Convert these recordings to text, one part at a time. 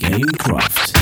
Gamecraft.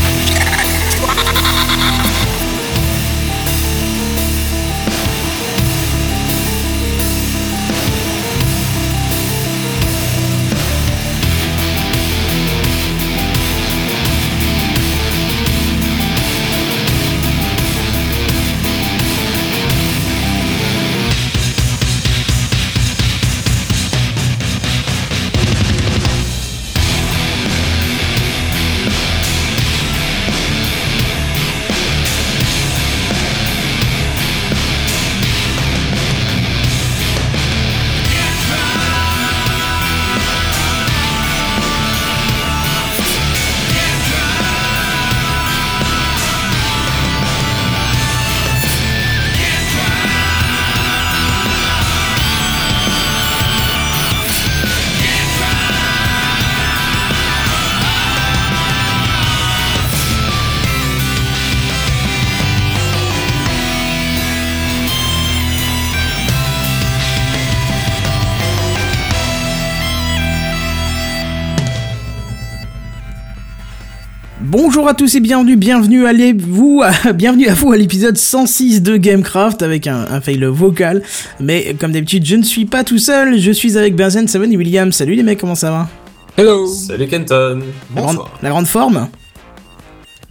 Bonjour à tous et bienvenue, bienvenue à vous, bienvenue à vous à l'épisode 106 de Gamecraft avec un, un fail vocal. Mais comme d'habitude, je ne suis pas tout seul, je suis avec Benzen, Seven et William. Salut les mecs, comment ça va? Hello. Salut Kenton. La grande, la grande forme?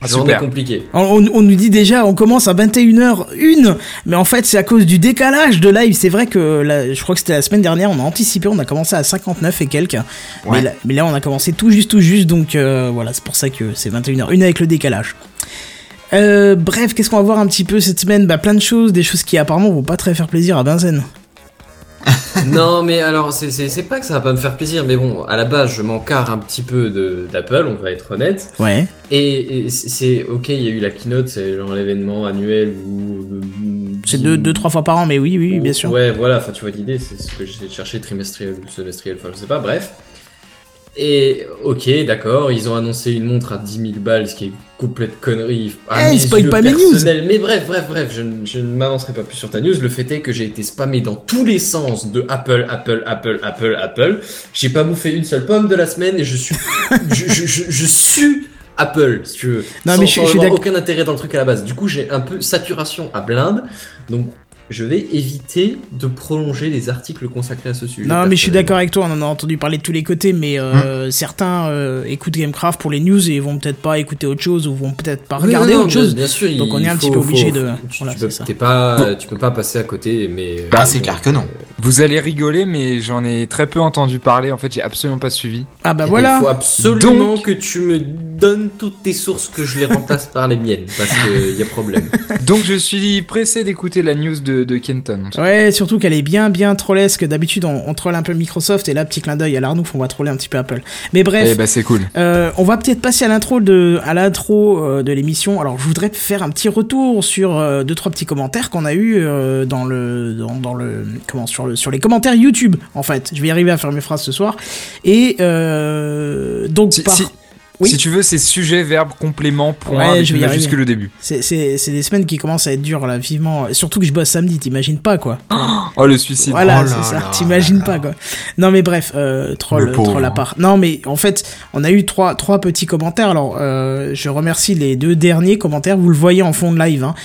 Ah, Journée super. compliquée. on, on- on nous dit déjà, on commence à 21h01, mais en fait c'est à cause du décalage de live. C'est vrai que là, je crois que c'était la semaine dernière, on a anticipé, on a commencé à 59 et quelques. Mais, Ouais. là, mais là, on a commencé tout juste, tout juste, donc euh, voilà, c'est pour ça que c'est 21h01 avec le décalage. Euh, bref, qu'est-ce qu'on va voir un petit peu cette semaine? Bah plein de choses, des choses qui apparemment vont pas très faire plaisir à Benzen. non mais alors c'est- pas que ça va pas me faire plaisir, mais bon, à la base je m'encarre un petit peu d'Apple, on va être honnête. Ouais. Et, et c'est- ok, il y a eu la keynote, c'est genre l'événement annuel où... C'est deux, deux, trois fois par an, mais oui, oui, bien sûr. Ouais, voilà, enfin tu vois l'idée, c'est ce que j'essaie de chercher, trimestriel ou semestriel, enfin je sais pas, bref. Et ok, d'accord, ils ont annoncé une montre à 10 000 balles, ce qui est complète connerie. à Eh, mes spoil yeux pas mes news. Mais bref, bref, bref, je, ne- je ne m'avancerai pas plus sur ta news. Le fait est que j'ai été spammé dans tous les sens de Apple, Apple, Apple, Apple, Apple. J'ai pas bouffé une seule pomme de la semaine et je suis, je, je, je, je suis Apple, si tu veux. Non, sans, mais je- sans je suis avoir d'accord. aucun intérêt dans le truc à la base. Du coup, j'ai un peu saturation à blinde. Donc, je vais éviter de prolonger les articles consacrés à ce sujet. Non, mais je suis d'accord avec toi, on en a entendu parler de tous les côtés, mais euh, certains euh, écoutent Gamecraft pour les news et vont peut-être pas écouter autre chose ou vont peut-être pas regarder non, non, autre bien- chose. Bien sûr, Donc il on est un petit peu obligé faut- de- Tu, voilà, tu peux, c'est ça. pas, tu peux pas passer à côté, mais. Bah, euh, c'est bon, clair que non. Vous allez rigoler, mais j'en ai très peu entendu parler. En fait, j'ai absolument pas suivi. Ah bah Il voilà. faut absolument Donc- que tu me donnes toutes tes sources, que je les remplace par les miennes, parce qu'il y a problème. Donc, je suis pressé d'écouter la news de, de Kenton. Ouais, surtout qu'elle est bien, bien trollesque. D'habitude, on, on troll un peu Microsoft et là, petit clin d'œil à l'Arnouf, on va troller un petit peu Apple. Mais bref, Eh bah, c'est cool. Euh, on va peut-être passer à l'intro de à l'intro euh, de l'émission. Alors je voudrais faire un petit retour sur euh, deux trois petits commentaires qu'on a eu euh, dans le dans, dans le comment sur le sur les commentaires YouTube en fait. Je vais y arriver à faire mes phrases ce soir. Et donc Si, par si- Oui. si tu veux, c'est sujet, verbe, complément, point, Ouais, je vais majuscule le début. c'est c'est c'est des semaines qui commencent à être dures là vivement. Surtout que je bosse samedi, t'imagines pas quoi. Oh, le suicide. Voilà, Oh c'est ça. T'imagines pas quoi. Non mais bref, euh, troll, troll à part. Non mais en fait, on a eu trois trois petits commentaires. Alors, euh, je remercie les deux derniers commentaires. Vous le voyez en fond de live. Hein.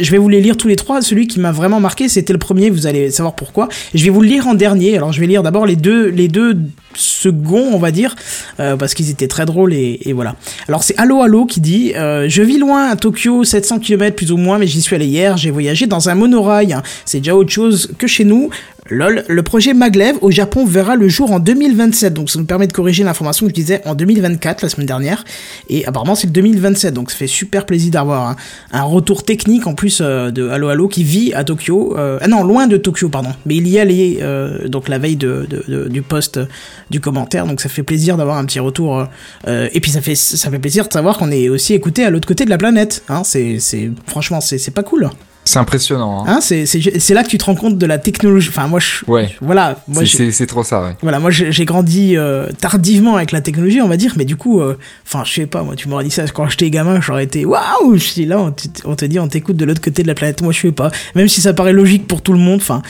Je vais vous les lire tous les trois. Celui qui m'a vraiment marqué, c'était le premier. Vous allez savoir pourquoi. Je vais vous le lire en dernier. Alors, je vais lire d'abord les deux les deux seconds, on va dire, euh, parce qu'ils étaient très drôles et, et voilà. Alors c'est Allo Allo qui dit euh, Je vis loin à Tokyo, 700 km plus ou moins, mais j'y suis allé hier. J'ai voyagé dans un monorail. C'est déjà autre chose que chez nous. Lol, le projet Maglev au Japon verra le jour en 2027, donc ça nous permet de corriger l'information que je disais en 2024 la semaine dernière, et apparemment c'est le 2027, donc ça fait super plaisir d'avoir un, retour technique en plus euh, de Allo Allo qui vit à Tokyo, euh, ah non loin de Tokyo pardon, mais il y allait euh, donc la veille du post du commentaire, donc ça fait plaisir d'avoir un petit retour, et puis ça fait ça fait plaisir de savoir qu'on est aussi écouté à l'autre côté de la planète, hein, c'est franchement c'est pas cool. C'est impressionnant. Hein. Hein, c'est là que tu te rends compte de la technologie. Enfin, moi, je, Ouais. voilà, C'est- trop ça, ouais. voilà, moi, j'ai grandi euh, tardivement avec la technologie, on va dire, mais du coup, euh, enfin, je sais pas, moi, tu m'aurais dit ça quand j'étais gamin, j'aurais été waouh. Je dis là, on, on te dit, on t'écoute de l'autre côté de la planète. Moi, je sais pas, même si ça paraît logique pour tout le monde. Enfin,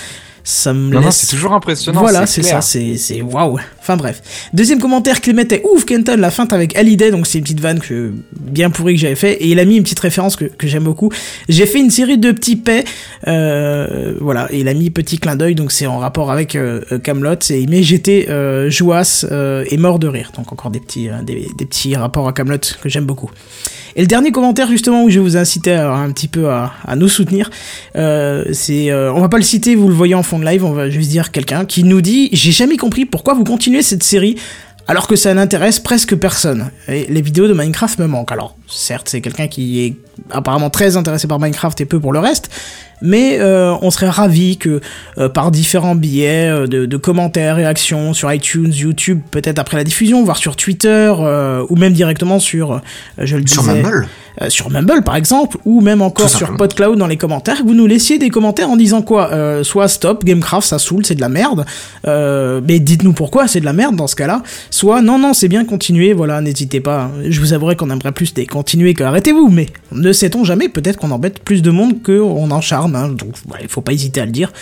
ça me Non, non, laisse c'est toujours impressionnant. voilà, c'est ça, c'est c'est waouh. Enfin bref. Deuxième commentaire, Clément est ouf Kenton, la feinte avec Hallyday, donc c'est une petite vanne que bien pourrie que j'avais fait et il a mis une petite référence que, que j'aime beaucoup. J'ai fait une série de petits paix, euh, voilà, et il a mis petit clin d'œil, donc c'est en rapport avec euh, Camelot et il met j'étais euh, jouasse euh, et mort de rire, donc encore des petits euh, des, des petits rapports à Camelot que j'aime beaucoup. Et le dernier commentaire justement où je vais vous inciter un petit peu à, à nous soutenir, euh, c'est, euh, on va pas le citer, vous le voyez en fond de live, on va juste dire quelqu'un qui nous dit, j'ai jamais compris pourquoi vous continuez cette série alors que ça n'intéresse presque personne. Et les vidéos de Minecraft me manquent. Alors, certes, c'est quelqu'un qui est apparemment très intéressé par Minecraft et peu pour le reste, mais euh, on serait ravi que euh, par différents billets euh, de, de commentaires, réactions sur iTunes, YouTube, peut-être après la diffusion, voire sur Twitter, ou même directement sur, je le Sur disais, Mumble. euh, sur Mumble par exemple, ou même encore sur. PodCloud dans les commentaires, que vous nous laissiez des commentaires en disant quoi Soit stop, Gamecraft ça saoule, c'est de la merde, mais dites-nous pourquoi c'est de la merde dans ce cas-là, soit non, non, c'est bien, continuez, voilà, n'hésitez pas, je vous avouerai qu'on aimerait plus des continuer que arrêtez-vous, mais ne sait-on jamais, peut-être qu'on embête plus de monde qu'on en charme, hein, donc voilà, il faut pas hésiter à le dire.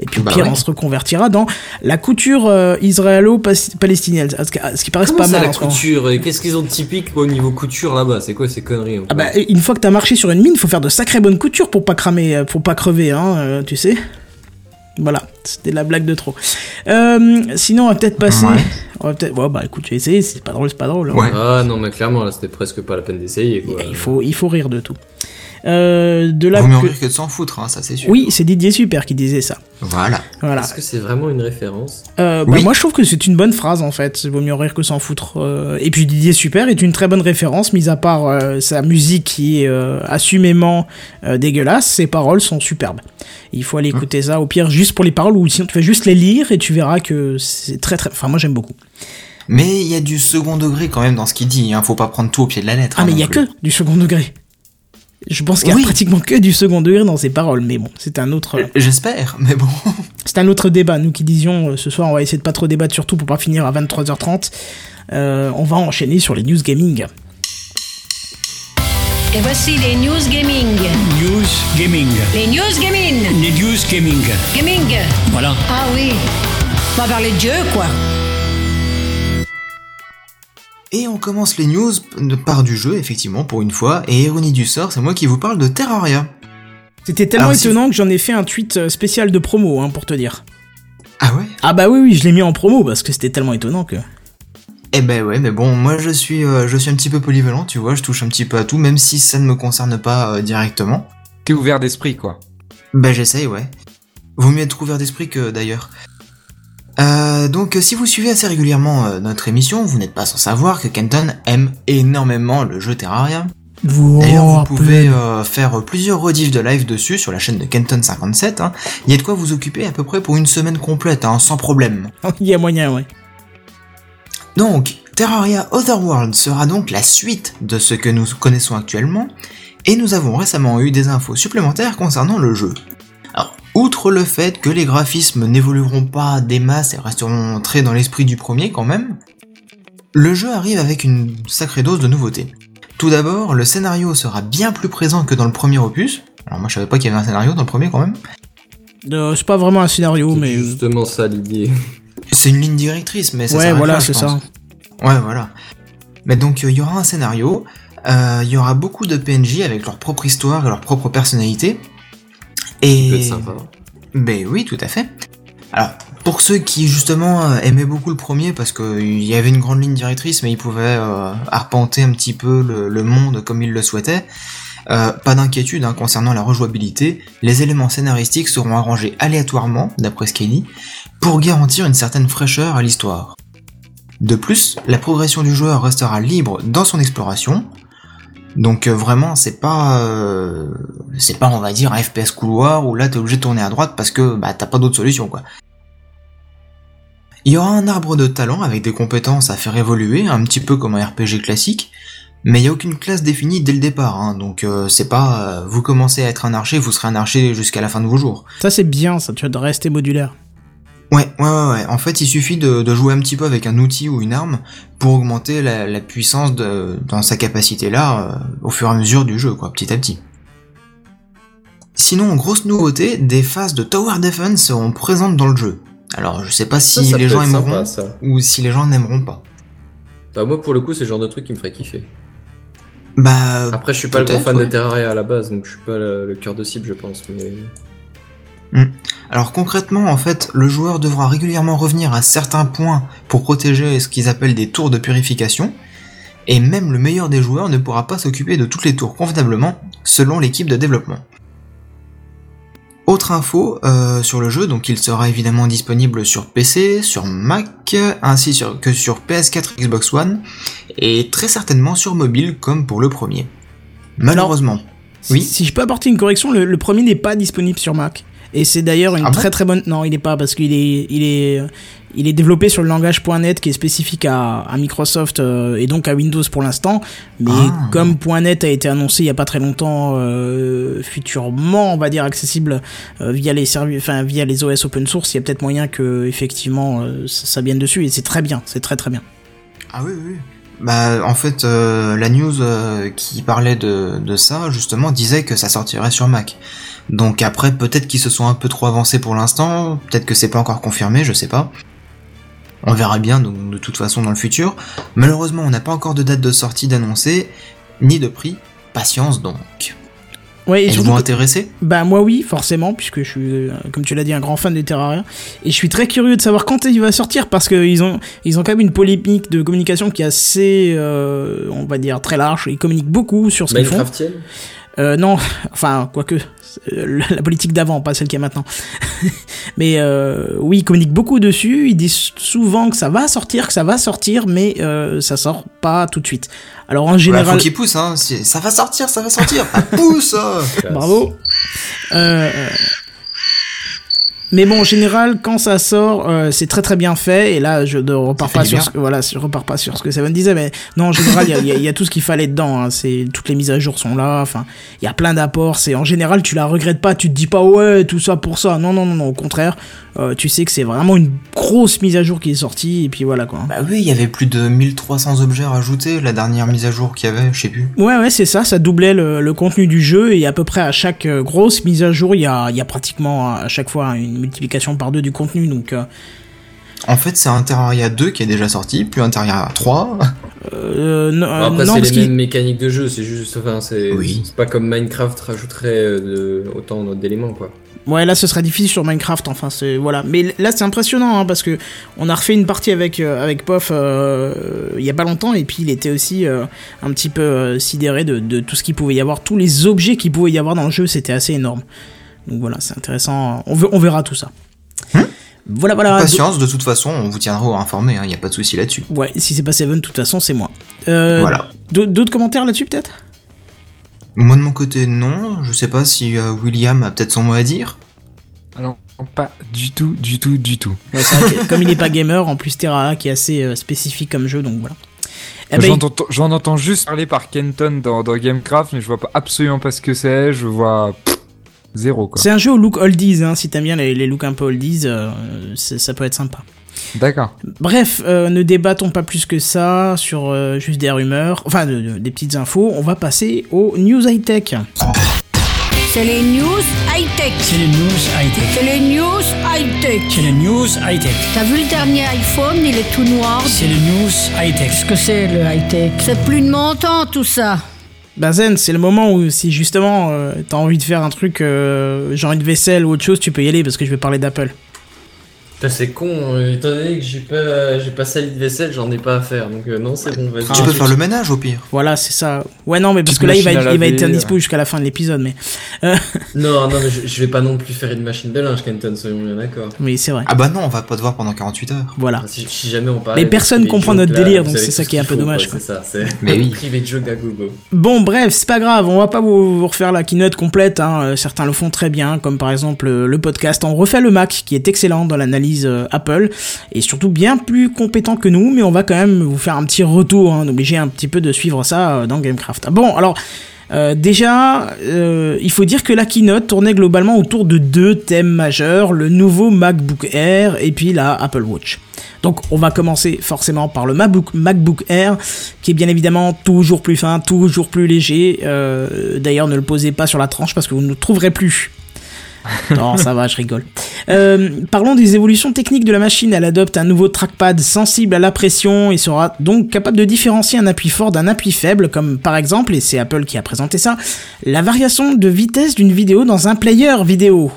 Et puis au Bah pire, ouais. on se reconvertira dans la couture euh, israélo-palestinienne, ce qui- ce qui paraît Comment pas ça mal. la couture Et Qu'est-ce qu'ils ont de typique au niveau couture là-bas? C'est quoi ces conneries Ah bah, une fois que t'as marché sur une mine, faut faire de sacrées bonnes coutures pour pas cramer, euh, pour pas crever, hein, euh, tu sais. Voilà, c'était la blague de trop. Euh, sinon, on va peut-être passer. Ouais. On va peut-être. Ouais, bah écoute, j'ai essayé, c'est pas drôle, c'est pas drôle. hein. Ouais. Ah non, mais clairement là, c'était presque pas la peine d'essayer quoi. Il faut, il faut rire de tout. Euh, de là Vaut mieux que- rire que de s'en foutre, hein, ça c'est sûr. Oui, c'est Didier Super qui disait ça. Voilà. Voilà. Est-ce que c'est vraiment une référence Euh, bah, Oui. Moi, je trouve que c'est une bonne phrase en fait. Vaut mieux rire que s'en foutre. Euh, et puis Didier Super est une très bonne référence, mis à part euh, sa musique qui est euh, assumément euh, dégueulasse. Ses paroles sont superbes. Il faut aller écouter ça. Au pire, juste pour les paroles, ou sinon tu vas juste les lire et tu verras que c'est très très. Enfin, moi j'aime beaucoup. Mais il y a du second degré quand même dans ce qu'il dit, hein. faut pas prendre tout au pied de la lettre. Ah, hein, mais il y a plus. que du second degré. Je pense qu'il y a Oui. pratiquement que du second degré dans ses paroles, mais bon, c'est un autre, J'espère, mais bon. c'est un autre débat. Nous qui disions euh, ce soir, on va essayer de pas trop débattre, surtout pour pas finir à 23h30. Euh, on va enchaîner sur les news gaming. Et voici les news gaming. News Gaming. Les news gaming. Les News Gaming. Gaming. Voilà. Ah oui. On va parler de jeu, quoi. Et on commence les news par du jeu, effectivement, pour une fois, et ironie du sort, c'est moi qui vous parle de Terraria. C'était tellement Alors, si étonnant que j'en ai fait un tweet euh, spécial de promo, hein, pour te dire. Ah ouais? Ah bah oui, oui, je l'ai mis en promo parce que c'était tellement étonnant que. Eh ben ouais, mais bon, moi je suis, euh, je suis un petit peu polyvalent, tu vois, je touche un petit peu à tout, même si ça ne me concerne pas euh, directement. T'es ouvert d'esprit, quoi. Bah j'essaye, ouais. Vaut mieux être ouvert d'esprit que d'ailleurs. Euh, donc si vous suivez assez régulièrement euh, notre émission, vous n'êtes pas sans savoir que Kenton aime énormément le jeu Terraria. D'ailleurs, vous pouvez euh, faire plusieurs rediffs de live dessus sur la chaîne de Kenton57. Hein. Il y a de quoi vous occuper à peu près pour une semaine complète, hein, sans problème. Il y a moyen, ouais. Donc, Terraria Otherworld sera donc la suite de ce que nous connaissons actuellement, et nous avons récemment eu des infos supplémentaires concernant le jeu. Outre le fait que les graphismes n'évolueront pas des masses et resteront très dans l'esprit du premier quand même, le jeu arrive avec une sacrée dose de nouveautés. Tout d'abord, le scénario sera bien plus présent que dans le premier opus. Alors moi je savais pas qu'il y avait un scénario dans le premier quand même. Euh, c'est pas vraiment un scénario, C'est mais. justement ça l'idée. C'est une ligne directrice, mais ça Ouais, voilà, c'est ça. Ouais, voilà. Mais donc, euh, il y aura un scénario, euh, il y aura beaucoup de PNJ avec leur propre histoire et leur propre personnalité. Peut Et... être sympa. Ben oui, tout à fait. Alors, pour ceux qui justement euh, aimaient beaucoup le premier parce qu'il y avait une grande ligne directrice, mais ils pouvaient euh, arpenter un petit peu le, le monde comme ils le souhaitaient, euh, pas d'inquiétude hein, concernant la rejouabilité, les éléments scénaristiques seront arrangés aléatoirement, d'après ce qu'il dit, pour garantir une certaine fraîcheur à l'histoire. De plus, la progression du joueur restera libre dans son exploration, donc euh, vraiment c'est pas euh, c'est pas on va dire un FPS couloir où là t'es obligé de tourner à droite parce que bah t'as pas d'autre solution quoi. Il y aura un arbre de talent avec des compétences à faire évoluer, un petit peu comme un RPG classique, mais il y a aucune classe définie dès le départ, hein, donc euh, c'est pas vous commencez à être un archer, vous serez un archer jusqu'à la fin de vos jours. Ça, c'est bien, ça, tu vas de rester modulaire. Ouais, ouais, ouais, ouais. En fait, il suffit de, de jouer un petit peu avec un outil ou une arme pour augmenter la, la puissance de, dans sa capacité là, euh, au fur et à mesure du jeu, quoi, petit à petit. Sinon, grosse nouveauté, des phases de Tower Defense seront présentes dans le jeu. Alors, je sais pas si Ça, ça les gens aimeront sympa, ça. ou si les gens n'aimeront pas. Bah, moi, pour le coup, c'est le genre de truc qui me ferait kiffer. Bah, Après, je suis pas le grand fan de. Terraria à la base, donc je suis pas le, le cœur de cible, je pense. Mais Alors concrètement, en fait, le joueur devra régulièrement revenir à certains points pour protéger ce qu'ils appellent des tours de purification, et même le meilleur des joueurs ne pourra pas s'occuper de toutes les tours convenablement, selon l'équipe de développement. Autre info euh, sur le jeu, donc il sera évidemment disponible sur PC, sur Mac, ainsi sur- que sur PS4 Xbox One, et très certainement sur mobile comme pour le premier. Malheureusement. Oui. Si je peux apporter une correction, le, le premier n'est pas disponible sur Mac. Et c'est d'ailleurs une Ah bon très très bonne. Non, il n'est pas parce qu'il est, il est, il est développé sur le langage .NET qui est spécifique à, à Microsoft euh, et donc à Windows pour l'instant. Mais Ah. comme .NET a été annoncé il y a pas très longtemps, euh, futurement, on va dire accessible euh, via les servi- enfin via les OS open source, il y a peut-être moyen que effectivement euh, ça, ça vienne dessus et c'est très bien, c'est très très bien. Ah oui, oui. Bah, en fait, la news qui parlait de, de ça, justement, disait que ça sortirait sur Mac. Donc après, peut-être qu'ils se sont un peu trop avancés pour l'instant, peut-être que c'est pas encore confirmé, je sais pas. On verra bien, donc, de toute façon, dans le futur. Malheureusement, on n'a pas encore de date de sortie d'annoncer, ni de prix. Patience, donc. Ouais, et que- intéressé Bah moi oui, forcément, puisque je suis, euh, comme tu l'as dit, un grand fan de Terraria. Et je suis très curieux de savoir quand il va sortir, parce qu'ils ont, ils ont quand même une polémique de communication qui est assez, euh, on va dire, très large. Ils communiquent beaucoup sur ce qu'ils font. Euh, non, enfin, quoique, euh, la politique d'avant, pas celle qu'il y a maintenant. mais euh, oui, ils communiquent beaucoup dessus. Ils disent souvent que ça va sortir, que ça va sortir, mais euh, ça sort pas tout de suite. Alors en Bah, général... faut qu'il pousse, hein. Ça va sortir, ça va sortir. Ah, pousse hein. Bravo. Mais bon, en général, quand ça sort, euh, c'est très très bien fait. Et là, je ne repars pas sur ce que voilà, je repars pas sur ce que Seven disait, mais non, en général, il y a- y, y tout ce qu'il fallait dedans. hein. C'est toutes les mises à jour sont là. Enfin, il y a plein d'apports. C'est en général, tu la regrettes pas. Tu te dis pas ouais, tout ça pour ça. Non, non, non, non. Au contraire, euh, tu sais que c'est vraiment une grosse mise à jour qui est sortie. Et puis voilà quoi. Bah oui, il y avait plus de 1300 objets rajoutés, la dernière mise à jour qu'il y avait, je sais plus. Ouais, ouais, c'est ça, ça doublait le, le contenu du jeu et à peu près à chaque euh, grosse mise à jour, il y a, il y a pratiquement à chaque fois une multiplication par deux du contenu. Donc, euh, En fait, c'est un Terraria 2 qui est déjà sorti, puis un Terraria 3. euh, non, Bon, Après, non, c'est les qu'il- mêmes mécaniques de jeu, c'est juste. Enfin, c'est Oui. c'est pas comme Minecraft rajouterait euh, de- autant d'éléments, quoi. Ouais, là, ce serait difficile sur Minecraft. Enfin, c'est voilà. Mais là, c'est impressionnant hein, parce que on a refait une partie avec euh, avec Pof euh, il y a pas longtemps et puis il était aussi euh, un petit peu euh, sidéré de, de tout ce qu'il pouvait y avoir, tous les objets qu'il pouvait y avoir dans le jeu, c'était assez énorme. Donc voilà, c'est intéressant. On, ve- on verra tout ça. voilà, voilà. Patience, de toute façon, on vous tiendra informé, il n'y a pas de souci là-dessus. Ouais, si c'est pas Seven, de toute façon, c'est moi. Euh, Voilà. d'au- D'autres commentaires là-dessus, peut-être? Moi de mon côté, non. Je sais pas si euh, William a peut-être son mot à dire. Alors, pas du tout, du tout, du tout. Ouais, c'est vrai que Comme il n'est pas gamer, en plus Terra qui est assez euh, spécifique comme jeu, donc voilà. Eh ben, J'en entends- J'en entends juste parler par Kenton dans, dans Gamecraft, mais je vois pas, absolument pas ce que c'est. Je vois pff, zéro c'est un jeu au look oldies, hein, si t'aimes bien les, les looks un peu oldies, euh, ça peut être sympa. D'accord. Bref, euh, ne débattons pas plus que ça sur euh, juste des rumeurs, enfin de- de- des petites infos. On va passer aux news high-tech. C'est les news high-tech. C'est les news high-tech. C'est les news high-tech. C'est les news high-tech. T'as vu le dernier iPhone, il est tout noir. C'est les news high-tech. Qu'est-ce que c'est le high-tech? C'est plus de mon temps tout ça. Bah Zen, c'est le moment où si justement euh, t'as envie de faire un truc euh, genre une vaisselle ou autre chose, tu peux y aller parce que je vais parler d'Apple. Putain, c'est con, euh, étant donné que j'ai pas, j'ai pas sali de vaisselle, j'en ai pas à faire, donc euh, non, c'est bon, vas-y. tu peux faire le ménage au pire. Voilà, c'est ça. Ouais, non, mais parce Petite que là, il va, il va être indispo euh. jusqu'à la fin de l'épisode, mais, Non, non, mais je, je vais pas non plus faire une machine de linge, Kenton, soyons bien d'accord. mais c'est vrai. Ah bah non, on va pas te voir pendant 48 heures. Voilà. Si, si jamais on parle. Mais personne comprend notre délire, donc c'est ça qui est un peu dommage, quoi. C'est ça, c'est Mais oui. privé de joke à gogo. Bon, bref, c'est pas grave, on va pas vous, vous refaire la keynote complète, hein. certains le font très bien, comme par exemple le podcast On refait le Mac, qui est excellent dans l'analyse euh, Apple, et surtout bien plus compétent que nous, mais on va quand même vous faire un petit retour, hein, obligé un petit peu de suivre ça euh, dans Gamecraft. Ah, Bon, alors... euh, déjà, il faut dire que la keynote tournait globalement autour de deux thèmes majeurs, le nouveau MacBook Air et puis la Apple Watch. Donc on va commencer forcément par le MacBook, MacBook Air, qui est bien évidemment toujours plus fin, toujours plus léger. D'ailleurs ne le posez pas sur la tranche parce que vous ne le trouverez plus. Non, ça va, je rigole. Euh, parlons des évolutions techniques de la machine. Elle adopte un nouveau trackpad sensible à la pression et sera donc capable de différencier un appui fort d'un appui faible, comme par exemple, et c'est Apple qui a présenté ça, la variation de vitesse d'une vidéo dans un player vidéo.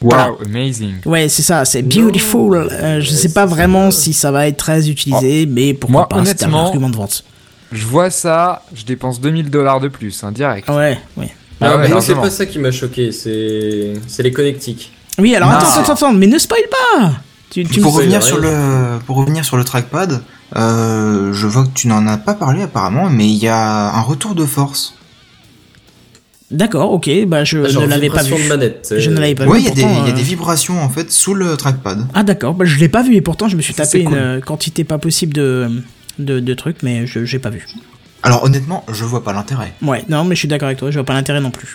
Voilà. Wow, amazing. Ouais, c'est ça, c'est beautiful. Euh, je sais pas vraiment si ça va être très utilisé, mais pourquoi Moi, pas, c'est un argument de vente. Je vois ça, je dépense 2000 dollars de plus, hein, direct. Ouais, ouais. Ah, ouais, mais c'est pas ça qui m'a choqué, c'est c'est les connectiques. Oui, alors Non. attends, attends, attends, mais ne spoil pas tu, tu pour revenir sur le pour revenir sur le trackpad, euh, je vois que tu n'en as pas parlé apparemment, mais il y a un retour de force. D'accord, ok, bah je Ah, genre ne l'avais pas vu. de manette. Je ne l'avais pas Ouais, vu. il y, a des- pourtant, il y a euh, des vibrations en fait sous le trackpad. Ah d'accord, bah, je l'ai pas vu et pourtant je me suis tapé une cool. euh, quantité pas possible de, de, de trucs, mais je j'ai pas vu. Alors honnêtement, je vois pas l'intérêt. Ouais, non, mais je suis d'accord avec toi, je vois pas l'intérêt non plus.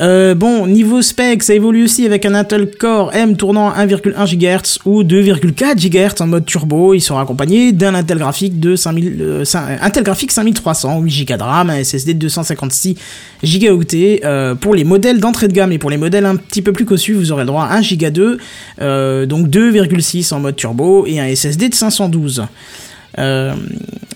Euh, bon, niveau spec, ça évolue aussi avec un Intel Core M tournant à 1,1 GHz ou 2,4 GHz en mode turbo. Il sera accompagné d'un Intel graphique de 5000, euh, cin- Intel graphique 5300, 8 Go de RAM, un SSD de 256 Go euh, pour les modèles d'entrée de gamme et pour les modèles un petit peu plus cossus, vous aurez le droit à 1 Go 2, euh, donc 2,6 en mode turbo et un SSD de 512. Euh,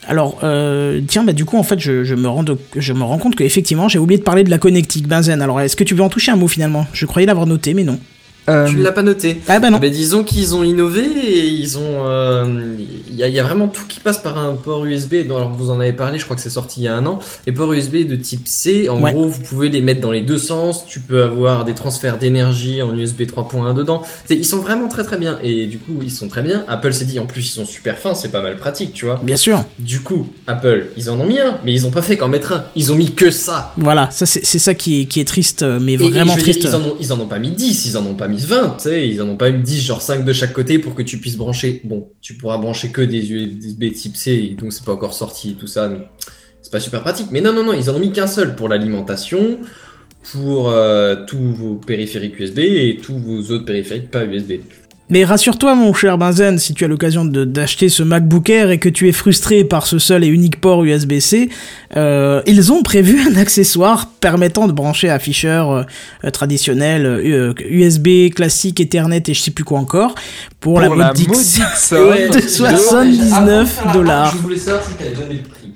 alors, euh, tiens, bah du coup, en fait, je, me rends, je me rends compte que effectivement, j'ai oublié de parler de la connectique Benzen. Alors, est-ce que tu veux en toucher un mot finalement? Je croyais l'avoir noté, mais non. Euh, Tu ne l'as pas noté. Ah bah non. Mais disons qu'ils ont innové et ils ont. euh, Il y, a- il y a vraiment tout qui passe par un port USB. dont- Alors vous en avez parlé, je crois que c'est sorti il y a un an. Les ports USB de type C, en Ouais. gros, vous pouvez les mettre dans les deux sens. Tu peux avoir des transferts d'énergie en USB 3.1 dedans. Ils sont vraiment très très bien. Et du coup, ils sont très bien. Apple s'est dit en plus, ils sont super fins, c'est pas mal pratique, tu vois. Bien sûr. Du coup, Apple, ils en ont mis un, mais ils ont pas fait qu'en mettre un. Ils ont mis que ça. Voilà, ça c'est ça qui est, qui est triste, euh, mais Et- vraiment dire, triste. ils, en ont, ils en ont pas mis 10, ils en ont pas mis 20, tu sais, ils en ont pas mis 10, genre 5 de chaque côté pour que tu puisses brancher. Bon, tu pourras brancher que des USB type C, donc c'est pas encore sorti, tout ça, donc c'est pas super pratique. Mais non, non, non, ils en ont mis qu'un seul pour l'alimentation, pour euh, tous vos périphériques USB et tous vos autres périphériques pas USB. Mais rassure-toi, mon cher Benzen, si tu as l'occasion d'acheter ce MacBook Air et que tu es frustré par ce seul et unique port USB-C, euh, ils ont prévu un accessoire permettant de brancher afficheur euh, traditionnel, euh, USB classique, Ethernet et je sais plus quoi encore, pour, la modique somme. de 79 dollars. Je voulais savoir si t'avais donné le prix.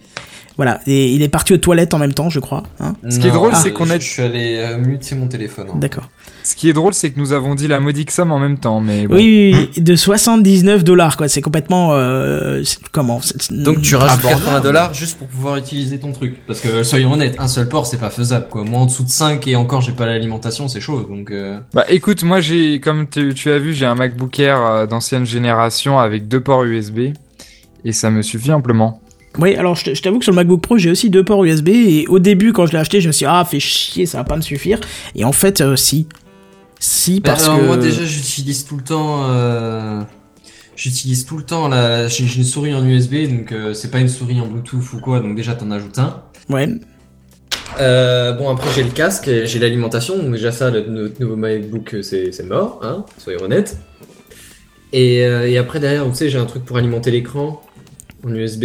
Voilà, et il est parti aux toilettes en même temps, je crois. Hein Ce qui est drôle, c'est qu'on je- a- Je suis allé euh, muter mon téléphone. hein. D'accord. Ce qui est drôle, c'est que nous avons dit la modique somme en même temps, mais bon. Oui, oui, oui, de 79 dollars, quoi. C'est complètement. Euh, comment Donc tu rajoutes Abordable. 80 dollars juste pour pouvoir utiliser ton truc. Parce que soyons honnêtes, un seul port c'est pas faisable quoi. Moi en dessous de 5 et encore j'ai pas l'alimentation, c'est chaud. Donc euh... Bah écoute, moi j'ai, comme tu, tu as vu, j'ai un MacBook Air d'ancienne génération avec deux ports USB et ça me suffit amplement. Oui, alors je t'avoue que sur le MacBook Pro, j'ai aussi deux ports USB et au début, quand je l'ai acheté, je me suis dit, ah, fait chier, ça va pas me suffire. Et en fait, euh, si. Si, parce alors, que. moi déjà j'utilise tout le temps. Euh... J'utilise tout le temps la. J'ai une souris en USB donc euh, c'est pas une souris en Bluetooth ou quoi. Donc déjà t'en ajoutes un. Ouais. Euh, bon après j'ai le casque, et j'ai l'alimentation, donc déjà ça, le, notre nouveau MacBook c'est c'est mort, hein, soyons honnêtes. Et, euh, et après derrière, vous savez, j'ai un truc pour alimenter l'écran en USB.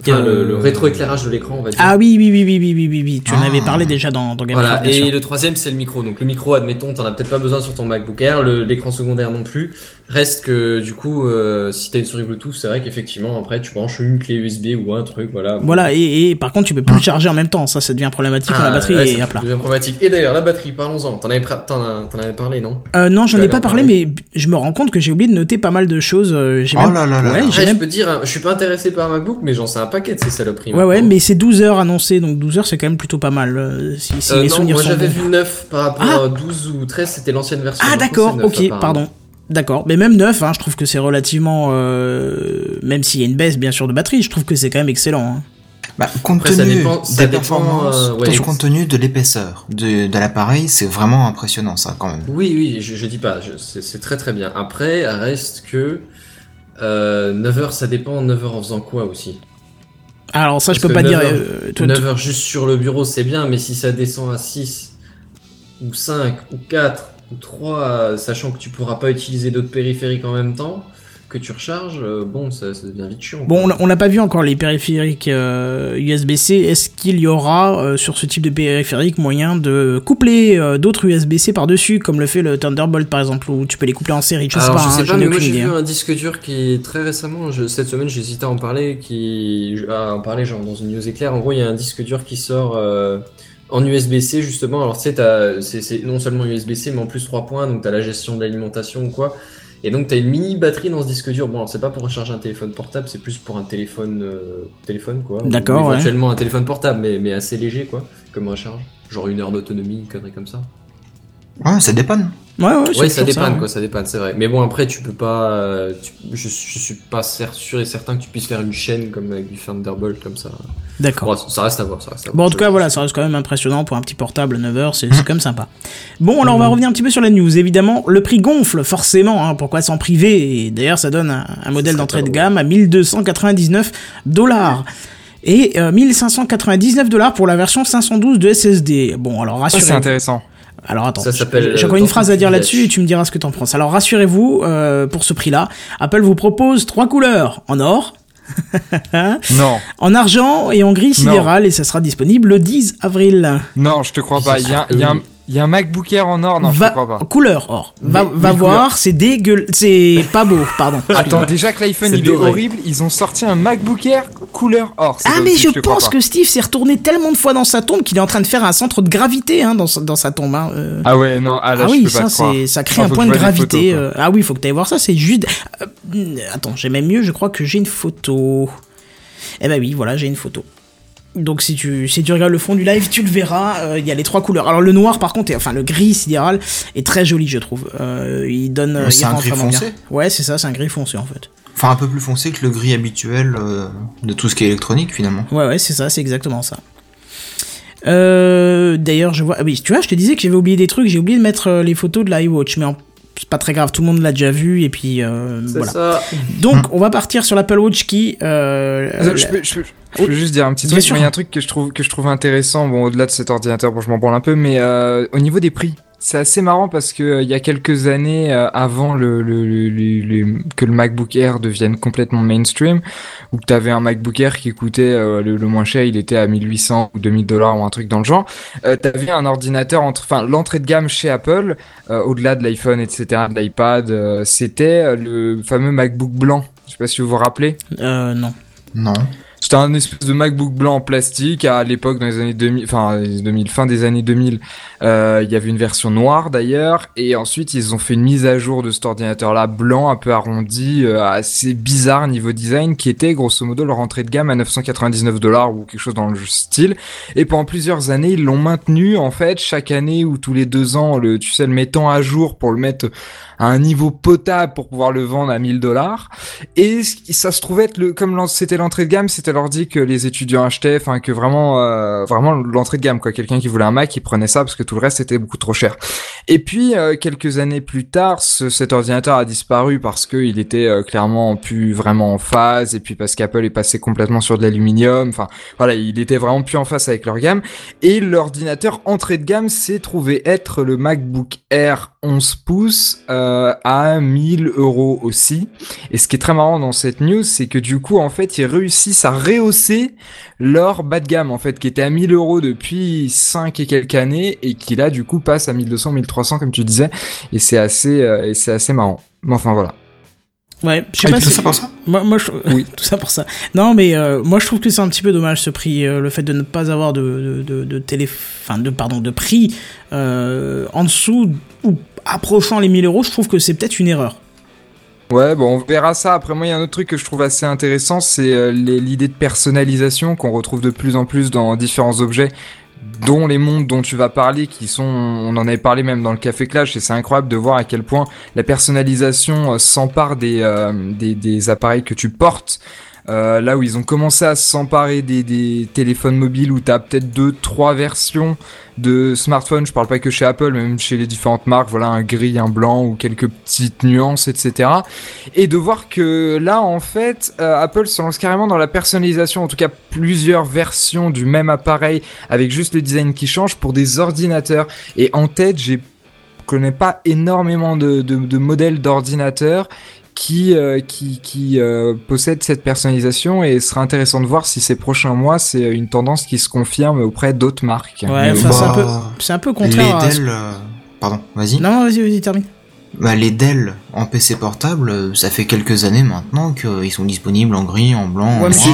Enfin, le, le Euh, rétroéclairage de l'écran, on va dire. Ah oui, oui, oui, oui, oui, oui, oui, oui. Tu en Ah. avais parlé déjà dans, dans Game Voilà, et le troisième c'est le micro. Donc le micro, admettons, t'en as peut-être pas besoin sur ton MacBook Air, l'écran secondaire non plus. Reste que du coup, euh, si t'as une souris Bluetooth, c'est vrai qu'effectivement après tu branches une clé USB ou un truc, voilà. Voilà, et, et par contre, tu peux plus le charger en même temps. Ça, ça devient problématique quand la batterie Ah, ouais, est à plat. devient problématique. Et d'ailleurs, la batterie, parlons-en. T'en avais, parlé, non? Euh, non, j'en ai pas parlé, mais je me rends compte que j'ai oublié de noter pas mal de choses. euh, J'ai Oh même... là là là Ouais, Après, même je peux dire, hein, je suis pas intéressé par un MacBook, mais j'en sais un paquet de ces saloperies. Ouais, ouais, mais c'est 12 heures annoncé, donc 12 heures c'est quand même plutôt pas mal. euh, si si Euh, les non, souvenirs moi sont j'avais vu 9 par rapport Ah à 12 ou 13, c'était l'ancienne version. Ah d'accord, c'est 9, ok, pardon. D'accord, mais même 9, hein, je trouve que c'est relativement... euh, même s'il y a une baisse bien sûr de batterie, je trouve que c'est quand même excellent. hein. Bah, compte Après, ça tenu dépend- dépend, euh, ouais. et compte tenu de l'épaisseur de, de l'appareil, c'est vraiment impressionnant ça quand même. Oui, oui, je, je dis pas, je- c'est très très bien. Après, reste que euh, 9 heures, ça dépend. 9 heures en faisant quoi aussi Alors ça je Parce peux que pas dire... 9 heures- euh, toi, 9 heures juste sur le bureau, c'est bien, mais si ça descend à 6 ou 5 ou 4 ou 3, euh, sachant que tu pourras pas utiliser d'autres périphériques en même temps, que tu recharges, euh, bon, ça, ça devient vite chiant. Bon, on n'a pas vu encore les périphériques euh, USB-C. Est-ce qu'il y aura euh, sur ce type de périphérique moyen de coupler euh, d'autres USB-C par-dessus, comme le fait le Thunderbolt par exemple, où tu peux les coupler en série? Je sais Alors, pas, je hein, sais j'en pas, ai mais moi j'ai vu hein. un disque dur qui très récemment, je- cette semaine j'hésitais à en parler, qui à en parler genre dans une news éclair. En gros, il y a un disque dur qui sort euh, en USB-C justement. Alors tu sais, c'est non seulement USB-C mais en plus 3 points, donc t'as la gestion de l'alimentation ou quoi. Et donc t'as une mini batterie dans ce disque dur. Bon, alors c'est pas pour recharger un téléphone portable, c'est plus pour un téléphone, euh, téléphone quoi. Ou D'accord, ouais. Éventuellement un téléphone portable, mais, mais assez léger quoi, comme recharge. Genre une heure d'autonomie, une connerie comme ça. Ouais, ça dépanne. Ouais, ouais, ça dépanne, ouais. quoi, ça dépanne, c'est vrai. Mais bon, après, tu peux pas. euh, tu- je, je suis pas sûr et certain que tu puisses faire une chaîne comme avec du Thunderbolt comme ça. D'accord. Bon, ça reste à voir, ça reste à Bon, voir. en tout cas, voilà, ça reste quand même impressionnant pour un petit portable 9 heures, c'est c'est quand même sympa. Bon, alors on va revenir un petit peu sur la news. Évidemment, le prix gonfle, forcément, hein, pourquoi s'en priver? Et d'ailleurs, ça donne un, un modèle d'entrée de gamme à 1299 dollars. Et euh, 1599 dollars pour la version 512 de SSD. Bon, alors Ça, c'est rassurez-vous. intéressant. Alors attends, j'ai euh, encore une Tortue phrase à dire là-dessus et tu me diras ce que t'en penses. Alors rassurez-vous, euh, pour ce prix-là, Apple vous propose trois couleurs en or, Non, en argent et en gris sidéral et ça sera disponible le 10 avril. non, je te crois pas. Il y a, il y a un- il y a un MacBook Air en or, non, je va, crois pas. Couleur or. Va, Mais- va mais voir, c'est dégueulasse. C'est pas beau, pardon. Attends, déjà que l'iPhone il est horrible, ils ont sorti un MacBook Air couleur or. Ah mais je pense que Steve s'est retourné tellement de fois dans sa tombe qu'il est en train de faire un centre de gravité hein, dans, sa- dans sa tombe. hein, euh. Ah ouais, non, ah là, Ah je oui, peux ça, ça crée Ah, un point de je gravité. photos, euh. Ah oui, faut que tu ailles voir ça, c'est juste... euh, attends, j'ai même mieux, je crois que j'ai une photo. Eh ben oui, voilà, j'ai une photo. Donc si tu, si tu regardes le fond du live, tu le verras, euh, il y a les trois couleurs. Alors le noir par contre, et, enfin le gris sidéral, est très joli je trouve. Euh, il donne... Ouais, il c'est un gris vraiment bien. foncé. Ouais, c'est ça, c'est un gris foncé en fait. Enfin, un peu plus foncé que le gris habituel euh, de tout ce qui est électronique finalement. Ouais, ouais, c'est ça, c'est exactement ça. Euh, D'ailleurs, je vois. Ah oui, tu vois, je te disais que j'avais oublié des trucs. J'ai oublié de mettre euh, les photos de l'iWatch, mais en- c'est pas très grave. Tout le monde l'a déjà vu et puis euh, C'est voilà. ça. Donc, on va partir sur l'Apple Watch qui. Euh, Euh, la- je, peux, je peux- je peux juste dire un petit truc. sûr. mais Il y a un truc que je trouve que je trouve intéressant. Bon, au-delà de cet ordinateur, bon, je m'en branle un peu, mais euh, au niveau des prix, c'est assez marrant parce que euh, il y a quelques années, euh, avant le, le, le- le- le- que le MacBook Air devienne complètement mainstream, où tu avais un MacBook Air qui coûtait euh, le, le moins cher, il était à 1800 ou 2000 dollars ou un truc dans le genre. Euh, tu avais un ordinateur entre, enfin, l'entrée de gamme chez Apple, euh, au-delà de l'iPhone, etc., de l'iPad, euh, c'était euh, le fameux MacBook blanc. Je sais pas si vous vous rappelez. euh, non. Non. C'était un espèce de MacBook blanc en plastique à l'époque dans les années 2000, enfin les 2000, fin des années 2000. euh, il y avait une version noire d'ailleurs et ensuite ils ont fait une mise à jour de cet ordinateur-là blanc un peu arrondi, euh, assez bizarre niveau design, qui était grosso modo leur entrée de gamme à 999 dollars ou quelque chose dans le style. Et pendant plusieurs années ils l'ont maintenu en fait chaque année ou tous les deux ans, le tu sais le mettant à jour pour le mettre à un niveau potable pour pouvoir le vendre à 1000 dollars. Et ça se trouvait être le, comme c'était l'entrée de gamme, c'était l'ordi que les étudiants achetaient, enfin que vraiment, euh, vraiment l'entrée de gamme quoi. Quelqu'un qui voulait un Mac, il prenait ça parce que tout le reste était beaucoup trop cher. Et puis euh, quelques années plus tard, ce- cet ordinateur a disparu parce que il était euh, clairement plus vraiment en phase, et puis parce qu'Apple est passé complètement sur de l'aluminium. Enfin voilà, il était vraiment plus en phase avec leur gamme. Et l'ordinateur entrée de gamme s'est trouvé être le MacBook Air 11 pouces euh, à 1000 euros aussi. Et ce qui est très marrant dans cette news, c'est que du coup, en fait, ils réussissent à rehausser leur bas de gamme, en fait, qui était à 1000 euros depuis 5 et quelques années, et qui là, du coup, passe à 1200, 1300, comme tu disais. Et c'est assez, euh, et c'est assez marrant. Mais enfin, voilà. Ouais, je sais Ah, pas tout si- ça pour ça? Moi, moi je... Oui. tout ça pour ça. Non, mais euh, moi je trouve que c'est un petit peu dommage ce prix, euh, le fait de ne pas avoir de de, de, de télé, enfin de pardon de prix euh, en dessous ou approchant les 1000 euros. Je trouve que c'est peut-être une erreur. Ouais, bon, on verra ça. Après, moi, il y a un autre truc que je trouve assez intéressant, c'est euh, l'idée de personnalisation qu'on retrouve de plus en plus dans différents objets, dont les montres dont tu vas parler, qui sont, on en avait parlé même dans le Café Clash, et c'est incroyable de voir à quel point la personnalisation euh, s'empare euh, des appareils que tu portes. Euh, là où ils ont commencé à s'emparer des, téléphones mobiles où tu as peut-être deux, trois versions de smartphones, je parle pas que chez Apple, même chez les différentes marques, voilà, un gris, un blanc ou quelques petites nuances, etc. Et de voir que là, en fait, euh, Apple se lance carrément dans la personnalisation, en tout cas plusieurs versions du même appareil avec juste le design qui change pour des ordinateurs. Et en tête, j'ai connais pas énormément de modèles d'ordinateurs qui euh, qui qui euh, possède cette personnalisation et ce sera intéressant de voir si ces prochains mois c'est une tendance qui se confirme auprès d'autres marques. Ouais, enfin, peu, Bah, c'est un peu les contraire à ce- Dell, euh, pardon, vas-y. Non, vas-y, vas-y, termine. Bah, les Dell en PC portable, euh, ça fait quelques années maintenant qu'ils sont disponibles en gris, en blanc, Ouais, c'est-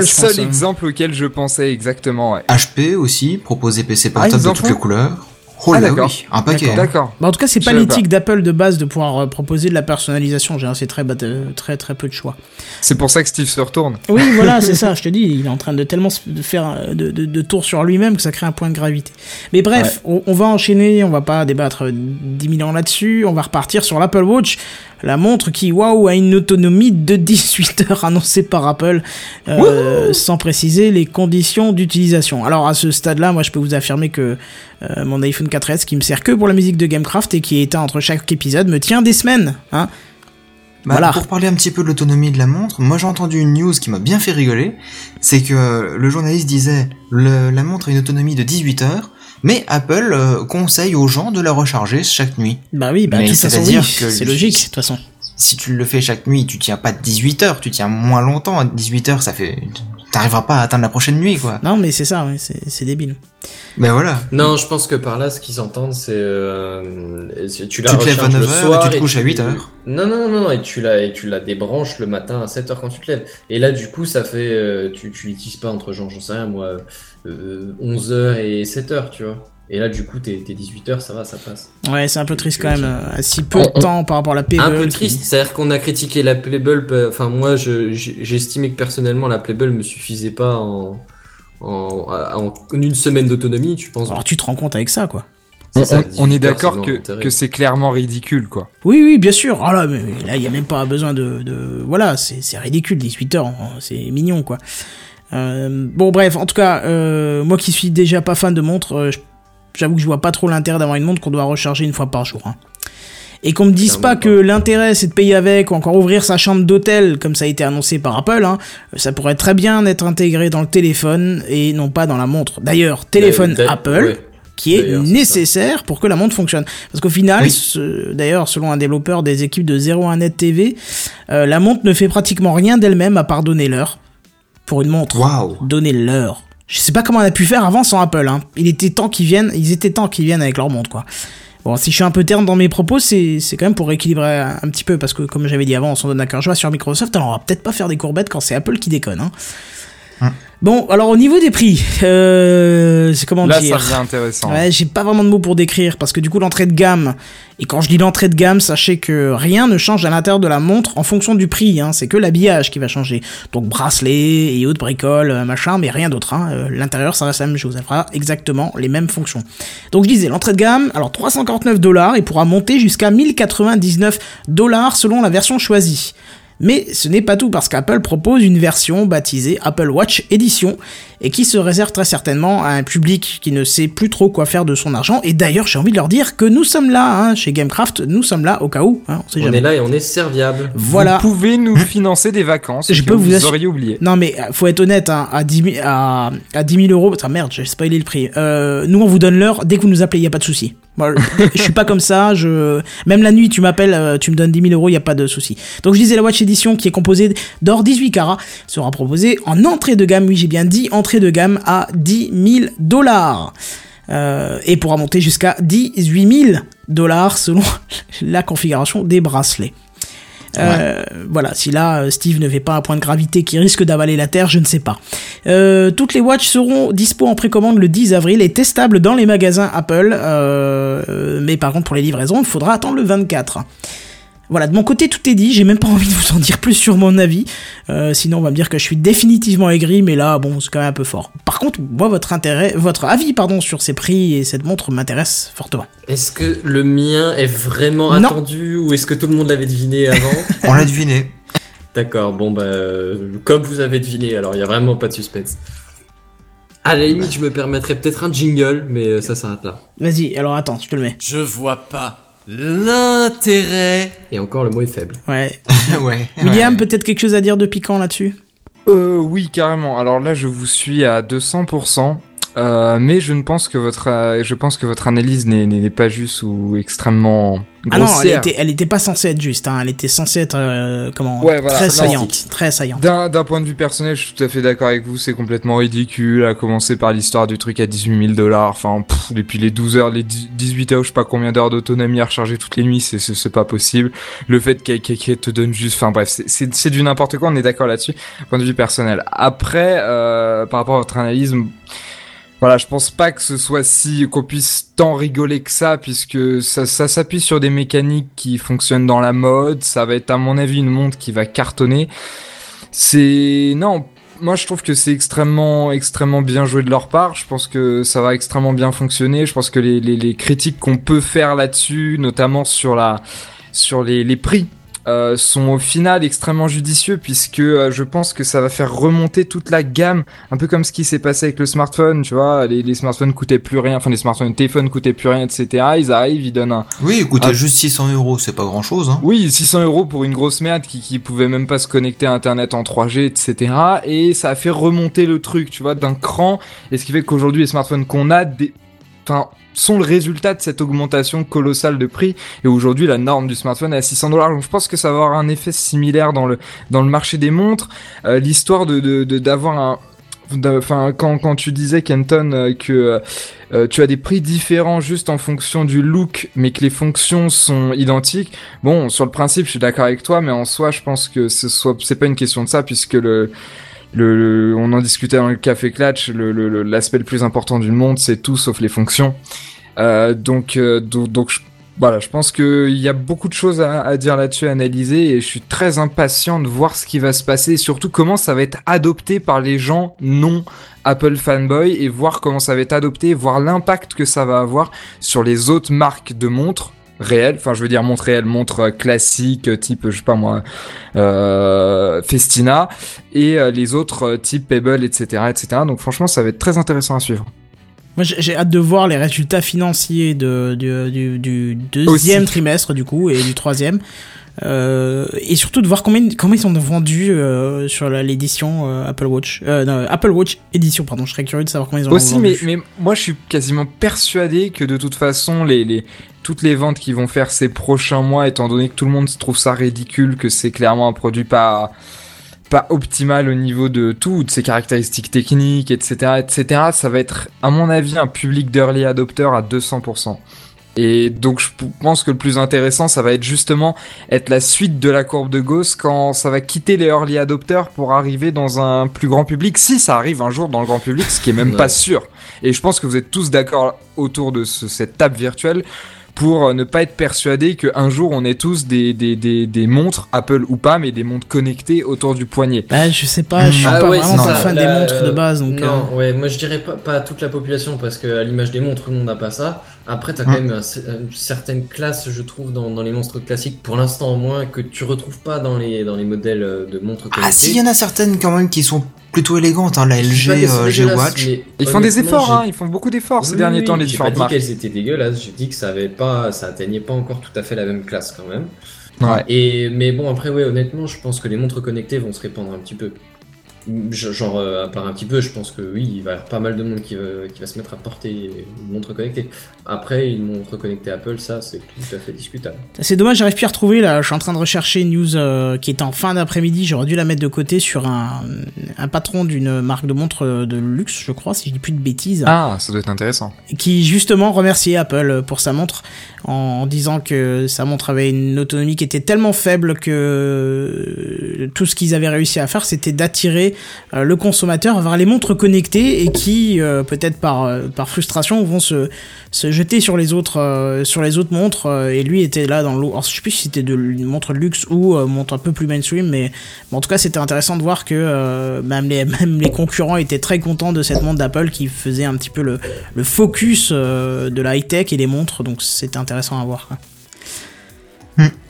le seul pense, hein. exemple auquel je pensais exactement. Ouais. HP aussi, proposait PC Ah, portable de toutes les couleurs. Oh Ah, là d'accord. oui, un paquet. hein. D'accord. Bah, en tout cas, c'est pas l'éthique d'Apple de base de pouvoir euh, proposer de la personnalisation. J'ai c'est très, bat- euh, très, très peu de choix. C'est pour ça que Steve se retourne. Oui, voilà, c'est ça, je te dis, il est en train de tellement de faire euh, de, de, de tours sur lui-même que ça crée un point de gravité. Mais bref, on, on va enchaîner, on va pas débattre euh, 10 000 ans là-dessus, on va repartir sur l'Apple Watch, la montre qui, waouh, a une autonomie de 18 heures annoncée par Apple, euh, sans préciser les conditions d'utilisation. Alors à ce stade-là, moi je peux vous affirmer que euh, mon iPhone 4S, qui me sert que pour la musique de Gamecraft et qui est éteint entre chaque épisode, me tient des semaines, hein. Bah, Voilà. Pour parler un petit peu de l'autonomie de la montre, moi j'ai entendu une news qui m'a bien fait rigoler, c'est que le journaliste disait le- la montre a une autonomie de 18 heures, mais Apple euh, conseille aux gens de la recharger chaque nuit. Bah oui, bah c'est-à-dire oui, que c'est logique, de toute façon. Si tu le fais chaque nuit, tu tiens pas 18 heures, tu tiens moins longtemps. À 18 heures, ça fait... T'arriveras pas à atteindre la prochaine nuit, quoi. Non, mais c'est ça, ouais, c'est c'est débile. Ben voilà. Non, je pense que par là, ce qu'ils entendent, c'est euh, c'est- tu la Tu te lèves à recharges le 9 heures et soir tu te couches à 8 heures. Non, non, non, non, et tu la et tu la débranches le matin à 7 heures quand tu te lèves. Et là, du coup, ça fait euh, tu tu l'utilises pas entre genre, j'en sais rien, moi, euh, 11 heures et 7 heures, tu vois. Et là, du coup, t'es t'es 18 heures, ça va, ça passe. Ouais, c'est un peu triste quand même, euh, à si peu On- de on- temps par rapport à la Pebble. Un peu qui- triste, c'est-à-dire qu'on a critiqué la Playable. euh, Enfin, moi, je- j'ai j'ai estimé que personnellement, la Playable me suffisait pas en en, en une semaine d'autonomie. Tu penses? Alors tu te rends compte avec ça, quoi. C'est On, ça, on- 18 on est d'accord que, que c'est clairement ridicule, quoi. Oui, oui, bien sûr. Ah là, mais là, il y a même pas besoin de, de... voilà, c'est c'est ridicule, 18 heures, c'est mignon, quoi. Euh, bon, bref, en tout cas, euh, moi qui suis déjà pas fan de montres, euh, je- j'avoue que je vois pas trop l'intérêt d'avoir une montre qu'on doit recharger une fois par jour. hein. Et qu'on me dise pas que l'intérêt c'est de payer avec ou encore ouvrir sa chambre d'hôtel comme ça a été annoncé par Apple, hein, ça pourrait très bien être intégré dans le téléphone et non pas dans la montre. D'ailleurs, téléphone Apple, ouais. qui est nécessaire pour que la montre fonctionne. Parce qu'au final, Oui. d'ailleurs, selon un développeur des équipes de 01net TV, euh, la montre ne fait pratiquement rien d'elle-même à part donner l'heure. Pour une montre, Waouh. donner l'heure. Je sais pas comment on a pu faire avant sans Apple. Hein. Il était temps qu'ils viennent, ils étaient temps qu'ils viennent avec leur montre, quoi. Bon, si je suis un peu terne dans mes propos, c'est quand même pour équilibrer un, un petit peu, parce que comme j'avais dit avant, on s'en donne à cœur joie sur Microsoft, alors on va peut-être pas faire des courbettes quand c'est Apple qui déconne. Hein. Bon, alors au niveau des prix, euh, c'est comment Là, dire ça devient intéressant. Ouais, j'ai pas vraiment de mots pour décrire parce que du coup l'entrée de gamme et quand je dis l'entrée de gamme, sachez que rien ne change à l'intérieur de la montre en fonction du prix, hein, c'est que l'habillage qui va changer. Donc bracelet et autres bricoles, euh, machin, mais rien d'autre. Hein. Euh, L'intérieur ça reste la même chose, elle fera exactement les mêmes fonctions. Donc je disais l'entrée de gamme, alors 349 dollars, il pourra monter jusqu'à 1099 dollars selon la version choisie. Mais ce n'est pas tout parce qu'Apple propose une version baptisée Apple Watch Edition et qui se réserve très certainement à un public qui ne sait plus trop quoi faire de son argent. Et d'ailleurs, j'ai envie de leur dire que nous sommes là, hein, chez Gamecraft, nous sommes là au cas où, hein, on sait On jamais. est là et on est serviable. Voilà. Vous pouvez nous financer des vacances. Je peux vous vous auriez oublié. Non mais euh, faut être honnête, hein, à, 10 000, à, à 10 000 euros, ah merde, j'ai spoilé le prix. Euh, nous on vous donne l'heure, dès que vous nous appelez, il y a pas de souci. Je suis pas comme ça, je même la nuit tu m'appelles, euh, tu me donnes 10 000 euros, il y a pas de souci. Donc je disais la Watch Edition qui est composée d'or 18 carats sera proposée en entrée de gamme, oui j'ai bien dit entrée de gamme à 10 000 dollars. Euh, et pourra monter jusqu'à 18 000 dollars selon la configuration des bracelets. Euh, Voilà, si là euh, Steve ne fait pas un point de gravité qui risque d'avaler la Terre, je ne sais pas. Euh, toutes les watches seront dispo en précommande le 10 avril et testables dans les magasins Apple, mais par contre pour les livraisons, il faudra attendre le 24. Voilà, de mon côté tout est dit, j'ai même pas envie de vous en dire plus sur mon avis, euh, sinon on va me dire que je suis définitivement aigri, mais là bon c'est quand même un peu fort. Par contre, moi votre intérêt, votre avis pardon sur ces prix et cette montre m'intéresse fortement. Est-ce que le mien est vraiment Non. attendu ou est-ce que tout le monde l'avait deviné avant On l'a deviné. D'accord, bon bah comme vous avez deviné, alors il y a vraiment pas de suspense. À la limite, je me permettrais peut-être un jingle, mais euh, ça s'arrête là. Vas-y, alors attends, je te le mets. Je vois pas l'intérêt. Et encore, le mot est faible. Ouais. ouais. William, peut-être quelque chose à dire de piquant là-dessus? Euh, oui, carrément. Alors là, je vous suis à 200%. Euh, mais je ne pense que votre, euh, je pense que votre analyse n'est- pas juste ou extrêmement Ah non, elle grossière. était, elle était pas censée être juste, hein. elle était censée être euh, comment Ouais, voilà, très saillante, très saillante. D'un d'un point de vue personnel, je suis tout à fait d'accord avec vous, c'est complètement ridicule, à commencer par l'histoire du truc à 18 000 dollars, enfin, depuis les 12 heures, les 10 18 heures, je sais pas combien d'heures d'autonomie à recharger toutes les nuits, c'est- c'est pas possible. Le fait qu'elle te donne juste, enfin bref, c'est du n'importe quoi, on est d'accord là-dessus, point de vue personnel. Après, euh, par rapport à votre analyse, voilà, je pense pas que ce soit si qu'on puisse tant rigoler que ça, puisque ça, s'appuie sur des mécaniques qui fonctionnent dans la mode. Ça va être à mon avis une montre qui va cartonner. C'est non, moi je trouve que c'est extrêmement extrêmement bien joué de leur part. Je pense que ça va extrêmement bien fonctionner. Je pense que les, critiques qu'on peut faire là-dessus, notamment sur les prix. Euh, sont au final extrêmement judicieux puisque euh, je pense que ça va faire remonter toute la gamme un peu comme ce qui s'est passé avec le smartphone, tu vois, les, les smartphones coûtaient plus rien, enfin les smartphones, les téléphones coûtaient plus rien, etc. Ils arrivent, ils donnent un, Oui, il coûtait Ah. juste 600 euros, c'est pas grand chose. Hein. oui, 600 euros pour une grosse merde qui, qui pouvait même pas se connecter à Internet en 3G, etc. Et ça a fait remonter le truc, tu vois, d'un cran. Et ce qui fait qu'aujourd'hui, les smartphones qu'on a, des... enfin, sont le résultat de cette augmentation colossale de prix. Et aujourd'hui, la norme du smartphone est à 600 dollars. Donc, je pense que ça va avoir un effet similaire dans le dans le marché des montres. Euh, L'histoire de d'avoir un Enfin, quand, quand tu disais, Kenton, euh, que euh, tu as des prix différents juste en fonction du look, mais que les fonctions sont identiques, Bon, sur le principe, je suis d'accord avec toi, mais en soi, je pense que ce soit, c'est pas une question de ça, puisque le, on en discutait dans le café le- l'aspect le plus important du monde, c'est tout sauf les fonctions. Euh, donc, euh, donc, je- voilà, je pense qu'il y a beaucoup de choses à, à dire là-dessus, à analyser, et je suis très impatient de voir ce qui va se passer, et surtout comment ça va être adopté par les gens non Apple fanboy, et voir comment ça va être adopté, voir l'impact que ça va avoir sur les autres marques de montres réelles, enfin je veux dire montres réelles, montres euh, classiques, euh, type, je sais pas moi, euh, Festina, et les autres type Pebble, etc., etc. Donc franchement, ça va être très intéressant à suivre. Moi, j'ai hâte de voir les résultats financiers de, du, du, du deuxième Aussi. trimestre, du coup, et du troisième. Euh, et surtout de voir combien, combien ils ont vendus euh, sur l'édition euh, Apple Watch. Non, Apple Watch édition, pardon. Je serais curieux de savoir combien ils ont Aussi, vendu. mais, mais moi je suis quasiment persuadé que de toute façon, les, les, toutes les ventes qu'ils vont faire ces prochains mois, étant donné que tout le monde trouve ça ridicule, que c'est clairement un produit pas, pas optimal au niveau de tout, de ses caractéristiques techniques, etc., etc., ça va être, à mon avis, un public d'early adopter à 200%. Et donc je pense que le plus intéressant, ça va être justement être la suite de la courbe de Gauss quand ça va quitter les early adopters pour arriver dans un plus grand public, si ça arrive un jour dans le grand public, ce qui est même Ouais. pas sûr. Et je pense que vous êtes tous d'accord autour de ce- cette table virtuelle pour euh, ne pas être persuadé qu'un jour on ait tous des, des, des, des montres, Apple ou pas, mais des montres connectées autour du poignet. Bah, je sais pas, je suis Ah pas ouais, vraiment pas fan des montres de base, donc. Non, euh, ouais, moi je dirais pas, pas toute la population parce que à l'image des montres, tout le monde n'a pas ça. Après, t'as quand Mm. même un- une certaine classe, je trouve, dans, dans les monstres classiques, pour l'instant au moins, que tu retrouves pas dans les, dans les modèles euh, de montres connectées. Ah si, il y en a certaines quand même qui sont plutôt élégantes, hein, la LG, euh, G-Watch. Ils font des efforts, hein, ils font beaucoup d'efforts ces Oui, derniers oui, temps, les J'ai pas différentes dit qu'elles étaient dégueulasses, j'ai dit que ça avait pas, ça atteignait pas encore tout à fait la même classe quand même. Ouais. Et mais bon après ouais honnêtement je pense que les montres connectées vont se répandre un petit peu. Genre euh, à part un petit peu je pense que oui il va y avoir pas mal de monde qui va, qui va se mettre à porter une montre connectée. Après une montre connectée Apple ça c'est tout à fait discutable. C'est dommage, j'arrive plus à retrouver là. Je suis en train de rechercher une news euh, qui est en fin d'après-midi. J'aurais dû la mettre de côté sur un, un patron d'une marque de montres de luxe, je crois, si je dis plus de bêtises, Ah, ça doit être intéressant. qui justement remerciait Apple pour sa montre en disant que sa montre avait une autonomie qui était tellement faible que euh, tout ce qu'ils avaient réussi à faire, c'était d'attirer euh, le consommateur vers les montres connectées et qui, euh, peut-être par, euh, par frustration, vont se, jeter sur les autres, les montres. et lui était là dans l'eau. Alors, je sais plus si c'était de une montre de luxe ou montre un peu plus mainstream, mais, en tout cas, c'était intéressant de voir que même, les, les concurrents étaient très contents de cette montre d'Apple qui faisait un petit peu le, le focus de la high-tech et des montres. Donc, c'était intéressant à voir.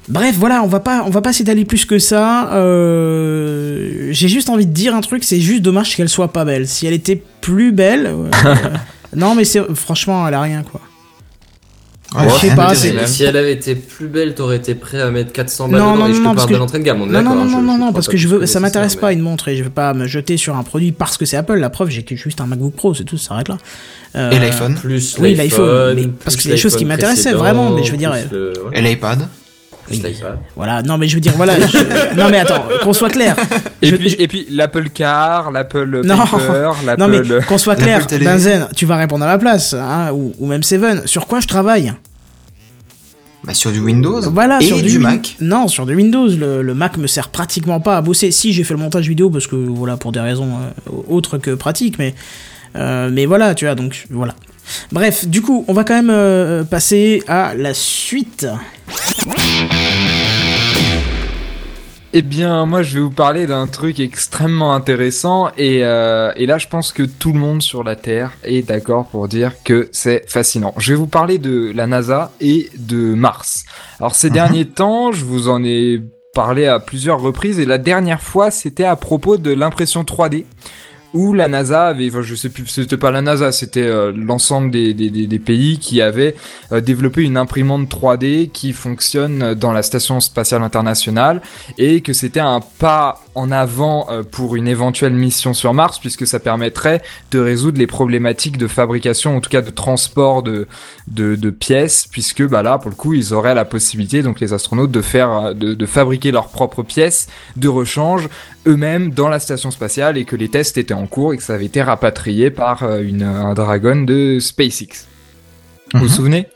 Bref, voilà, on va pas, on va pas s'étaler plus que ça. Euh, J'ai juste envie de dire un truc, c'est juste dommage qu'elle soit pas belle. Si elle était plus belle, euh, non mais c'est franchement, elle a rien quoi. Ouais, je sais pas. Si elle avait été plus belle, t'aurais été prêt à mettre 400 balles Non, dedans non, et je non, te parce parle que- de l'entrée de gamme, on est Non, non, non, je- non, je non, parce que je veux, ça m'intéresse pas une montre et je veux pas me jeter sur un produit parce que c'est Apple. La preuve, j'ai juste un MacBook Pro, c'est tout, ça s'arrête là. Euh, Et l'iPhone Plus Oui, l'iPhone, parce que c'est des choses qui m'intéressaient vraiment, mais je veux dire, le- Et l'iPad Voilà, non, mais je veux dire, voilà. je- Non, mais attends, qu'on soit clair. Et Je- puis, je- et puis l'Apple Car, l'Apple. Paper, l'Apple. Non, mais qu'on soit clair. Benzen, tu vas répondre à ma place, hein, ou, ou même Seven. Sur quoi je travaille? Bah, Sur du Windows Voilà, et sur du, du, Mac. Non, sur du Windows. Le, le Mac me sert pratiquement pas à bosser. Si j'ai fait le montage vidéo parce que voilà pour des raisons euh, autres que pratiques, mais euh, mais voilà, tu vois. Donc voilà. Bref, du coup, on va quand même euh, passer à la suite. Eh bien, moi, je vais vous parler d'un truc extrêmement intéressant et, euh, et là, je pense que tout le monde sur la Terre est d'accord pour dire que c'est fascinant. Je vais vous parler de la NASA et de Mars. Alors, ces Mhm. derniers temps, je vous en ai parlé à plusieurs reprises et la dernière fois, c'était à propos de l'impression 3D où la NASA avait, enfin, je sais plus, c'était pas la NASA, c'était euh, l'ensemble des, des, des, pays qui avaient euh, développé une imprimante 3D qui fonctionne dans la station spatiale internationale et que c'était un pas en avant euh, pour une éventuelle mission sur Mars puisque ça permettrait de résoudre les problématiques de fabrication, en tout cas de transport de, de, de pièces, puisque bah là pour le coup ils auraient la possibilité donc les astronautes de faire euh, de, de fabriquer leurs propres pièces de rechange eux-mêmes dans la station spatiale et que les tests étaient en cours et que ça avait été rapatrié par euh, une, un Dragon de SpaceX. Vous vous Mhm. souvenez?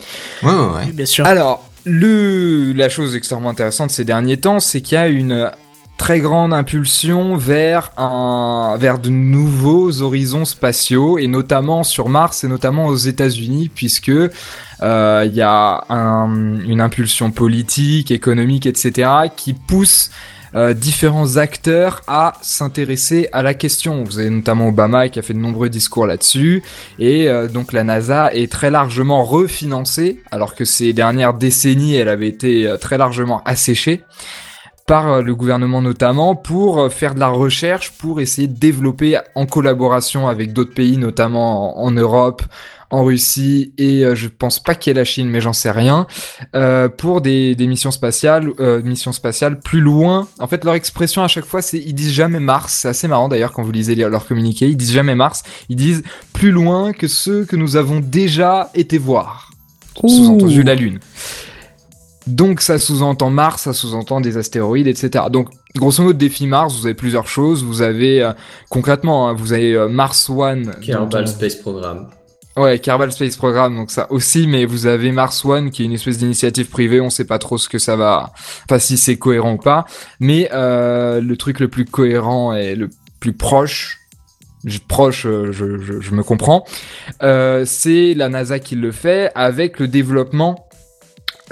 Ouais, ouais, ouais. Bien sûr. alors, le, la chose extrêmement intéressante ces derniers temps, c'est qu'il y a une très grande impulsion vers un, vers de nouveaux horizons spatiaux et notamment sur Mars et notamment aux États-Unis puisque euh, il y a un- une impulsion politique, économique, etc. qui pousse euh, différents acteurs à s'intéresser à la question. Vous avez notamment Obama qui a fait de nombreux discours là-dessus. Et euh, donc la NASA est très largement refinancée, alors que ces dernières décennies, elle avait été euh, très largement asséchée par euh, le gouvernement notamment pour faire de la recherche, pour essayer de développer en collaboration avec d'autres pays, notamment en, en Europe, en Russie et euh, je pense pas qu'il y ait la Chine, mais j'en sais rien, euh, pour des, des missions spatiales, euh, missions spatiales plus loin. En fait, leur expression à chaque fois, c'est ils disent jamais Mars. C'est assez marrant d'ailleurs quand vous lisez leur communiqué, ils disent jamais Mars, ils disent plus loin que ceux que nous avons déjà été voir. Sous-entendu la Lune. Donc ça sous-entend Mars, ça sous-entend des astéroïdes, etc. Donc grosso modo défi Mars, vous avez plusieurs choses. Vous avez euh, concrètement, hein, vous avez euh, Mars One, Kerbal dont on- Space Program. Ouais, Kerbal Space Program, donc ça aussi, mais vous avez Mars One qui est une espèce d'initiative privée, on sait pas trop ce que ça va, enfin si c'est cohérent ou pas, mais euh, le truc le plus cohérent et le plus proche, proche, euh, je, je, je me comprends, euh, c'est la NASA qui le fait avec le développement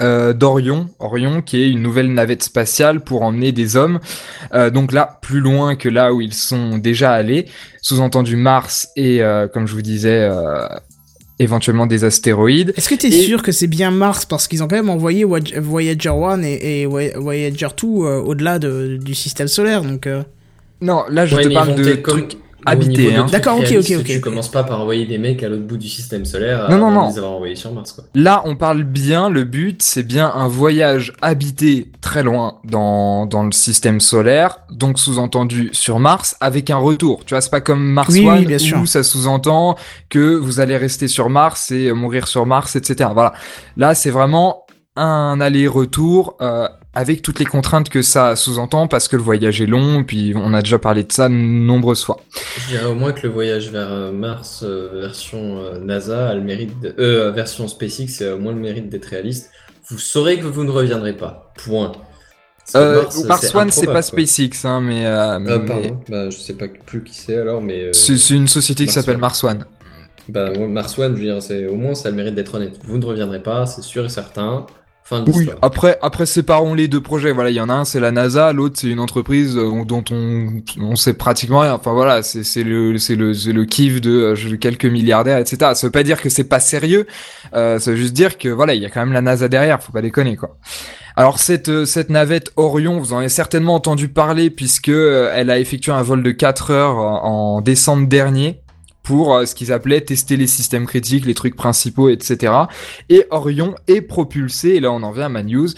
euh, d'Orion, Orion qui est une nouvelle navette spatiale pour emmener des hommes, donc là plus loin que là où ils sont déjà allés, sous-entendu Mars et comme je vous disais éventuellement des astéroïdes. Est-ce que t'es Et- sûr que c'est bien Mars? Parce qu'ils ont quand même envoyé Voy- Voyager 1 et, et Voy- Voyager 2 euh, au-delà de- du système solaire donc euh, Non, là je Ouais, te parle de comme- trucs de Hein. D'accord, ok, ok, ok, Tu commences pas par envoyer des mecs à l'autre bout du système solaire Non, non, avant non. les avoir envoyés sur Mars, quoi. Là, on parle bien, le but, c'est bien un voyage habité très loin dans, dans le système solaire, donc sous-entendu sur Mars, avec un retour. Tu vois, c'est pas comme Mars Oui, oui, One, bien où sûr. ça sous-entend que vous allez rester sur Mars et euh, mourir sur Mars, etc. Voilà. Là, c'est vraiment un aller-retour euh, avec toutes les contraintes que ça sous-entend, parce que le voyage est long, puis on a déjà parlé de ça de nombreuses fois. Je dirais au moins que le voyage vers euh, Mars, euh, version euh, NASA, a le mérite de... euh, version SpaceX, a au moins le mérite d'être réaliste. Vous saurez que vous ne reviendrez pas. Point. Mars, Mars One, c'est pas. SpaceX, hein, mais... Ah, mais- pardon. Bah, je sais pas plus qui c'est alors, mais. C'est c'est une société qui s'appelle. Mars One. Bah, Mars One, je veux dire, c'est au moins ça a le mérite d'être honnête. Vous ne reviendrez pas, c'est sûr et certain. Fin de Oui, après, après séparons les deux projets. Voilà, il y en a un, c'est la NASA, l'autre c'est une entreprise dont on, on sait pratiquement rien. Enfin voilà, c'est le, c'est le, le kiff de euh, quelques milliardaires, etc. Ça veut pas dire que c'est pas sérieux. Euh, ça veut juste dire que voilà, il y a quand même la NASA derrière. Faut pas déconner quoi. Alors cette euh, cette navette Orion, vous en avez certainement entendu parler puisque euh, elle a effectué un vol de 4 heures en en décembre dernier pour euh, ce qu'ils appelaient tester les systèmes critiques, les trucs principaux, etc. Et Orion est propulsé, et là on en vient à ma news,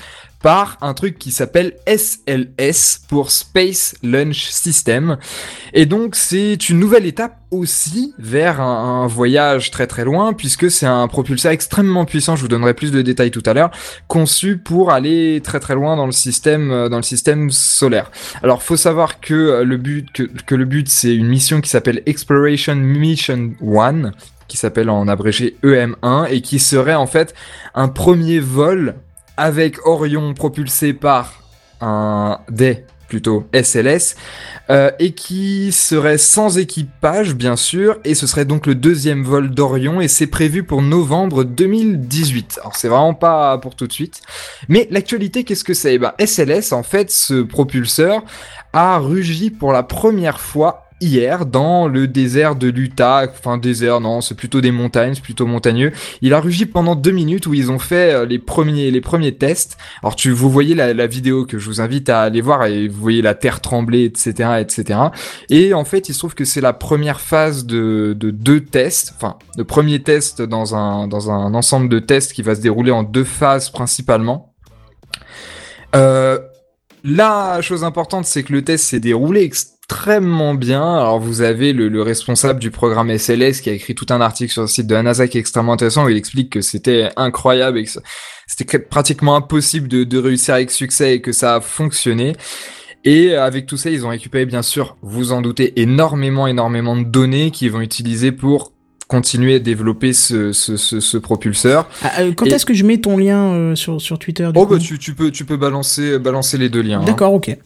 par un truc qui s'appelle SLS pour Space Launch System. Et donc c'est une nouvelle étape aussi vers un, voyage très très loin puisque c'est un propulseur extrêmement puissant, je vous donnerai plus de détails tout à l'heure, conçu pour aller très très loin dans le système euh, dans le système solaire. Alors faut savoir que euh, le but que, que le but c'est une mission qui s'appelle Exploration Mission 1 qui s'appelle en abrégé EM1 et qui serait en fait un premier vol avec Orion propulsé par un des plutôt SLS euh, et qui serait sans équipage bien sûr et ce serait donc le deuxième vol d'Orion et c'est prévu pour novembre 2018. Alors c'est vraiment pas pour tout de suite. Mais l'actualité qu'est-ce que c'est? Eh ben SLS en fait ce propulseur a rugi pour la première fois hier dans le désert de l'Utah, enfin désert non, c'est plutôt des montagnes, c'est plutôt montagneux. Il a rugi pendant deux minutes où ils ont fait euh, les premiers les premiers tests. Alors tu vous voyez la, la vidéo que je vous invite à aller voir et vous voyez la terre trembler, etc., etc. Et en fait, il se trouve que c'est la première phase de, de deux tests, enfin le premier test dans un dans un ensemble de tests qui va se dérouler en deux phases principalement. Euh, la chose importante, c'est que le test s'est déroulé extrêmement bien. Alors vous avez le, le, responsable du programme SLS qui a écrit tout un article sur le site de la NASA qui est extrêmement intéressant où il explique que c'était incroyable et que c'était pratiquement impossible de, de réussir avec succès et que ça a fonctionné. Et avec tout ça, ils ont récupéré, bien sûr, vous en doutez, énormément, énormément de données qu'ils vont utiliser pour continuer à développer ce, ce, ce, ce propulseur. Ah, euh, quand Et- est-ce que je mets ton lien euh, sur, sur Twitter du Oh coup bah tu, tu peux tu peux balancer balancer les deux liens. hein. D'accord, ok.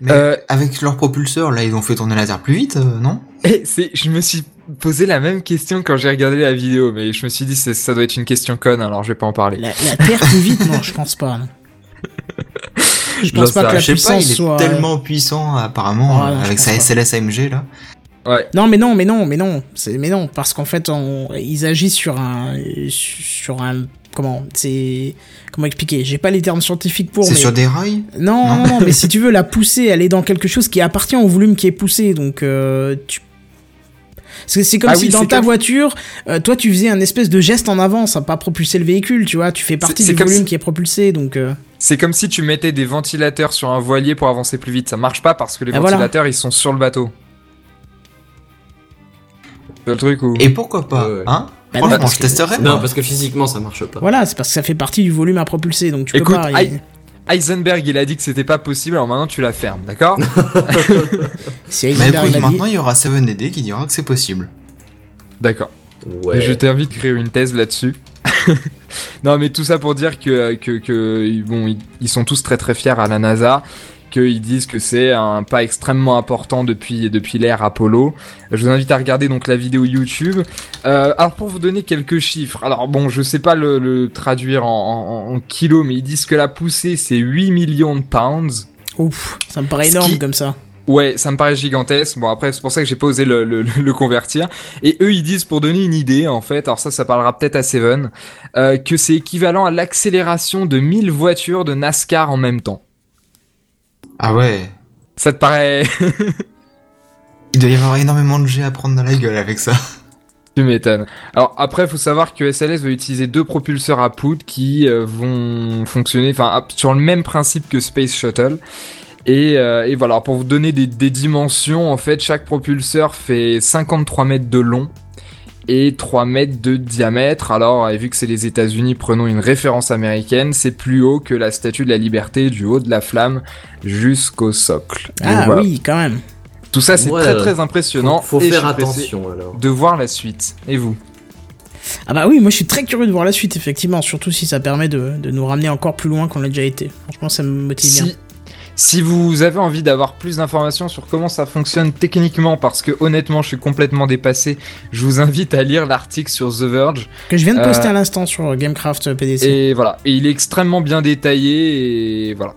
Mais Euh, avec leur propulseur, là, ils ont fait tourner la Terre plus vite, euh, non? Et je me suis posé la même question quand j'ai regardé la vidéo, mais je me suis dit c'est- ça doit être une question conne, alors je vais pas en parler. La, la Terre plus vite, non, je pense pas. non. Je pense pas que la Je sais pas, puissance il est soit. tellement puissant, apparemment, Ouais, euh, avec sa. SLS AMG, là. Ouais. Non, mais non, mais non, mais non, c'est mais non, parce qu'en fait, on, ils agissent sur un, sur un, comment, c'est, comment expliquer? J'ai pas les termes scientifiques pour. C'est mais... sur des rails? Non, Non. non, non, mais si tu veux la pousser, elle est dans quelque chose qui appartient au volume qui est poussé, donc euh, tu. C'est c'est comme Ah si oui, dans ta comme- voiture, euh, toi tu faisais un espèce de geste en avant, ça pas propulser le véhicule, tu vois, tu fais partie c'est du comme volume si- qui est propulsé, donc. euh, C'est comme si tu mettais des ventilateurs sur un voilier pour avancer plus vite. Ça marche pas parce que les Ah, voilà. ventilateurs ils sont sur le bateau. C'est le truc où. Et pourquoi pas, Ouais, ouais. hein? Bah non, je que- testerais, Non, parce que physiquement ça marche pas. Voilà, c'est parce que ça fait partie du volume à propulser, donc tu Écoute, peux pas. aïe. Heisenberg il a dit que c'était pas possible, alors maintenant tu la fermes, d'accord Si Mais écoute, maintenant, il y aura 7DD qui dira que c'est possible. D'accord. Ouais. Je t'invite à créer une thèse là-dessus. non, mais tout ça pour dire que, que, que bon, ils, ils sont tous très très fiers à la NASA, qu'ils disent que c'est un pas extrêmement important depuis, depuis l'ère Apollo. Je vous invite à regarder donc la vidéo YouTube. Euh, alors pour vous donner quelques chiffres, alors bon, je sais pas le, le traduire en, en, en kilos, mais ils disent que la poussée c'est 8 millions de pounds. Ouf, ça me paraît énorme qui- comme ça. Ouais, ça me paraît gigantesque. Bon, après, c'est pour ça que j'ai pas osé le, le, le convertir. Et eux, ils disent, pour donner une idée, en fait, alors ça, ça parlera peut-être à Seven, euh, que c'est équivalent à l'accélération de 1000 voitures de NASCAR en même temps. Ah ouais. Ça te paraît... Il doit y avoir énormément de jets à prendre dans la gueule avec ça. tu m'étonnes. Alors après, faut savoir que SLS va utiliser deux propulseurs à poudre qui euh, vont fonctionner, enfin, sur le même principe que Space Shuttle. Et, euh, et voilà, pour vous donner des, des dimensions, en fait, chaque propulseur fait 53 mètres de long et 3 mètres de diamètre. Alors, et vu que c'est les États-Unis, prenons une référence américaine, c'est plus haut que la Statue de la Liberté, du haut de la flamme jusqu'au socle. Donc Ah voilà. oui, quand même. Tout ça, c'est Ouais. très très impressionnant. Faut, faut et faire attention alors. De voir la suite. Et vous Ah bah oui, moi je suis très curieux de voir la suite, effectivement, surtout si ça permet de, de nous ramener encore plus loin qu'on l'a déjà été. Franchement, ça me motive bien. Si, vous avez envie d'avoir plus d'informations sur comment ça fonctionne techniquement, parce que honnêtement je suis complètement dépassé, je vous invite à lire l'article sur The Verge. Que je viens de poster Euh, à l'instant sur Gamecraft PDC. Et voilà, et il est extrêmement bien détaillé et voilà.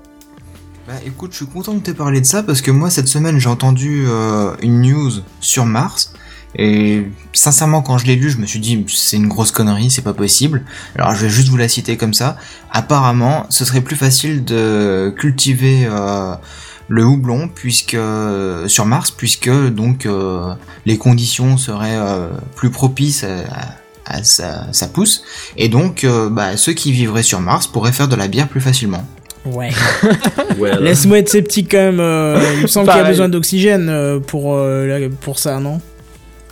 Bah écoute, je suis content de te parler de ça parce que moi cette semaine j'ai entendu euh, une news sur Mars et sincèrement quand je l'ai lu je me suis dit c'est une grosse connerie, c'est pas possible. Alors je vais juste vous la citer comme ça. Apparemment ce serait plus facile de cultiver euh, le houblon puisque euh, sur Mars puisque donc euh, les conditions seraient euh, plus propices à, à sa, sa pousse et donc euh, bah, ceux qui vivraient sur Mars pourraient faire de la bière plus facilement. Ouais. Ouais, Laisse-moi être sceptique quand même. euh, il me semble qu'il y a besoin d'oxygène euh, pour, euh, pour ça, non?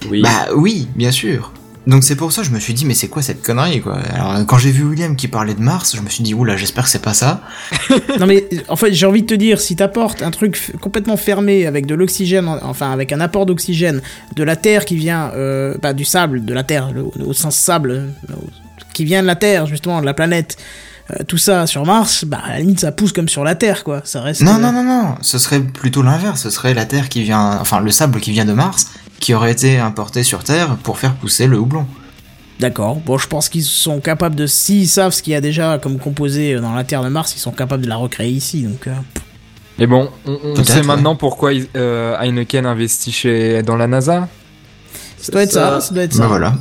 Oui. Bah oui, bien sûr. Donc c'est pour ça que je me suis dit mais c'est quoi cette connerie quoi? Alors quand j'ai vu William qui parlait de Mars, je me suis dit oula j'espère que c'est pas ça. Non mais en fait j'ai envie de te dire si t'apportes un truc complètement fermé avec de l'oxygène en- enfin avec un apport d'oxygène de la terre qui vient euh, bah, du sable de la terre le- au sens sable euh, qui vient de la terre justement de la planète euh, tout ça sur Mars bah à la limite ça pousse comme sur la terre quoi ça reste Non euh, non non non, ce serait plutôt l'inverse, ce serait la Terre qui vient enfin le sable qui vient de Mars qui aurait été importé sur Terre pour faire pousser le houblon. D'accord. Bon, je pense qu'ils sont capables de, s'ils savent ce qu'il y a déjà comme composé dans la Terre de Mars, ils sont capables de la recréer ici. Donc, euh, Et bon, on, sait ouais. maintenant pourquoi euh, Heineken investit chez, dans la NASA. ça doit être ça. Ça doit être ça. Bah voilà.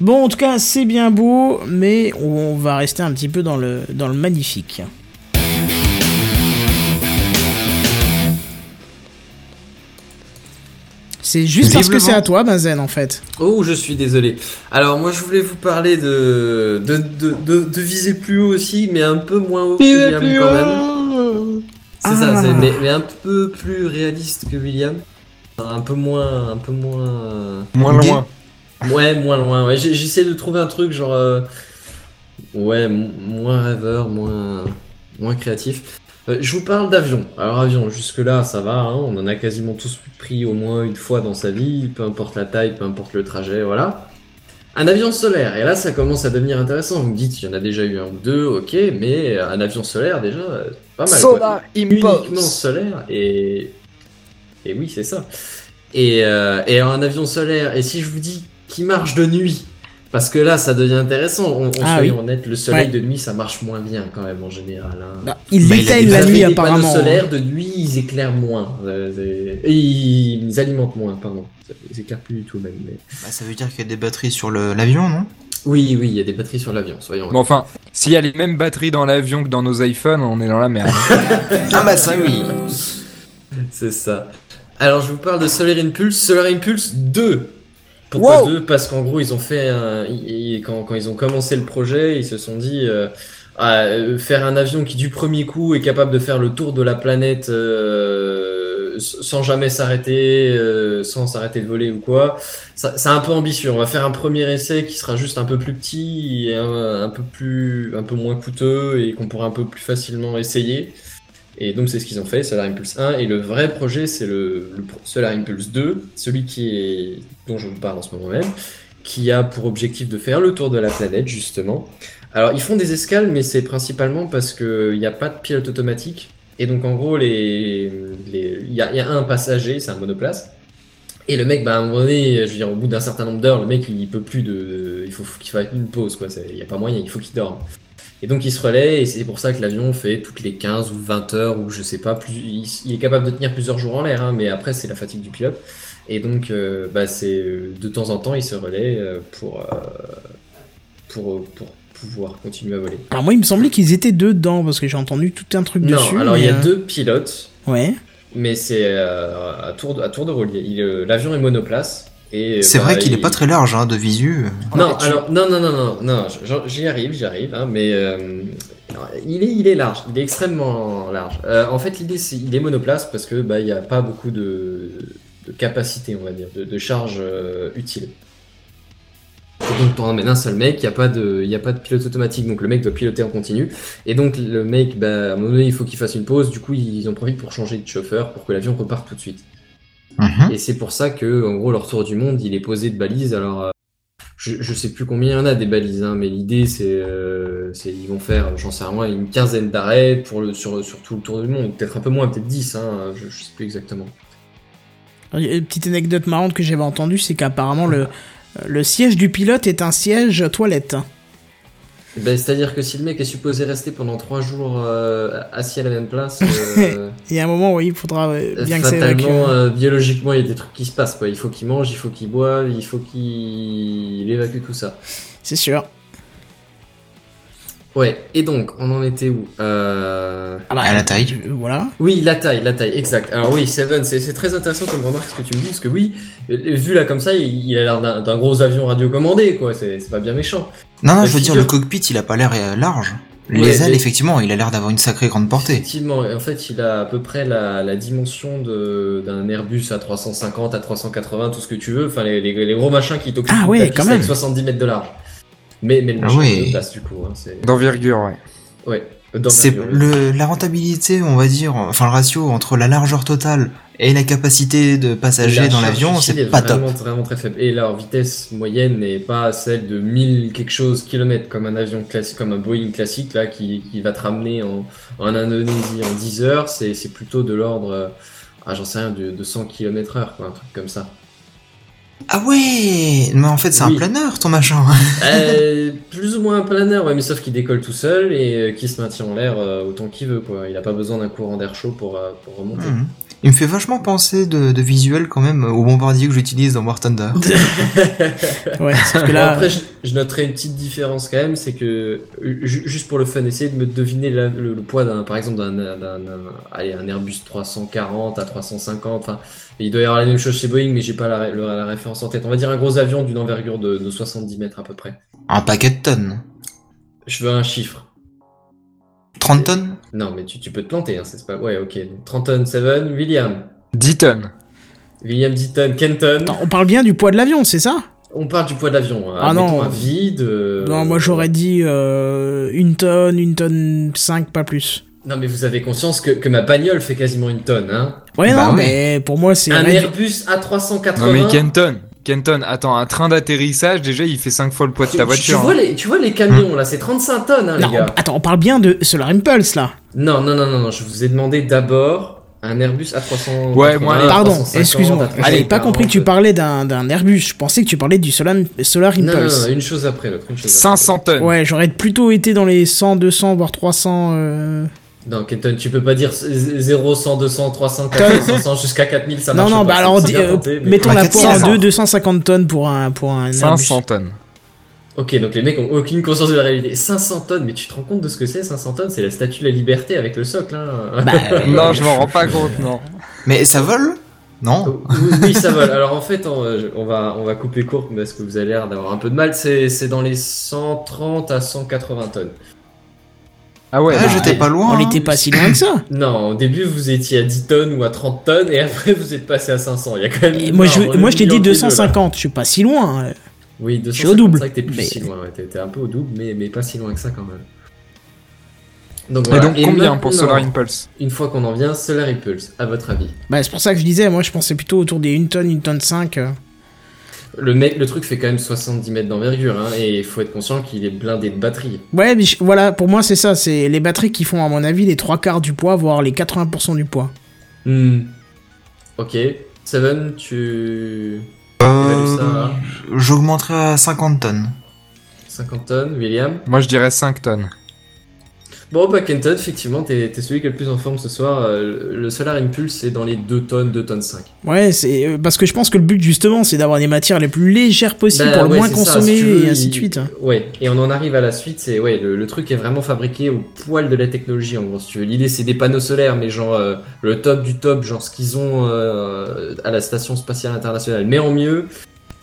Bon, en tout cas, c'est bien beau, mais on va rester un petit peu dans le dans le magnifique. C'est juste parce que c'est à toi, Benzen, en fait. Oh, je suis désolé. Alors, moi, je voulais vous parler de, de, de, de, de viser plus haut aussi, mais un peu moins haut que William quand même. C'est ça, Ah. c'est- mais, mais un peu plus réaliste que William. Un peu moins. Un peu moins. Moins loin. Ouais, moins loin. Ouais, j'essaie de trouver un truc genre. euh, Ouais, moins rêveur, moins. Moins créatif. Euh, je vous parle d'avion. Alors, avion, jusque-là, ça va. hein, on en a quasiment tous pris au moins une fois dans sa vie, peu importe la taille, peu importe le trajet, voilà. Un avion solaire, et là ça commence à devenir intéressant. Vous me dites, il y en a déjà eu un ou deux, ok, mais un avion solaire déjà, euh, pas mal. Solar Uniquement solaire, et. Et oui, c'est ça. Et, euh, et alors, un avion solaire, et si je vous dis qu'il marche de nuit parce que là, ça devient intéressant. On, on Ah soyons oui. honnêtes, le soleil Ouais. de nuit, ça marche moins bien quand même en général. hein. Bah, ils Bah, éteignent la nuit, apparemment. panneaux solaires de nuit, ils éclairent moins. Euh, et ils alimentent moins, pardon. Ils éclairent plus du tout même. mais- Bah, ça veut dire qu'il y a des batteries sur l'avion non? Oui, oui, il y a des batteries sur l'avion, soyons Bon, enfin, s'il y a les mêmes batteries dans l'avion que dans nos iPhones, on est dans la merde. Ah bah ça oui. C'est ça. Alors, je vous parle de Solar Impulse. Solar Impulse 2. Pourquoi Wow 2 Parce qu'en gros, ils ont fait un... ils- quand, quand ils ont commencé le projet, ils se sont dit euh, ah, euh, faire un avion qui du premier coup est capable de faire le tour de la planète euh, sans jamais s'arrêter, euh, sans s'arrêter de voler ou quoi. Ça- C'est un peu ambitieux. On va faire un premier essai qui sera juste un peu plus petit et un, un peu plus, un peu moins coûteux et qu'on pourra un peu plus facilement essayer. Et donc c'est ce qu'ils ont fait, Solar Impulse 1. Et le vrai projet, c'est le, Solar Impulse 2, celui qui est, dont je vous parle en ce moment même, qui a pour objectif de faire le tour de la planète, justement. Alors ils font des escales, mais c'est principalement parce qu'il n'y a pas de pilote automatique. Et donc en gros, il y, a, un passager, c'est un monoplace. Et le mec, bah, à un moment donné, je veux dire, au bout d'un certain nombre d'heures, le mec, il peut plus de, il faut qu'il fasse une pause, quoi. Il n'y a pas moyen, il faut qu'il dorme. Et donc il se relaie, et c'est pour ça que l'avion fait toutes les 15 ou 20 heures, ou je sais pas, plus, il, il est capable de tenir plusieurs jours en l'air, hein, mais après c'est la fatigue du pilote. Et donc euh, bah, c'est de temps en temps il se relaie euh, pour, euh, pour, pour pouvoir continuer à voler. Alors moi, il me semblait qu'ils étaient deux dedans parce que j'ai entendu tout un truc Non, dessus. alors il y a euh, deux pilotes, Ouais. mais c'est euh, à, tour de, à tour de euh, L'avion est monoplace. Et, C'est bah, vrai qu'il est il- pas très large hein, de visu. Non, alors, non, non, non, non, j'y arrive, j'y arrive, hein, mais euh, il, est, il est large, il est extrêmement large. Euh, en fait, l'idée, c'est il est monoplace parce que bah, il n'y a pas beaucoup de, de capacité, on va dire, de, de charge euh, utile. Et donc, tu emmènes un seul mec, il n'y a, pas de- il y a pas de pilote automatique, donc le mec doit piloter en continu. Et donc, le mec, bah, à un moment donné, il faut qu'il fasse une pause, du coup, ils en profitent pour changer de chauffeur pour que l'avion reparte tout de suite. Mhm. Et c'est pour ça que, en gros, leur tour du monde, il est posé de balises. Alors, euh, je, je sais plus combien il y en a des balises, hein, mais l'idée, c'est, euh, c'est, ils vont faire, j'en sais rien, une quinzaine d'arrêts pour le, sur, sur tout le tour du monde. Peut-être un peu moins, peut-être 10, hein, je, je sais plus exactement. Alors, il y a Une petite anecdote marrante que j'avais entendue, c'est qu'apparemment le, le siège du pilote est un siège toilette. Ben, c'est-à-dire que si le mec est supposé rester pendant 3 jours euh, assis à la même place, euh, Il y a un moment où il faudra euh, bien que fatalement, euh, biologiquement, il y a des trucs qui se passent. Quoi. Il faut qu'il mange, il faut qu'il boive, il faut qu'il évacue tout ça. C'est sûr. Ouais, et donc, on en était où euh... Ah bah, À la taille. Voilà. Oui, la taille, la taille, exact. Alors oui, Seven, c'est très intéressant comme remarque ce que tu me dis, parce que oui, vu là comme ça, il, il a l'air d'un gros avion radiocommandé, quoi, c'est pas bien méchant. Non, non, je veux dire, le cockpit, il a pas l'air euh, large. Les Ouais, ailes, mais- effectivement, il a l'air d'avoir une sacrée grande portée. Effectivement, en fait, il a à peu près la, la dimension de- d'un Airbus à 350, à 380, tout ce que tu veux, enfin les, les, les gros machins qui t'occupent Ah ouais, quand avec même. 70 mètres de large. Mais, mais le Ah machin ouais. est de place du coup, hein. D'envergure, ouais. Ouais, C'est oui. le, la rentabilité, on va dire, enfin le ratio entre la largeur totale et la capacité de passagers La dans l'avion, c'est est pas top. vraiment, vraiment très faible. Et leur vitesse moyenne n'est pas celle de 1000 quelque chose kilomètres comme un avion classique, comme un Boeing classique là qui, qui va te ramener en, en Indonésie en 10 heures. C'est, plutôt de l'ordre, euh, ah j'en sais rien, de, de 100 km heure, quoi, un truc comme ça. Ah ouais Mais en fait, c'est Oui. un planeur, ton machin. Euh, plus ou moins un planeur, ouais, mais sauf qu'il décolle tout seul et euh, qui se maintient en l'air euh, autant qu'il veut, quoi. Il a pas besoin d'un courant d'air chaud pour, pour remonter. Mhm. Il me fait vachement penser de, de visuel quand même au bombardier que j'utilise dans War Thunder. Ouais, sauf que Bon, là. après, je, je noterai une petite différence quand même, c'est que euh, ju- juste pour le fun, essayez de me deviner la- le, le poids d'un, par exemple, d'un, d'un, d'un- allez, un Airbus 340 à 350. Enfin, il doit y avoir la même chose chez Boeing, mais j'ai pas la référence en tête. On va dire un gros avion d'une envergure de, de 70 mètres à peu près. Un paquet de tonnes. Je veux un chiffre. 30 tonnes? Non, mais tu, tu peux te planter, hein, c'est pas. Ouais, ok. Donc, 30 tonnes, 7, William. 10 tonnes. William 10 tonnes, Kenton. Attends, on parle bien du poids de l'avion, c'est ça? On parle du poids de l'avion. hein. Ah non. un vide. euh, Non, moi j'aurais dit euh, une tonne, une tonne 5, pas plus. Non, mais vous avez conscience que, que ma bagnole fait quasiment une tonne, hein. Ouais, Bah non, oui. mais pour moi c'est. Un. Airbus A380. Non mais Kenton, Kenton, attends, un train d'atterrissage, déjà il fait 5 fois le poids de ta tu- tu voiture. vois hein. les, tu vois les camions là, c'est 35 tonnes, hein, Non, les gars. on- attends, on parle bien de Solar Impulse là. Non, non, non, non, non, je vous ai demandé d'abord un Airbus A380. Ouais, moi, A350, Pardon, A350, excuse-moi. Allez, pas compris que tu A340. parlais d'un d'un Airbus. Je pensais que tu parlais du Solar, Solar Non, non, Impulse. non, une chose après l'autre. une chose après 500 tonnes. Ouais, j'aurais plutôt été dans les 100, 200, voire 300. euh, l'autre. Non, Kenton, tu peux pas dire 0, 100, 200, 300, 400, 500 jusqu'à 4000, ça non, marche non, pas. bah alors, euh, mais- mettons la poire en 400. deux, 250 tonnes pour un, pour un Airbus. 500 tonnes. Ok, donc les mecs ont aucune conscience de la réalité. 500 tonnes, mais tu te rends compte de ce que c'est 500 tonnes? C'est la statue de la liberté avec le socle, hein. Bah, euh, Non, je m'en rends pas compte, non. Mais ça vole? Non Oui, oui, ça vole. Alors en fait, on, euh, on va, on va couper court parce que vous avez l'air d'avoir un peu de mal. C'est c'est dans les 130 à 180 tonnes. Ah ouais, Ah, bah, j'étais pas loin. on hein. n'était pas si loin que ça. Non, au début vous étiez à 10 tonnes ou à 30 tonnes et après vous êtes passé à 500. Il y a quand même. Et moi, je, moi, je t'ai dit milieu entre les deux, là. 250. Je suis pas si loin. euh. Oui, Je 250. suis au double, C'est vrai que t'es plus mais- si loin. Ouais, t'es t'es un peu au double, mais, mais pas si loin que ça quand même. Donc Et voilà. donc combien pour Solar Impulse Une fois qu'on en vient, Solar Impulse, à votre avis? Bah, c'est pour ça que je disais. Moi, je pensais plutôt autour des 1 tonne, 1 tonne 5. Le, mec, le truc fait quand même 70 mètres d'envergure, hein, et il faut être conscient qu'il est blindé de batterie. Ouais, mais je- voilà, pour moi, c'est ça. C'est les batteries qui font, à mon avis, les trois quarts du poids, voire les 80% du poids. Hmm. Ok. Seven, tu. Euh, évalues ça à J'augmenterai à 50 tonnes. 50 tonnes, William? Moi je dirais 5 tonnes. Bon, bah, Kenton, effectivement, t'es celui qui est le plus en forme ce soir. Euh, le Solar Impulse, c'est dans les 2 tonnes, 2 tonnes 5. Ouais, c'est euh, parce que je pense que le but, justement, c'est d'avoir des matières les plus légères possibles Bah, pour le moins consommer si tu veux, et ainsi de suite. hein. Ouais, et on en arrive à la suite, c'est ouais, le, le truc est vraiment fabriqué au poil de la technologie en gros. Si tu veux, l'idée c'est des panneaux solaires, mais genre euh, le top du top, genre ce qu'ils ont euh, à la station spatiale internationale, mais en mieux.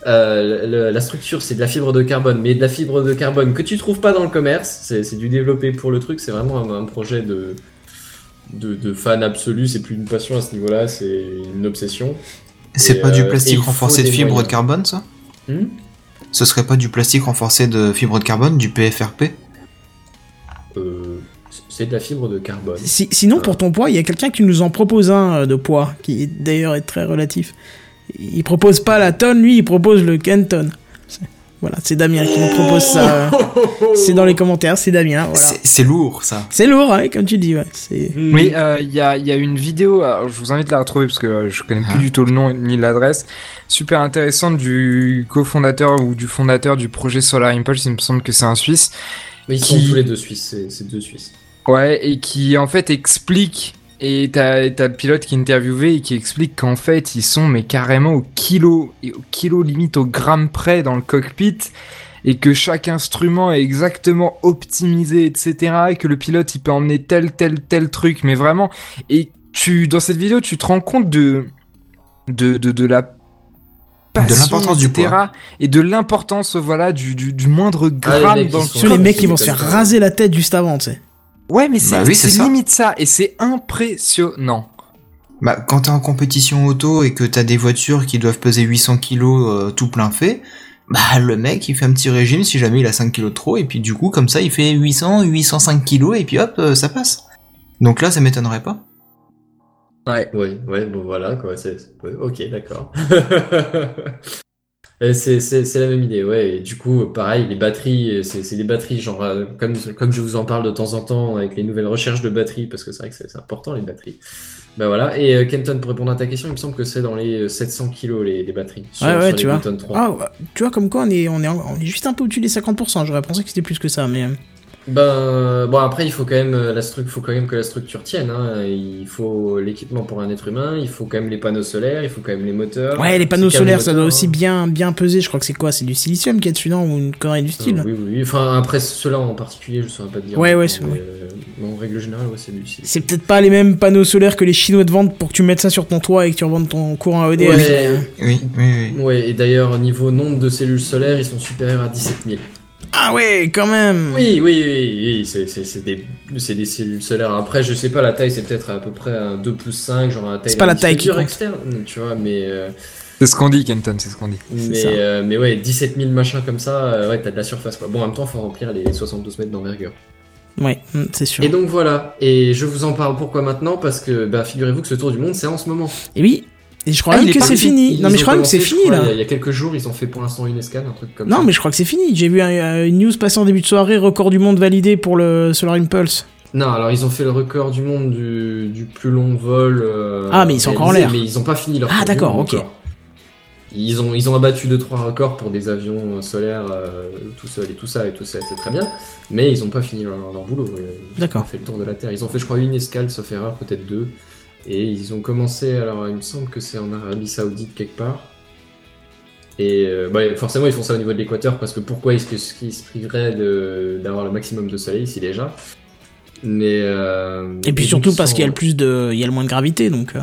Euh, le- la structure c'est de la fibre de carbone, mais de la fibre de carbone que tu trouves pas dans le commerce. C'est du développé pour le truc. C'est vraiment un, un projet de, de de fan absolu. C'est plus une passion à ce niveau-là, c'est une obsession. C'est pas du euh, plastique renforcé de fibre moyens. de carbone, ça Hmm? Ce serait pas du plastique renforcé de fibre de carbone, du PFRP Euh, c'est de la fibre de carbone. Si- sinon, pour ton poids, il y a quelqu'un qui nous en propose un de poids, qui d'ailleurs est très relatif. Il propose pas la tonne, lui, il propose le Kenton. Voilà, c'est Damien qui nous propose ça. C'est dans les commentaires, c'est Damien. Voilà. C'est lourd, ça. C'est lourd, hein, comme tu dis. Ouais. Hmm. Oui, euh, il y, a, il y a une vidéo, alors je vous invite à la retrouver parce que euh, je connais plus Ah. du tout le nom ni l'adresse, super intéressante du cofondateur ou du fondateur du projet Solar Impulse, il me semble que c'est un Suisse, Mais ils sont qui- tous les deux Suisses, c'est- c'est deux Suisses. ouais, et qui en fait explique, et t'as t'as le pilote qui est interviewé et qui explique qu'en fait ils sont mais carrément au kilo, et au kilo limite au gramme près dans le cockpit, et que chaque instrument est exactement optimisé, etc. Et que le pilote il peut emmener tel tel tel truc, mais vraiment. Et tu dans cette vidéo tu te rends compte de de de, de la passion, l'importance du etc., poids. et de l'importance voilà du, du, du moindre gramme mecs, dans le Sur les mecs qui vont se faire raser la tête juste avant, tu sais. Ouais, mais c'est Bah oui, c'est limite ça, et c'est impressionnant. Bah, quand t'es en compétition auto et que t'as des voitures qui doivent peser 800 kilos euh, tout plein fait, bah le mec il fait un petit régime si jamais il a 5 kilos de trop et puis du coup comme ça il fait 800, 805 kilos et puis hop euh, ça passe. Donc là ça m'étonnerait pas. Ouais, ouais, ouais, bon voilà, quoi, c'est, c'est- ouais, ok, d'accord. Et c'est, la même idée, ouais, et du coup, pareil, les batteries, c'est, c'est des batteries, genre, euh, comme, comme je vous en parle de temps en temps avec les nouvelles recherches de batteries, parce que c'est vrai que c'est, important, les batteries. Ben voilà, et euh, Kenton, pour répondre à ta question, il me semble que c'est dans les euh, 700 kilos, les, les batteries. Sur, Ouais, ouais, sur tu les vois. Button 3. Ah, tu vois, comme quoi on est, on est, on est juste un peu au-dessus des 50%. J'aurais pensé que c'était plus que ça, mais. Euh, Ben bon après il faut quand même euh, la faut quand même que la structure tienne hein. Il faut l'équipement pour un être humain, il faut quand même les panneaux solaires, il faut quand même les moteurs. Ouais, les panneaux solaires, les ça doit aussi bien, bien peser. Je crois que c'est quoi? C'est du silicium qui est dessus, non? Ou une connerie du style? Euh, oui, oui, oui. Enfin après ceux-là en particulier, je saurais pas te dire. Ouais, ouais, Mais, c'est- euh, mais en règle générale, ouais, c'est du silicium. C'est peut-être pas les mêmes panneaux solaires que les Chinois te vendent pour que tu mettes ça sur ton toit et que tu revendes ton courant à EDF. Ouais, Oui, oui, oui. ouais, et d'ailleurs au niveau nombre de cellules solaires, ils sont supérieurs à 17 000. Ah ouais, quand même Oui, oui, oui, oui, c'est, c'est, c'est des, c'est des cellules solaires. Après, je sais pas, la taille, c'est peut-être à peu près un 2 plus 5, genre la taille C'est pas la taille qui compte. externe, tu vois, mais, euh, C'est ce qu'on dit, Kenton, c'est ce qu'on dit. mais, ça. euh, mais ouais, 17 000 machins comme ça, euh, ouais, t'as de la surface, quoi. Bon, en même temps, faut remplir les 72 mètres d'envergure. Ouais, mm, c'est sûr. Et donc voilà, et je vous en parle pourquoi maintenant, parce que, bah, figurez-vous que ce tour du monde, c'est en ce moment. Et oui, et je crois Ah, même que c'est fini. Ils non, mais je crois même que c'est fini, crois, là. Il y, a, quelques jours, ils ont fait pour l'instant une escale, un truc comme ça. Non, mais je crois que c'est fini. J'ai vu un- euh, une news passer en début de soirée, record du monde validé pour le Solar Impulse. Non, alors ils ont fait le record du monde du, du plus long vol. euh, Ah, mais ils sont encore en l'air. Mais ils ont pas fini leur Ah, d'accord, ok. encore. Ils ont, ils ont abattu 2-3 records pour des avions euh, solaires euh, tout seuls et tout ça, et tout ça, c'est très bien. Mais ils ont pas fini leur, leur boulot. euh, Ils D'accord. ont fait le tour de la Terre. Ils ont fait, je crois, une escale, sauf erreur, peut-être deux. Et ils ont commencé, alors il me semble que c'est en Arabie Saoudite quelque part. Et euh, bah, forcément, ils font ça au niveau de l'équateur parce que pourquoi est-ce qu'ils se priveraient de- d'avoir le maximum de soleil ici déjà? Mais euh, Et puis surtout parce sont- qu'il y a le plus de, il y a le moins de gravité, donc. euh.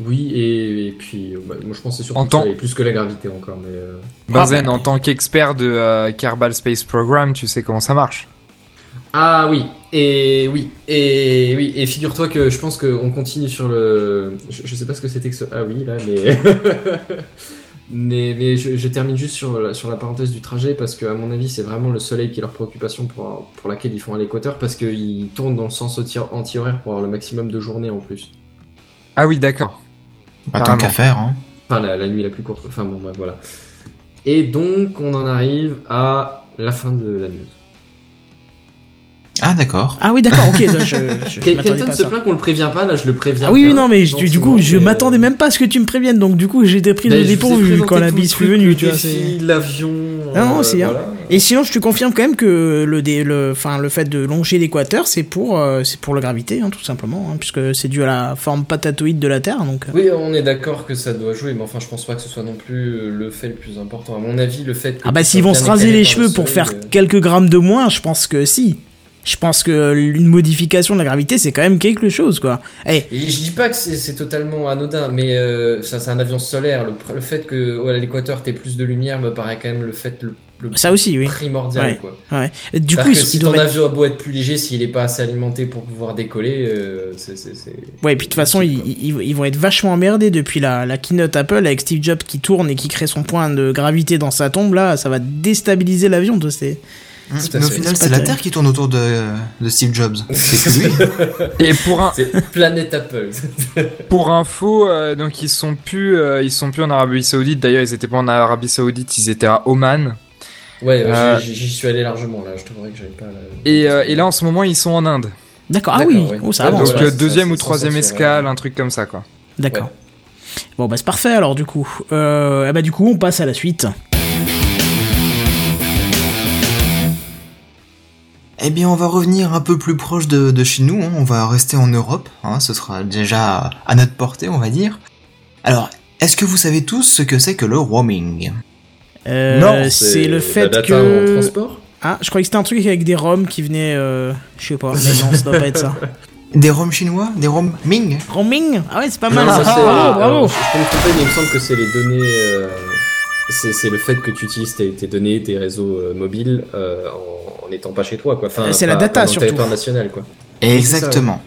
Oui, et, et puis bah, moi je pense que c'est surtout plus que la gravité encore. Mais euh, Benzen, bah. en tant qu'expert de euh, Kerbal Space Program, tu sais comment ça marche. Ah oui, et oui, et oui, et figure-toi que je pense qu'on continue sur le. Je, je sais pas ce que c'était que ce. Ah oui, là, mais. mais mais je, je termine juste sur la, sur la parenthèse du trajet parce que, à mon avis, c'est vraiment le soleil qui est leur préoccupation pour, pour laquelle ils font à l'équateur parce qu'ils tournent dans le sens anti- anti-horaire pour avoir le maximum de journées en plus. Ah oui, d'accord. Pas tant qu'à faire, hein. Enfin, la, la nuit la plus courte. Enfin bon, bref, voilà. Et donc, on en arrive à la fin de la news. Ah d'accord. Ah oui, d'accord, ok. là, je, je, je à se plaint qu'on le prévient pas, là je le préviens. Ah oui, bien, non, mais je- du coup, je m'attendais même pas à ce que tu me préviennes, donc du coup, j'étais pris de dépourvu quand la bise fut venue, tu vois. L'avion. Ah non, euh, c'est- voilà. Et sinon, je te confirme quand même que le, dé- le, enfin, le fait de longer l'équateur, c'est pour, euh, c'est pour la gravité, hein, tout simplement, hein, puisque c'est dû à la forme patatoïde de la Terre, donc. euh. Oui, on est d'accord que ça doit jouer, mais enfin, je pense pas que ce soit non plus le fait le plus important. À mon avis, le fait que. Ah bah s'ils vont se raser les cheveux pour faire quelques grammes de moins, je pense que si. Je pense que une modification de la gravité, c'est quand même quelque chose, quoi. Eh, Et je dis pas que c'est totalement anodin, mais euh, ça c'est un avion solaire. Le, fait que ouais, à l'équateur t'aies plus de lumière me paraît quand même le fait le, le ça aussi, oui. primordial. Ouais. Quoi. Ouais. Du coup, que si ton être- avion a beau être plus léger, s'il est pas assez alimenté pour pouvoir décoller, euh, c'est. Ouais, et puis de toute façon, ils, ils- ils vont être vachement emmerdés depuis la, la keynote Apple avec Steve Jobs qui tourne et qui crée son point de gravité dans sa tombe. Là, ça va déstabiliser l'avion. toi, c'est- Mais au final, C'est la. Terre qui tourne autour de, de Steve Jobs. C'est lui. Et pour un, C'est Planète Apple. pour info, euh, donc ils sont plus, euh, ils sont plus en Arabie Saoudite. D'ailleurs, ils étaient pas en Arabie Saoudite, ils étaient à Oman. Ouais, Euh, j'y j'y suis allé largement là. Je t'avouerais que j'avais pas. la- Et, euh, et là, en ce moment, ils sont en Inde. D'accord. Ah oui, ouais. oh, ça avance. Donc euh, deuxième ça, ou troisième escale, ouais. un truc comme ça, quoi. D'accord. Bon, bah c'est parfait alors, du coup. Euh, eh bah, du coup, on passe à la suite. Eh bien, on va revenir un peu plus proche de, de chez nous. hein. On va rester en Europe. hein. Ce sera déjà à notre portée, on va dire. Alors, est-ce que vous savez tous ce que c'est que le roaming? Euh, Non, c'est le la fait data que. en transport. Ah, je croyais que c'était un truc avec des ROM qui venaient. euh, Je sais pas, mais non, ça doit pas être ça. Des roms chinois? Des roms Ming? Roaming? Ah ouais, c'est pas Non, mal ça, ça. c'est- Bravo, je peux me tromper, mais il me semble que c'est les données. euh, c'est c'est le fait que tu utilises tes, tes données, tes réseaux euh, mobiles euh, en, en étant pas chez toi, quoi. Enfin, C'est la data, surtout. territoire national, quoi. Exactement.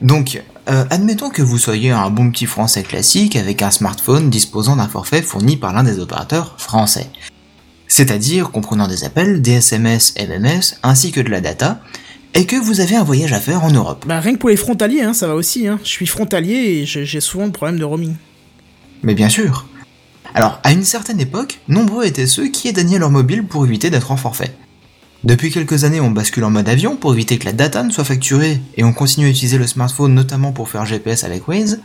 Donc, euh, admettons que vous soyez un bon petit français classique avec un smartphone disposant d'un forfait fourni par l'un des opérateurs français. C'est-à-dire comprenant des appels, des SMS, MMS, ainsi que de la data, et que vous avez un voyage à faire en Europe. Bah, rien que pour les frontaliers, hein, ça va aussi. Hein. Je suis frontalier et j'ai j'ai souvent le problème de roaming. Mais bien sûr. Alors, à une certaine époque, nombreux étaient ceux qui éteignaient leur mobile pour éviter d'être en forfait. Depuis quelques années, on bascule en mode avion pour éviter que la data ne soit facturée et on continue à utiliser le smartphone notamment pour faire GPS avec Waze.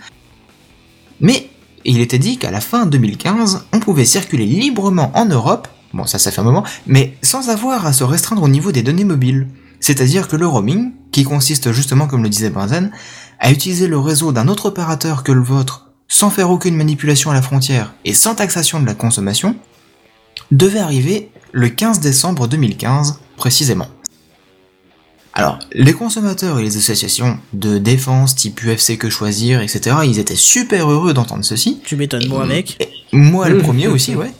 Mais il était dit qu'à la fin 2015, on pouvait circuler librement en Europe, bon ça ça fait un moment, mais sans avoir à se restreindre au niveau des données mobiles. C'est-à-dire que le roaming, qui consiste justement comme le disait Benzen, à utiliser le réseau d'un autre opérateur que le vôtre sans faire aucune manipulation à la frontière et sans taxation de la consommation, devait arriver le 15 décembre 2015 précisément. Alors, les consommateurs et les associations de défense type UFC que choisir, etc., ils étaient super heureux d'entendre ceci. Tu m'étonnes, moi avec. Et moi le premier aussi, ouais.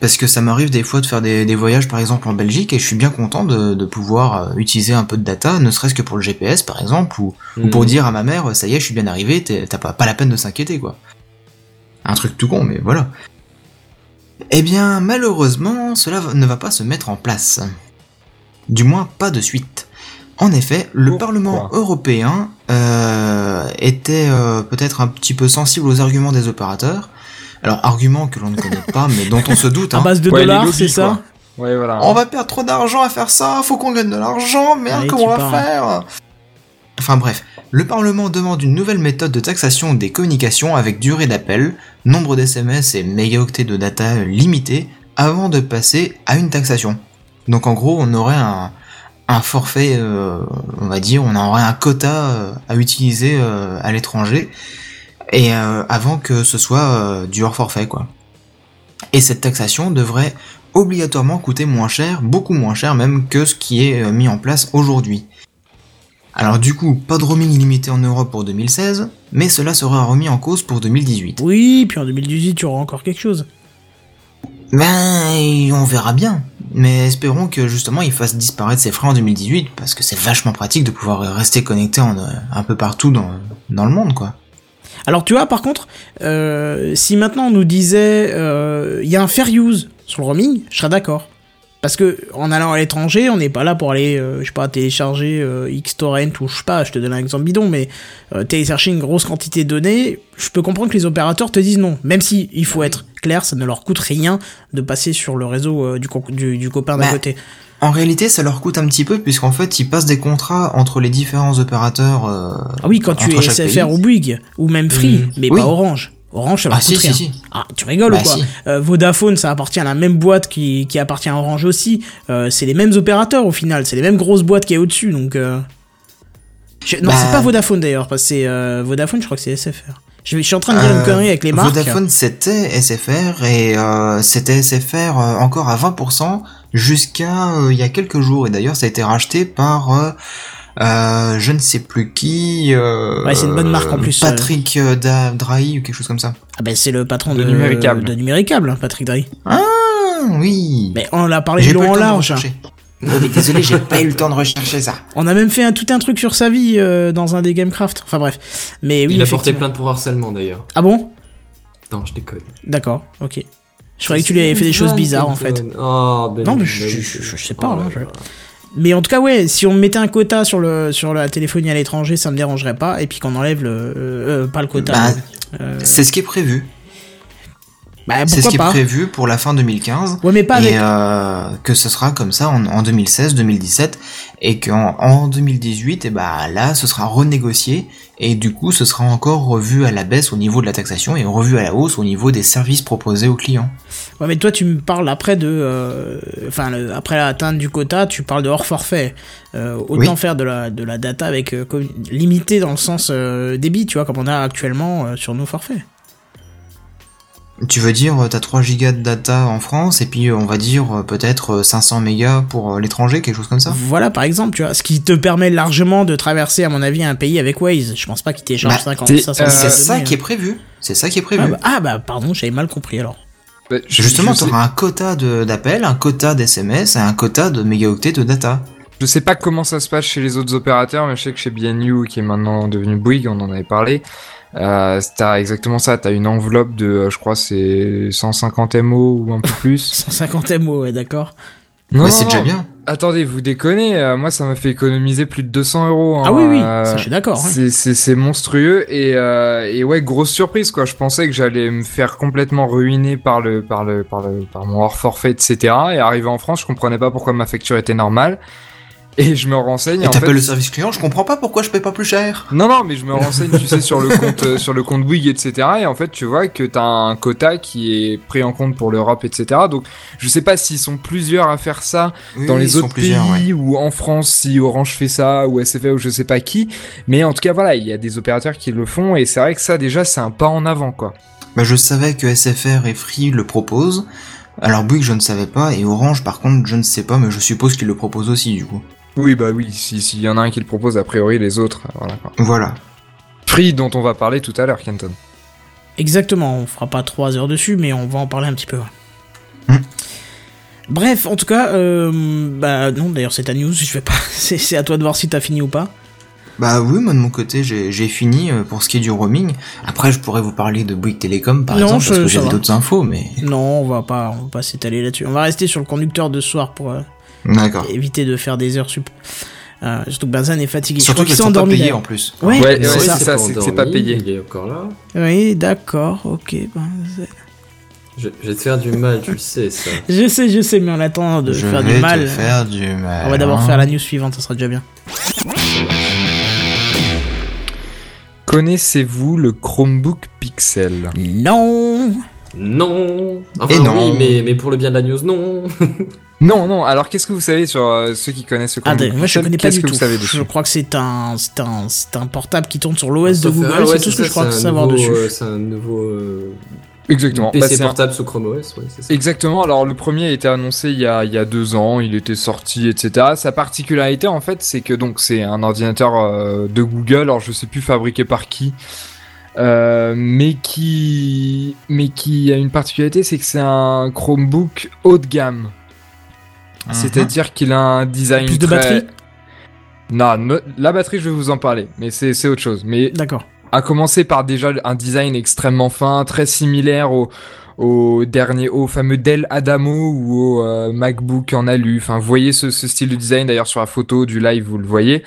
Parce que ça m'arrive des fois de faire des, des voyages par exemple en Belgique et je suis bien content de, de pouvoir euh, utiliser un peu de data, ne serait-ce que pour le GPS par exemple, ou, ou pour dire à ma mère, ça y est, je suis bien arrivé, t'as pas, pas la peine de s'inquiéter quoi. Un truc tout con, mais voilà. Eh bien, malheureusement, cela ne va pas se mettre en place. Du moins, pas de suite. En effet, le Pourquoi Parlement européen euh, était euh, peut-être un petit peu sensible aux arguments des opérateurs. Alors, arguments que l'on ne connaît pas, mais dont on se doute. À Hein. base de Ouais, dollars, c'est ça quoi. Ouais, voilà. On va perdre trop d'argent à faire ça, faut qu'on gagne de l'argent, merde, Allez, comment on va parles. faire? Enfin bref, le Parlement demande une nouvelle méthode de taxation des communications avec durée d'appel, nombre d'SMS et mégaoctets de data limité avant de passer à une taxation. Donc en gros, on aurait un, forfait, euh, on va dire, on aurait un quota euh, à utiliser euh, à l'étranger et avant que ce soit du hors forfait quoi. Et cette taxation devrait obligatoirement coûter moins cher, beaucoup moins cher même que ce qui est mis en place aujourd'hui. Alors du coup, pas de roaming illimité en Europe pour 2016, mais cela sera remis en cause pour 2018. Oui, puis en 2018, tu auras encore quelque chose. Ben, on verra bien. Mais espérons que justement ils fassent disparaître ces frais en 2018, parce que c'est vachement pratique de pouvoir rester connecté en, euh, un peu partout dans, dans le monde, quoi. Alors tu vois, par contre, euh, si maintenant on nous disait euh, il y a un fair use sur le roaming, je serais d'accord. Parce que en allant à l'étranger, on n'est pas là pour aller, euh, je sais pas, télécharger euh, Xtorrent ou je sais pas, je te donne un exemple bidon, mais euh, télécharger une grosse quantité de données, je peux comprendre que les opérateurs te disent non. Même si il faut être clair, ça ne leur coûte rien de passer sur le réseau euh, du, co- du, du copain d'à Bah, côté. En réalité, ça leur coûte un petit peu, puisqu'en fait, ils passent des contrats entre les différents opérateurs. euh, Ah oui, quand tu es SFR pays. ou Bouygues, ou même Free, Mhm. mais Oui. pas Orange. Orange, ça leur Ah coûte si, rien. si, si. Ah, tu rigoles Bah, ou quoi si. Euh, Vodafone, ça appartient à la même boîte qui, qui appartient à Orange aussi. Euh, c'est les mêmes opérateurs au final, c'est les mêmes grosses boîtes qui est au-dessus, donc... euh, je- Non, Bah- c'est pas Vodafone d'ailleurs, parce que c'est Vodafone, je crois que c'est SFR. Je, je suis en train de dire une connerie avec les marques. Vodafone c'était SFR et c'était SFR encore à 20% jusqu'à il y a quelques jours et d'ailleurs ça a été racheté par je ne sais plus qui. euh, Ouais, c'est une bonne marque en plus, Patrick euh, Da- Drahi ou quelque chose comme ça. Ah ben c'est le patron de, De Numéricable. de Numéricable, hein, Patrick Drey. Ah oui. Mais on l'a parlé J'ai de de large. Oh, mais désolé, j'ai pas eu le temps de rechercher ça. On a même fait un, tout un truc sur sa vie euh, dans un des Gamecraft. Enfin bref. Mais oui, Il a porté plainte pour harcèlement d'ailleurs. Ah bon? Non, je déconne. D'accord, ok. Je croyais que tu lui avais fait des choses bizarres en fait. Oh, ben Non, mais ben je- oui, je- je- je sais oh pas, là je- là. Mais en tout cas, ouais, si on mettait un quota sur le sur la téléphonie à l'étranger, ça me dérangerait pas. Et puis qu'on enlève le euh, euh, pas le quota. Bah, euh, C'est ce qui est prévu. bah C'est ce qui est prévu pour la fin 2015. Ouais, mais pas avec. et euh, que ce sera comme ça en, en 2016, 2017, et qu'en en 2018, et bah là, ce sera renégocié, et du coup, ce sera encore revu à la baisse au niveau de la taxation et revu à la hausse au niveau des services proposés aux clients. Ouais, mais toi, tu me parles après de, euh, enfin, après l'atteinte du quota, tu parles de hors forfait. Euh, autant Oui. faire de la de la data avec euh, limité dans le sens euh, débit, tu vois, comme on a actuellement sur nos forfaits. Tu veux dire, t'as 3 gigas de data en France et puis on va dire peut-être euh, 500 mégas pour l'étranger, quelque chose comme ça? Voilà, par exemple, tu vois, ce qui te permet largement de traverser, à mon avis, un pays avec Waze. Je pense pas qu'il télécharge Bah, 50, t'es- 500 euh, C'est ça hein. qui est prévu. C'est ça qui est prévu. Ah bah, ah bah, pardon, j'avais mal compris alors. Bah, je- Justement, tu sais- auras un quota de- d'appels, un quota d'SMS et un quota de mégaoctets de data. Je sais pas comment ça se passe chez les autres opérateurs, mais je sais que chez BNU, qui est maintenant devenu Bouygues, on en avait parlé, euh, t'as exactement ça. T'as une enveloppe de, euh, je crois, c'est 150 MO ou un peu plus. 150 MO, ouais, d'accord. Non, Bah, c'est déjà bien. Attendez, vous déconnez. euh, moi, ça m'a fait économiser plus de 200 euros. hein, Ah oui, oui, euh, ça, je suis d'accord. hein. C'est- C'est c'est monstrueux et, euh, et ouais grosse surprise quoi. Je pensais que j'allais me faire complètement ruiner par le par le par le par mon hors forfait etc. Et arrivé en France, je comprenais pas pourquoi ma facture était normale. Et je me renseigne. Et en fait, le service client, je comprends pas pourquoi je paye pas plus cher. non, non, mais je me renseigne, tu sais, sur le compte, euh, sur le compte Bouygues, etc. Et en fait, tu vois que t'as un quota qui est pris en compte pour l'Europe, etc. Donc, je sais pas s'ils sont plusieurs à faire ça Oui, dans les autres pays ouais. ou en France si Orange fait ça ou SFR ou je sais pas qui. Mais en tout cas, voilà, il y a des opérateurs qui le font et c'est vrai que ça, déjà, c'est un pas en avant, quoi. Bah, je savais que SFR et Free le proposent. Alors Bouygues, je ne savais pas, et Orange, par contre, je ne sais pas, mais je suppose qu'ils le proposent aussi, du coup. Oui, bah oui, si- s'il y en a un qui le propose, a priori, les autres, euh, voilà, quoi. Voilà. Free, dont on va parler tout à l'heure, Kenton. Exactement, on fera pas 3 heures dessus, mais on va en parler un petit peu. Hmm. Bref, en tout cas, euh, bah non, d'ailleurs c'est ta news, je vais pas. C'est c'est à toi de voir si t'as fini ou pas. Bah oui, moi de mon côté, j'ai j'ai fini euh, pour ce qui est du roaming. Après, je pourrais vous parler de Bouygues Télécom, par Non, exemple, parce que va. d'autres infos, mais... Non, on va pas, on va pas s'étaler là-dessus. On va rester sur le conducteur de ce soir pour euh, D'accord. éviter de faire des heures sup. Euh, surtout que Benzen est fatigué. Surtout crois sont pas d'ailleurs. en plus. Ouais, Ouais, c'est ouais, ça. c'est ça, pas payé. Il est encore là. Oui, d'accord, ok. Benzen. Je, je vais te faire du mal, tu le sais, ça. Je sais, je sais, mais en attendant de je faire vais du mal, te faire du mal. on va d'abord hein. faire la news suivante, ça sera déjà bien. Connaissez-vous le Chromebook Pixel? Non Non Enfin, Et non. oui, mais, mais pour le bien de la news, non Non, non. Alors, qu'est-ce que vous savez sur euh, ceux qui connaissent le Ah, Chromebook moi je connais pas du que tout. vous savez dessus Je crois que c'est un, c'est un, c'est un portable qui tourne sur l'OS de Google, ah c'est tout ce que je crois un savoir nouveau, dessus. euh, c'est un nouveau euh, Exactement. Bah, PC c'est un- portable sous Chrome OS, ouais, c'est ça. Exactement. Alors le premier a été annoncé il y a, il y a deux ans, il était sorti, etc. Sa particularité en fait, c'est que donc c'est un ordinateur euh, de Google. Alors je sais plus fabriqué par qui, euh, mais qui, mais qui a une particularité, c'est que c'est un Chromebook haut de gamme. Mhm. C'est-à-dire qu'il a un design Plus de très- batterie? Non, no- la batterie, je vais vous en parler, mais c'est c'est autre chose. Mais D'accord. à commencer par déjà un design extrêmement fin, très similaire au, au dernier, au fameux Dell Adamo ou au euh, MacBook en alu. Enfin, vous voyez ce, ce style de design d'ailleurs sur la photo du live, vous le voyez.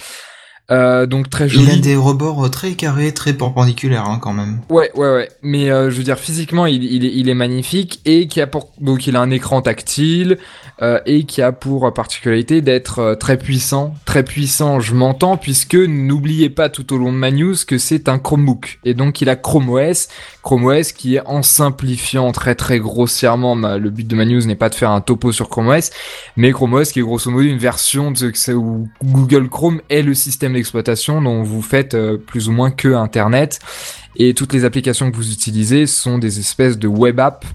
Euh, donc très joli. Il a des rebords très carrés, très perpendiculaires, hein, quand même. Ouais, ouais, ouais. Mais euh, je veux dire, physiquement, il, il, est, il est magnifique et qui a pour donc il a un écran tactile euh, et qui a pour particularité d'être euh, très puissant, très puissant. Je m'entends puisque n'oubliez pas tout au long de ma news que c'est un Chromebook et donc il a Chrome OS, Chrome OS qui est en simplifiant très très grossièrement. le but de ma news n'est pas de faire un topo sur Chrome OS, mais Chrome OS qui est grosso modo une version de ce où Google Chrome est le système d'exploitation dont vous faites euh, plus ou moins que Internet et toutes les applications que vous utilisez sont des espèces de web apps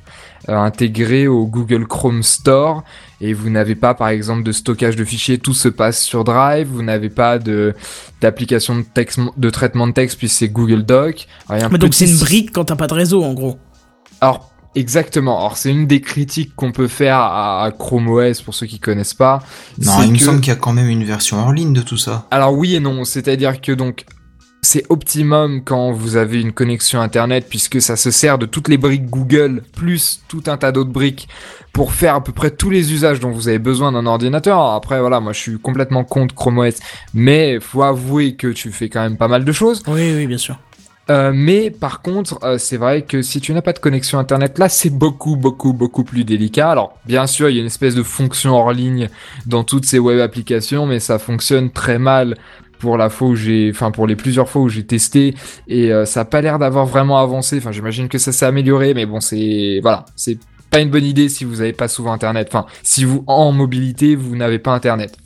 euh, intégrées au Google Chrome Store et vous n'avez pas par exemple de stockage de fichiers, tout se passe sur Drive, vous n'avez pas de d'application de texte de traitement de texte puis c'est Google Doc. Alors, il y a un Mais donc petit c'est une brique quand t'as pas de réseau en gros. alors, exactement. Alors, c'est une des critiques qu'on peut faire à, Chrome OS pour ceux qui connaissent pas. Non, il me semble qu'il y a quand même une version hors ligne de tout ça. Alors, oui et non. C'est-à-dire que donc, c'est optimum quand vous avez une connexion internet puisque ça se sert de toutes les briques Google plus tout un tas d'autres briques pour faire à peu près tous les usages dont vous avez besoin d'un ordinateur. Alors Après, voilà, moi, je suis complètement contre Chrome OS, mais faut avouer que tu fais quand même pas mal de choses. Oui, oui, bien sûr. Euh, mais par contre, euh, c'est vrai que si tu n'as pas de connexion internet, là c'est beaucoup, beaucoup, beaucoup plus délicat. Alors, bien sûr, il y a une espèce de fonction hors ligne dans toutes ces web applications, mais ça fonctionne très mal pour la fois où j'ai, enfin pour les plusieurs fois où j'ai testé, et euh, ça a pas l'air d'avoir vraiment avancé. Enfin, j'imagine que ça s'est amélioré, mais bon, c'est voilà, c'est pas une bonne idée si vous n'avez pas souvent internet. Enfin, si vous en mobilité vous n'avez pas internet.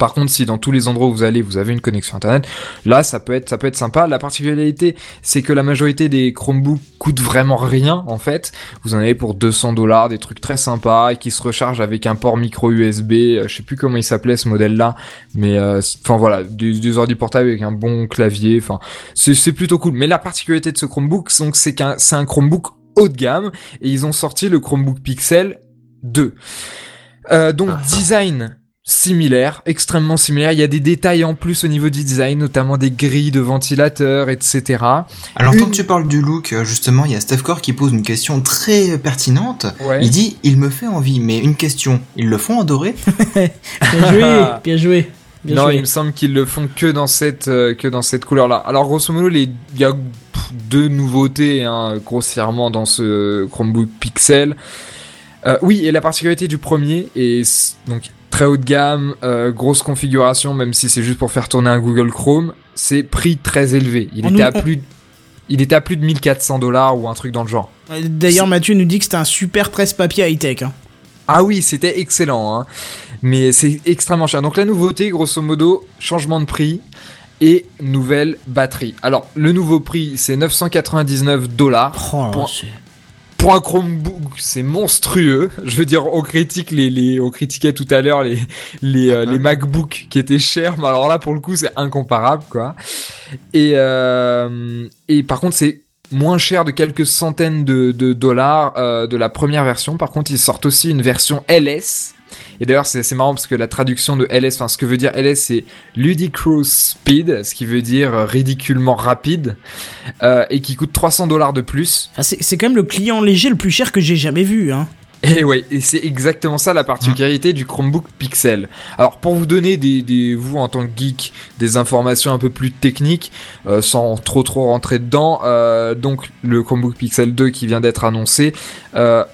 Par contre, si dans tous les endroits où vous allez, vous avez une connexion internet, là, ça peut être, ça peut être sympa. La particularité, c'est que la majorité des Chromebooks coûtent vraiment rien, en fait. Vous en avez pour 200 dollars, des trucs très sympas, et qui se rechargent avec un port micro USB. euh, Je sais plus comment il s'appelait ce modèle-là, mais euh, enfin voilà, des, des ordi portables avec un bon clavier. Enfin, c'est c'est plutôt cool. Mais la particularité de ce Chromebook, donc, c'est qu'un, c'est un Chromebook haut de gamme, et ils ont sorti le Chromebook Pixel 2. Euh, donc Ah. design similaire, extrêmement similaire. Il y a des détails en plus au niveau du design, notamment des grilles de ventilateurs, etc. Alors, Une- tant que tu parles du look, euh, justement, il y a Steph Core qui pose une question très pertinente. Ouais. Il dit, il me fait envie, mais une question, ils le font en doré? Bien joué, bien joué. Bien non, joué. il me semble qu'ils le font que dans cette euh, que dans cette couleur-là. Alors grosso modo, les il y a pff, deux nouveautés hein, grossièrement dans ce Chromebook Pixel. Euh, oui, et la particularité du premier est donc très haut de gamme, euh, grosse configuration, même si c'est juste pour faire tourner un Google Chrome, c'est prix très élevé. Il On était à on- plus de- il était à plus de 1400 dollars ou un truc dans le genre. Euh, D'ailleurs, Mathieu nous dit que c'était un super presse-papier high-tech. Hein. Ah oui, c'était excellent, hein. mais c'est extrêmement cher. Donc la nouveauté, grosso modo, changement de prix et nouvelle batterie. Alors le nouveau prix, c'est 999 dollars. Oh Pour- Pour un Chromebook, c'est monstrueux. Je veux dire, on critique les, les on critiquait tout à l'heure les les, euh, les MacBooks qui étaient chers, mais alors là pour le coup c'est incomparable quoi. Et euh, et par contre c'est moins cher de quelques centaines de, de dollars euh, de la première version. Par contre, ils sortent aussi une version LS. Et d'ailleurs, c'est marrant parce que la traduction de LS, enfin, ce que veut dire LS, c'est Ludicrous Speed, ce qui veut dire ridiculement rapide, euh, et qui coûte 300 dollars de plus. Enfin, c'est quand même le client léger le plus cher que j'ai jamais vu. Hein. Et ouais, et c'est exactement ça la particularité du Chromebook Pixel. Alors pour vous donner des, des vous en tant que geek des informations un peu plus techniques, euh, sans trop trop rentrer dedans, euh, donc le Chromebook Pixel 2 qui vient d'être annoncé, euh,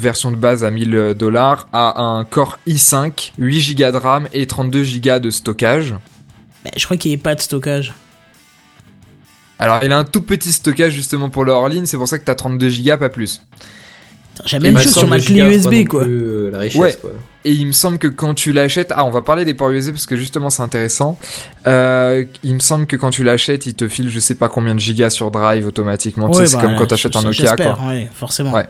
version de base à 1000 dollars, a un Core i5, 8 Go de RAM et 32 Go de stockage. Mais je crois qu'il n'y ait pas de stockage. Alors il a un tout petit stockage justement pour le hors-ligne, c'est pour ça que t'as 32 Go pas plus. J'ai la même bah, chose sur ma clé USB, quoi. plus, euh, la richesse, Ouais. quoi. Et il me semble que quand tu l'achètes, ah, on va parler des ports USB parce que justement c'est intéressant. Euh, il me semble que quand tu l'achètes, il te file je sais pas combien de gigas sur Drive automatiquement. Tu sais, Ouais, c'est bah, comme quand t'achètes un Nokia, quoi. Ouais, forcément. Ouais.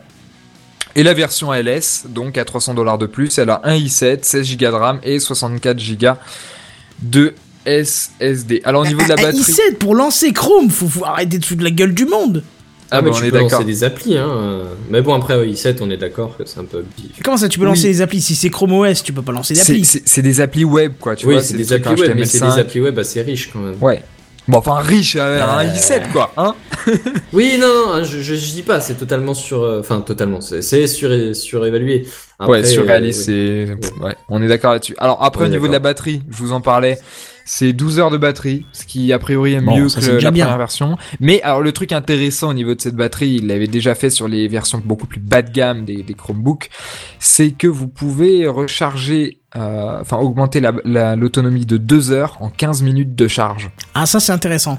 Et la version LS, donc à 300 dollars de plus, elle a un i7, 16 Go de RAM et 64 Go de SSD. Alors au niveau de la Un batterie, i7 pour lancer Chrome, faut, faut arrêter de foutre de la gueule du monde. ah, mais bah, on tu est peux lancer d'accord. des applis, hein. Mais bon, après, euh, i7, on est d'accord que c'est un peu abusif. Comment ça, tu peux Oui. lancer des applis Si c'est Chrome OS, tu peux pas lancer C'est d'applis. c'est- c'est des applis web, quoi. Tu oui, vois, c'est des truc applis web, mais c'est des HTML5. applis web assez riches quand même. Ouais. Bon, enfin riche, euh, un Euh. i7, quoi, hein. Oui, non, non, je, je, je dis pas, c'est totalement sur, euh, enfin totalement, c'est c'est sur, surévalué. Après, ouais, surréaliste, euh, c'est. Ouais, on est d'accord là-dessus. Alors après, au niveau de la batterie, je vous en parlais. C'est 12 heures de batterie, ce qui a priori est Bon, mieux ça, que la bien. première version. Mais alors le truc intéressant au niveau de cette batterie, il l'avait déjà fait sur les versions beaucoup plus bas de gamme des, des Chromebooks, c'est que vous pouvez recharger, euh, enfin augmenter la- la- l'autonomie de 2 heures en 15 minutes de charge. Ah, ça, c'est intéressant.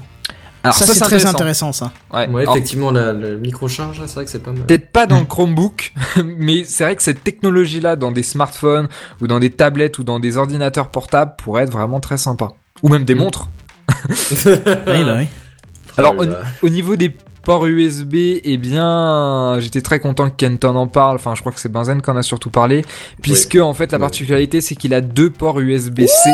Alors ça, c'est très intéressant, ça. Ouais. Ouais, Alors, effectivement, la, la microcharge, là, c'est vrai que c'est pas mal. Peut-être pas dans le Chromebook, mais c'est vrai que cette technologie-là dans des smartphones ou dans des tablettes ou dans des ordinateurs portables pourrait être vraiment très sympa. Ou même des Mm. montres. Oui, bah oui. Alors, Oh au, là. au niveau des ports USB, eh bien, j'étais très content que Kenton en parle. Enfin, je crois que c'est Benzen qui en a surtout parlé. Puisque, en fait, la particularité, c'est qu'il a deux ports USB-C.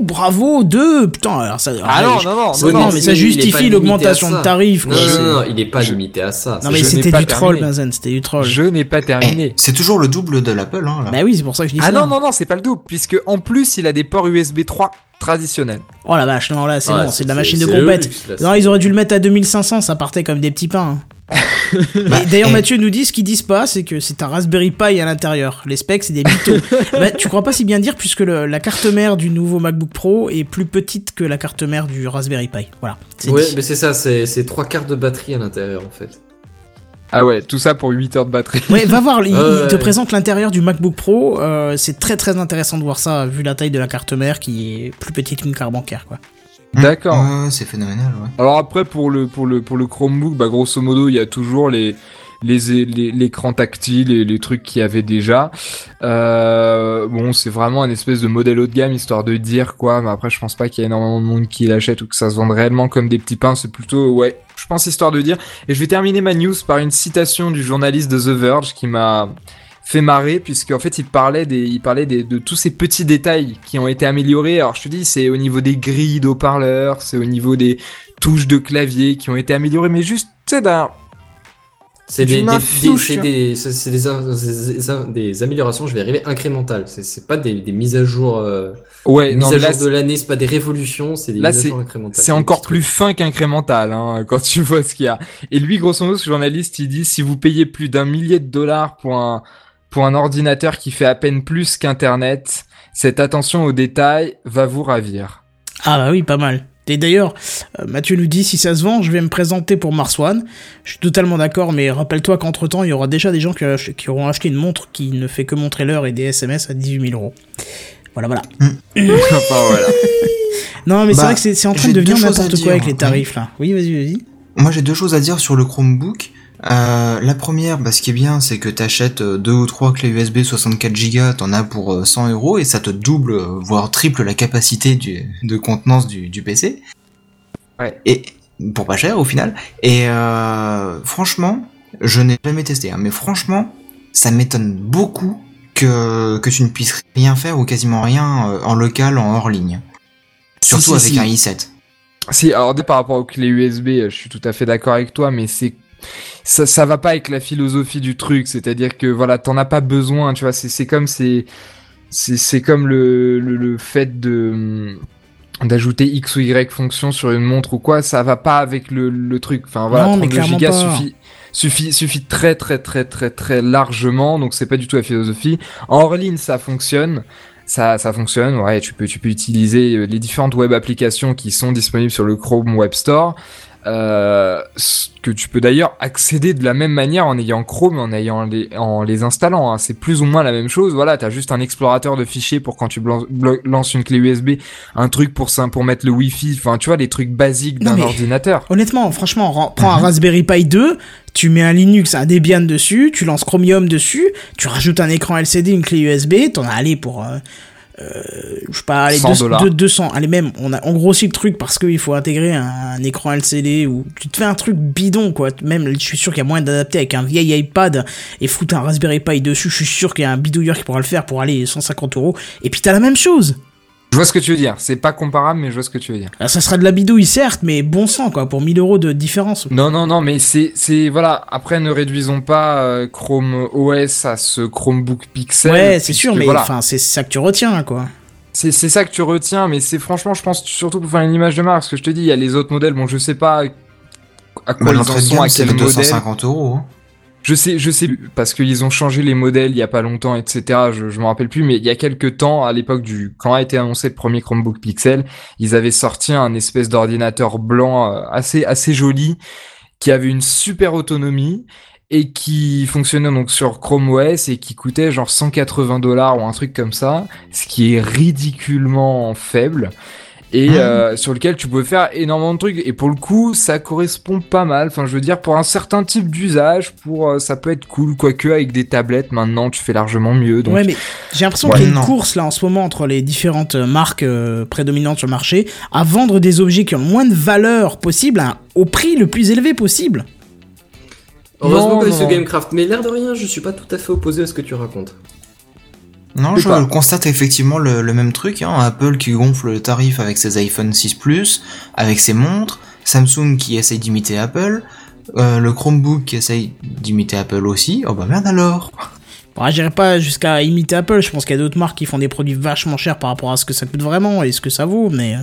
Ouh, bravo, deux Putain, alors ça... Ah non, non, non, non, non, non, mais ça justifie l'augmentation de tarifs, Non, non, non, non, il est pas Je- limité à ça. Non mais c'était du troll. Benzen, c'était du troll. Je n'ai pas terminé. C'est toujours le double de l'Apple, hein, là. Bah oui, c'est pour ça que je dis Ah ça. non, non, non, c'est pas le double. Puisque, en plus, il a des ports USB 3 traditionnels. Oh la vache, non, là, c'est Ouais, bon, c'est de la c'est- machine de compète. Non, c'est- ils auraient dû le mettre à 2500, ça partait comme des petits pains. hein. Et D'ailleurs. Mathieu nous dit ce qu'ils disent pas, c'est que c'est un Raspberry Pi à l'intérieur. Les specs, c'est des mythos. bah, tu crois pas si bien dire, puisque le- la carte mère du nouveau MacBook Pro est plus petite que la carte mère du Raspberry Pi. Voilà. Ouais, dit. mais c'est ça, c'est c'est trois quarts de batterie à l'intérieur en fait. Ah ouais, tout ça pour 8 heures de batterie. Ouais, va voir, il, il Ouais. te présente l'intérieur du MacBook Pro. euh, c'est très très intéressant de voir ça, vu la taille de la carte mère qui est plus petite qu'une carte bancaire, quoi. D'accord. Ouais, c'est phénoménal, ouais. Alors après pour le pour le pour le Chromebook, bah grosso modo il y a toujours les les les- l'écran tactile et les trucs qu'il y avait déjà. Euh, bon, c'est vraiment un espèce de modèle haut de gamme histoire de dire quoi. Mais après, je pense pas qu'il y ait énormément de monde qui l'achète ou que ça se vende réellement comme des petits pains. C'est plutôt ouais, je pense histoire de dire. Et je vais terminer ma news par une citation du journaliste de The Verge qui m'a fait marrer puisque en fait il parlait des il parlait des, de tous ces petits détails qui ont été améliorés alors je te dis c'est au niveau des grilles d'haut-parleurs c'est au niveau des touches de clavier qui ont été améliorées mais juste tu sais d'un C'est des, des, des- des, améliorations, je vais arriver incrémentales. C'est- C'est pas des, des mises à jour, euh, ouais mises non à jour de l'année, c'est pas des révolutions, c'est des Là, mises à c'est- jour incrémentales. c'est des encore plus fin qu'incrémental hein, quand tu vois ce qu'il y a et lui grosso modo ce journaliste il dit si vous payez plus d'un millier de dollars pour un pour un ordinateur qui fait à peine plus qu'internet cette attention aux détails va vous ravir Ah bah oui, pas mal. Et d'ailleurs, euh, Mathieu nous dit, si ça se vend, je vais me présenter pour Mars One. Je suis totalement d'accord, mais rappelle-toi qu'entre-temps, il y aura déjà des gens qui, auront acheté une montre qui ne fait que montrer l'heure et des SMS à 18 000 euros. Voilà, voilà. enfin voilà Non, mais c'est Bah, vrai que c'est en train de devenir n'importe quoi dire. avec les tarifs, là. Oui, vas-y, vas-y. Moi j'ai deux choses à dire sur le Chromebook. Euh, la première, bah, ce qui est bien, c'est que t'achètes euh, deux ou trois clés USB 64 Go, t'en as pour euh, 100 euros et ça te double, euh, voire triple la capacité du, de contenance du, du PC. Ouais. Et pour pas cher au final. Et euh, franchement, je n'ai jamais testé, hein, mais franchement, ça m'étonne beaucoup que que tu ne puisses rien faire ou quasiment rien euh, en local, en hors ligne. Surtout Si, si, avec si. un i7. Si, alors dès par rapport aux clés USB, euh, je suis tout à fait d'accord avec toi, mais c'est ça, ça va pas avec la philosophie du truc, c'est-à-dire que voilà, t'en as pas besoin, tu vois, c'est c'est comme c'est c'est c'est comme le, le le fait de d'ajouter x ou y fonction sur une montre ou quoi, ça va pas avec le le truc. Enfin voilà, Non, mais 32 clairement gigas suffit suffit suffit très très très très très largement, donc c'est pas du tout la philosophie. En ligne, ça fonctionne. Ça, ça fonctionne, ouais, tu peux, tu peux utiliser euh, les différentes web applications qui sont disponibles sur le Chrome Web Store, euh, que tu peux d'ailleurs accéder de la même manière en ayant Chrome, en ayant les, en les installant. hein. C'est plus ou moins la même chose. Voilà, t'as juste un explorateur de fichiers pour quand tu lances une clé USB, un truc pour ça, pour mettre le Wi-Fi. Enfin, tu vois, les trucs basiques d'un ordinateur. Honnêtement, franchement, ren- prends un Raspberry Pi 2, tu mets un Linux, un Debian dessus, tu lances Chromium dessus, tu rajoutes un écran LCD, une clé USB, t'en as allé pour, euh, euh, je sais pas, allez, 100 deux- dollars. deux- 200, allez même, on a, on grossit le truc parce qu'il faut intégrer un, un écran LCD ou tu te fais un truc bidon, quoi. Même, je suis sûr qu'il y a moyen d'adapter avec un vieil iPad et foutre un Raspberry Pi dessus, je suis sûr qu'il y a un bidouilleur qui pourra le faire pour aller 150 euros. Et puis t'as la même chose. Je vois ce que tu veux dire. C'est pas comparable, mais je vois ce que tu veux dire. Alors, ça sera de la bidouille, certes, mais bon sang, quoi, pour 1000 euros de différence. Non, non, non, mais c'est, c'est, voilà. Après, ne réduisons pas euh, Chrome OS à ce Chromebook Pixel. Ouais, c'est sûr, mais voilà. enfin, c'est ça que tu retiens, quoi. C'est c'est ça que tu retiens, mais c'est franchement, je pense surtout pour faire une image de marque. Parce que je te dis, il y a les autres modèles. Bon, je sais pas à quoi Bah, ils en sont, à quel modèle. 250 euros. hein. Je sais, je sais, parce qu'ils ont changé les modèles il y a pas longtemps, etc. Je, je me rappelle plus, mais il y a quelques temps, à l'époque du, quand a été annoncé le premier Chromebook Pixel, ils avaient sorti un espèce d'ordinateur blanc euh, assez, assez joli, qui avait une super autonomie et qui fonctionnait donc sur Chrome OS et qui coûtait genre 180 dollars ou un truc comme ça, ce qui est ridiculement faible et Mhm. euh, sur lequel tu pouvais faire énormément de trucs et pour le coup ça correspond pas mal enfin je veux dire pour un certain type d'usage pour euh, ça peut être cool quoique avec des tablettes maintenant tu fais largement mieux donc Ouais, mais j'ai l'impression Ouais, qu'il y a une non. course là en ce moment entre les différentes euh, marques euh, prédominantes sur le marché à vendre des objets qui ont le moins de valeur possible à- au prix le plus élevé possible. Heureusement Non, que ce. Gamecraft, mais l'air de rien, je suis pas tout à fait opposé à ce que tu racontes. Non, Je pas. constate effectivement le, le même truc. Hein. Apple qui gonfle le tarif avec ses iPhone 6 Plus, avec ses montres, Samsung qui essaye d'imiter Apple, euh, le Chromebook qui essaye d'imiter Apple aussi. Oh bah merde alors Bon, j'irai pas jusqu'à imiter Apple, je pense qu'il y a d'autres marques qui font des produits vachement chers par rapport à ce que ça coûte vraiment et ce que ça vaut, mais...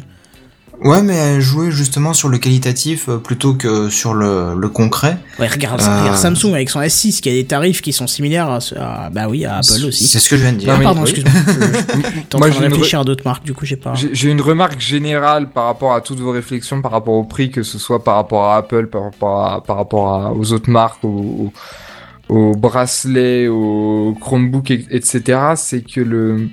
Ouais, mais euh, jouer justement sur le qualitatif euh, plutôt que sur le, le concret. Ouais, regarde, Euh. regarde Samsung avec son S6 qui a des tarifs qui sont similaires à, bah oui, à Apple aussi. C'est ce que je viens de dire. Ah, pardon, oui. excuse-moi. J'étais en Moi, train de j'ai une réfléchir à d'autres marques, du coup j'ai pas... J'ai j'ai une remarque générale par rapport à toutes vos réflexions, par rapport au prix, que ce soit par rapport à Apple, par rapport, à, par rapport à- aux autres marques, aux, aux, aux bracelets, aux Chromebooks, et- etc. C'est que le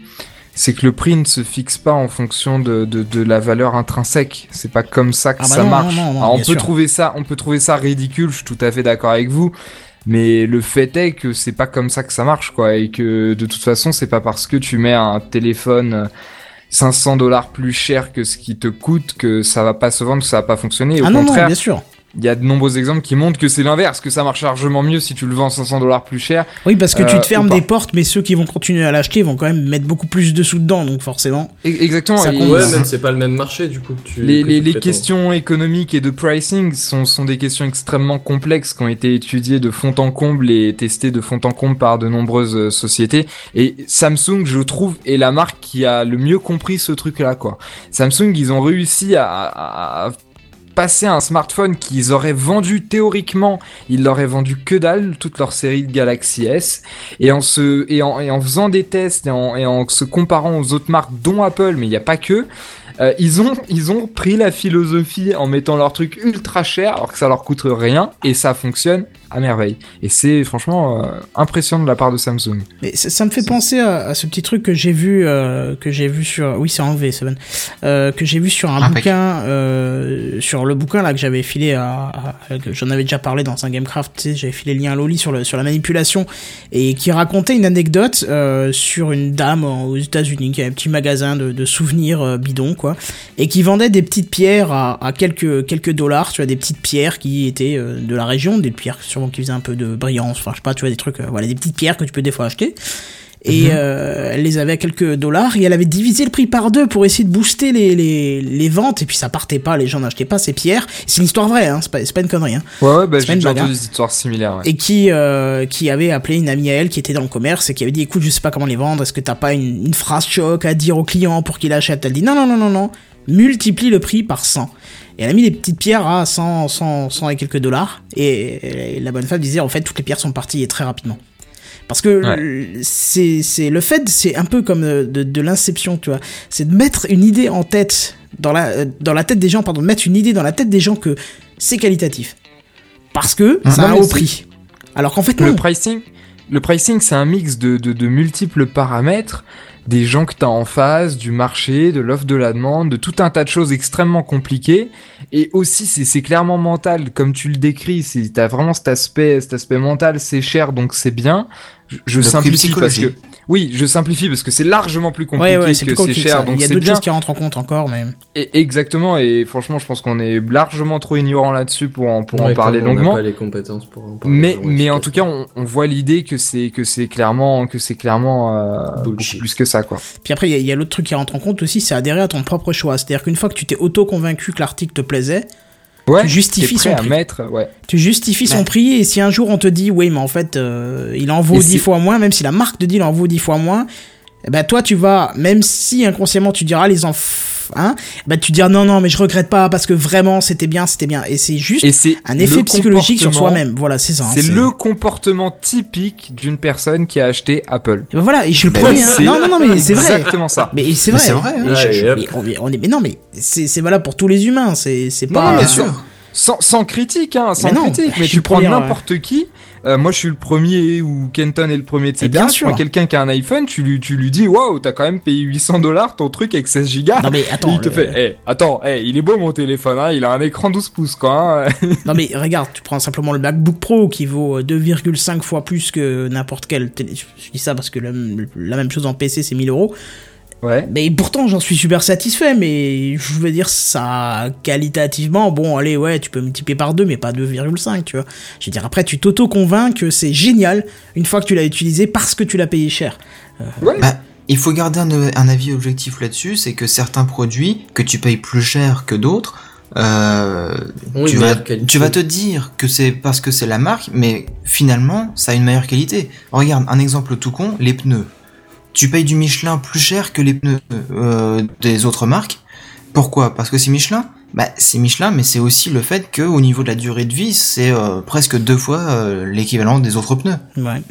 c'est que le prix ne se fixe pas en fonction de, de, de la valeur intrinsèque. C'est pas comme ça que Ah bah ça non, marche. non, non, non, Alors, on peut sûr. trouver ça, on peut trouver ça ridicule. Je suis tout à fait d'accord avec vous. Mais le fait est que c'est pas comme ça que ça marche, quoi, et que de toute façon, c'est pas parce que tu mets un téléphone euh, 500 dollars plus cher que ce qui te coûte que ça va pas se vendre, que ça va pas fonctionner. Au Ah contraire, bien sûr. Il y a de nombreux exemples qui montrent que c'est l'inverse, que ça marche largement mieux si tu le vends 500 dollars plus cher. Oui, parce que tu Euh, te fermes ou pas. des portes, mais ceux qui vont continuer à l'acheter vont quand même mettre beaucoup plus de sous dedans, donc forcément. E- Exactement. Ça compte. Ouais, même c'est pas le même marché du coup. que Tu, Les, que les, tu les prétends. questions économiques et de pricing sont, sont des questions extrêmement complexes qui ont été étudiées de fond en comble et testées de fond en comble par de nombreuses euh, sociétés. Et Samsung, je trouve, est la marque qui a le mieux compris ce truc-là, quoi. Samsung, ils ont réussi à, à- à passer un smartphone qu'ils auraient vendu théoriquement, ils l'auraient vendu que dalle, toute leur série de Galaxy S, et en se, et en, et en faisant des tests et en, et en se comparant aux autres marques, dont Apple, mais il n'y a pas que, euh, ils ont ils ont pris la philosophie en mettant leur truc ultra cher alors que ça leur coûte rien et ça fonctionne à merveille et c'est franchement euh, impressionnant de la part de Samsung. Mais ça, ça me fait penser à, à ce petit truc que j'ai vu, euh, que j'ai vu sur, oui, c'est enlevé, Seven, euh, que j'ai vu sur un Impec. bouquin, euh, sur le bouquin là que j'avais filé à, j'en avais déjà parlé dans un Gamecraft, tu sais, j'avais filé le lien à Loli sur le sur la manipulation et qui racontait une anecdote euh, sur une dame aux États-Unis qui avait un petit magasin de, de souvenirs euh, bidons quoi, et qui vendait des petites pierres à, quelques quelques dollars, tu vois, des petites pierres qui étaient euh, de la région, des pierres sûrement qui faisaient un peu de brillance, enfin je sais pas, tu vois, des trucs, euh, voilà, des petites pierres que tu peux des fois acheter. Et euh, elle les avait à quelques dollars et elle avait divisé le prix par deux pour essayer de booster les, les, les ventes et puis ça partait pas, les gens n'achetaient pas ces pierres. C'est une histoire vraie, hein, c'est pas, pas une connerie. Hein. Ouais ouais bah, j'ai entendu des histoires similaires. Ouais. Et qui, euh, qui avait appelé une amie à elle qui était dans le commerce et qui avait dit écoute je sais pas comment les vendre, est-ce que t'as pas une, une phrase choc à dire au client pour qu'il achète? Elle dit non non non non non, multiplie le prix par 100. Et elle a mis des petites pierres à 100, 100, 100 et quelques dollars et, et la bonne femme disait en fait toutes les pierres sont parties et très rapidement. Parce que Ouais. le- c'est c'est le fait, c'est un peu comme euh, de, de l'inception, tu vois. C'est de mettre une idée en tête, dans la, euh, dans la tête des gens, pardon, de mettre une idée dans la tête des gens que c'est qualitatif. Parce que Ah, ça a un haut prix. Alors qu'en fait, Le non. pricing, le pricing, c'est un mix de, de, de multiples paramètres, des gens que tu as en face, du marché, de l'offre, de la demande, de tout un tas de choses extrêmement compliquées. Et aussi, c'est c'est clairement mental, comme tu le décris. Tu as vraiment cet aspect, cet aspect mental, c'est cher, donc c'est bien. Je, Le simplifie parce que... Oui, je simplifie parce que c'est largement plus compliqué Ouais, ouais, c'est plus que c'est cher, donc Il y a d'autres bien. choses qui rentrent en compte encore, mais. Et exactement, et franchement, je pense qu'on est largement trop ignorant là-dessus pour en, pour en Ouais, parler comme on n'a longuement. pas les compétences pour en parler Mais, en tout cas, on, on voit l'idée que c'est que c'est clairement que c'est clairement euh, beaucoup plus que ça quoi. Puis après, il y a- il y a, l'autre truc qui rentre en compte aussi, c'est adhérer à ton propre choix. C'est-à-dire qu'une fois que tu t'es auto-convaincu que l'article te plaisait, Ouais. Tu justifies prêt son à prix. mettre, ouais. tu justifies son prix, et si un jour on te dit, oui, mais en fait, euh, il en vaut Et 10 c'est- fois moins, même si la marque te dit il en vaut 10 fois moins, eh ben toi, tu vas, même si inconsciemment tu diras les enfants, hein, ben tu diras non, non, mais je regrette pas parce que vraiment c'était bien, c'était bien. Et c'est juste Et c'est un effet psychologique sur soi-même. Voilà, c'est ça. hein, C'est le comportement typique d'une personne qui a acheté Apple. Et ben voilà, et je suis le premier. hein. C'est Non, non, non, mais c'est vrai. Exactement ça. Mais c'est Mais vrai. c'est vrai, hein. Je- je- mais on est- on est- mais non, mais c'est c'est valable pour tous les humains. C'est c'est pas. non, Bien sûr. Sans, sans critique, hein, sans Mais non, critique. Mais tu prends n'importe qui. euh, moi, je suis le premier ou Kenton est le premier de ses bien sûr. prends quelqu'un qui a un iPhone, tu lui, tu lui dis, waouh, t'as quand même payé 800 dollars ton truc avec 16 gigas. Non mais Et attends. il te le- fait, eh, attends, eh, il est beau mon téléphone, hein, il a un écran 12 pouces, quoi. hein. Non mais regarde, tu prends simplement le MacBook Pro qui vaut euh, 2,5 fois plus que n'importe quel télé. Je dis ça parce que la, la même chose en PC c'est 1000 euros. Ouais. Mais pourtant j'en suis super satisfait. Mais je veux dire ça qualitativement, bon allez ouais tu peux multiplier par 2 mais pas 2,5 tu vois. Je veux dire après tu t'auto-convaincs que c'est génial une fois que tu l'as utilisé parce que tu l'as payé cher. Bah, il faut garder un, un avis objectif là-dessus, c'est que certains produits que tu payes plus cher que d'autres, euh, vas, tu vas te dire que c'est parce que c'est la marque, mais finalement, ça a une meilleure qualité. Regarde, un exemple tout con, les pneus. Tu payes du Michelin plus cher que les pneus euh, des autres marques. Pourquoi? Parce que c'est Michelin bah, c'est Michelin, mais c'est aussi le fait que au niveau de la durée de vie, c'est euh, presque deux fois euh, l'équivalent des autres pneus. Ouais.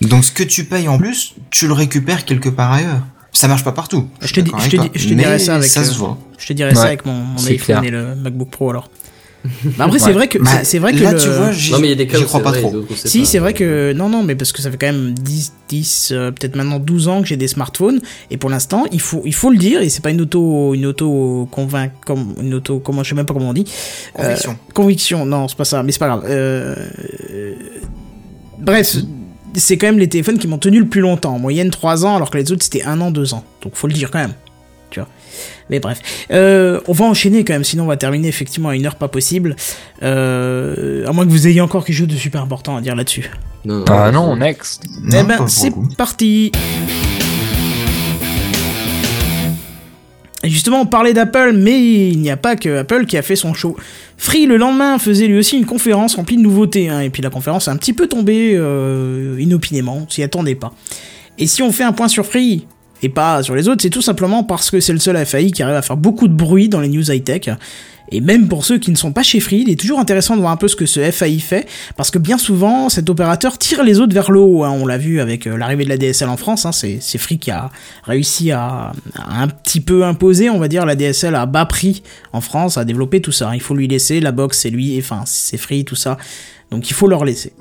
Donc ce que tu payes en plus, tu le récupères quelque part ailleurs. Ça marche pas partout. Je te dis- je dis- je ça avec, Ça se voit. Je te dirai ça Ouais, avec mon, iPhone clair. et le MacBook Pro alors. Bah après, c'est vrai que, Bah, c'est- vrai que là, le- tu vois, j'y Non, mais il y a des cas j'y où crois pas vrai trop. Si, c'est vrai que non, non, mais parce que ça fait quand même 10, 10 euh, peut-être maintenant 12 ans que j'ai des smartphones et pour l'instant, il faut, il faut le dire et c'est pas une auto, une auto convainc, comme une auto, comment, je sais même pas comment on dit. Euh, Conviction. conviction, non, c'est pas ça, mais c'est pas grave. Euh, euh, bref, c'est quand même les téléphones qui m'ont tenu le plus longtemps, en moyenne 3 ans, alors que les autres c'était 1 an, 2 ans. Donc faut le dire quand même. Mais bref, Euh, on va enchaîner quand même, sinon on va terminer effectivement à une heure pas possible. Euh, à moins que vous ayez encore quelque chose de super important à dire là-dessus. Non, Ah non, next. eh ben, c'est parti. Et justement, on parlait d'Apple, mais il n'y a pas que Apple qui a fait son show. Free, le lendemain, faisait lui aussi une conférence remplie de nouveautés. hein, et puis la conférence est un petit peu tombée euh, inopinément, on s'y attendait pas. Et si on fait un point sur Free, et pas sur les autres, c'est tout simplement parce que c'est le seul FAI qui arrive à faire beaucoup de bruit dans les news high-tech. Et même pour ceux qui ne sont pas chez Free, il est toujours intéressant de voir un peu ce que ce FAI fait, parce que bien souvent, cet opérateur tire les autres vers le haut. hein. On l'a vu avec euh, l'arrivée de la DSL en France, hein. c'est Free qui a réussi à, à un petit peu imposer, on va dire, la DSL à bas prix en France, à développer tout ça. Il faut lui laisser, la box c'est lui, enfin c'est Free, tout ça. Donc il faut leur laisser.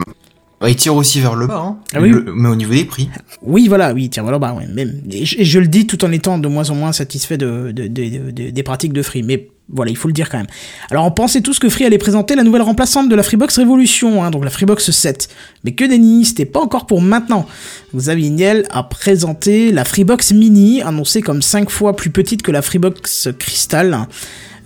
Bah, il tire aussi vers le bas, hein. Ah oui. Le- mais au niveau des prix. Oui, voilà, oui, tiens, voilà, bah, ouais, même. Et je, le dis tout en étant de moins en moins satisfait de, de- de- de- des pratiques de Free, mais voilà, il faut le dire quand même. Alors, on pensait tous que Free allait présenter la nouvelle remplaçante de la Freebox Révolution, hein, donc la Freebox 7. Mais que nenni, c'était pas encore pour maintenant. Xavier Niel a présenté la Freebox Mini, annoncée comme 5 fois plus petite que la Freebox Crystal.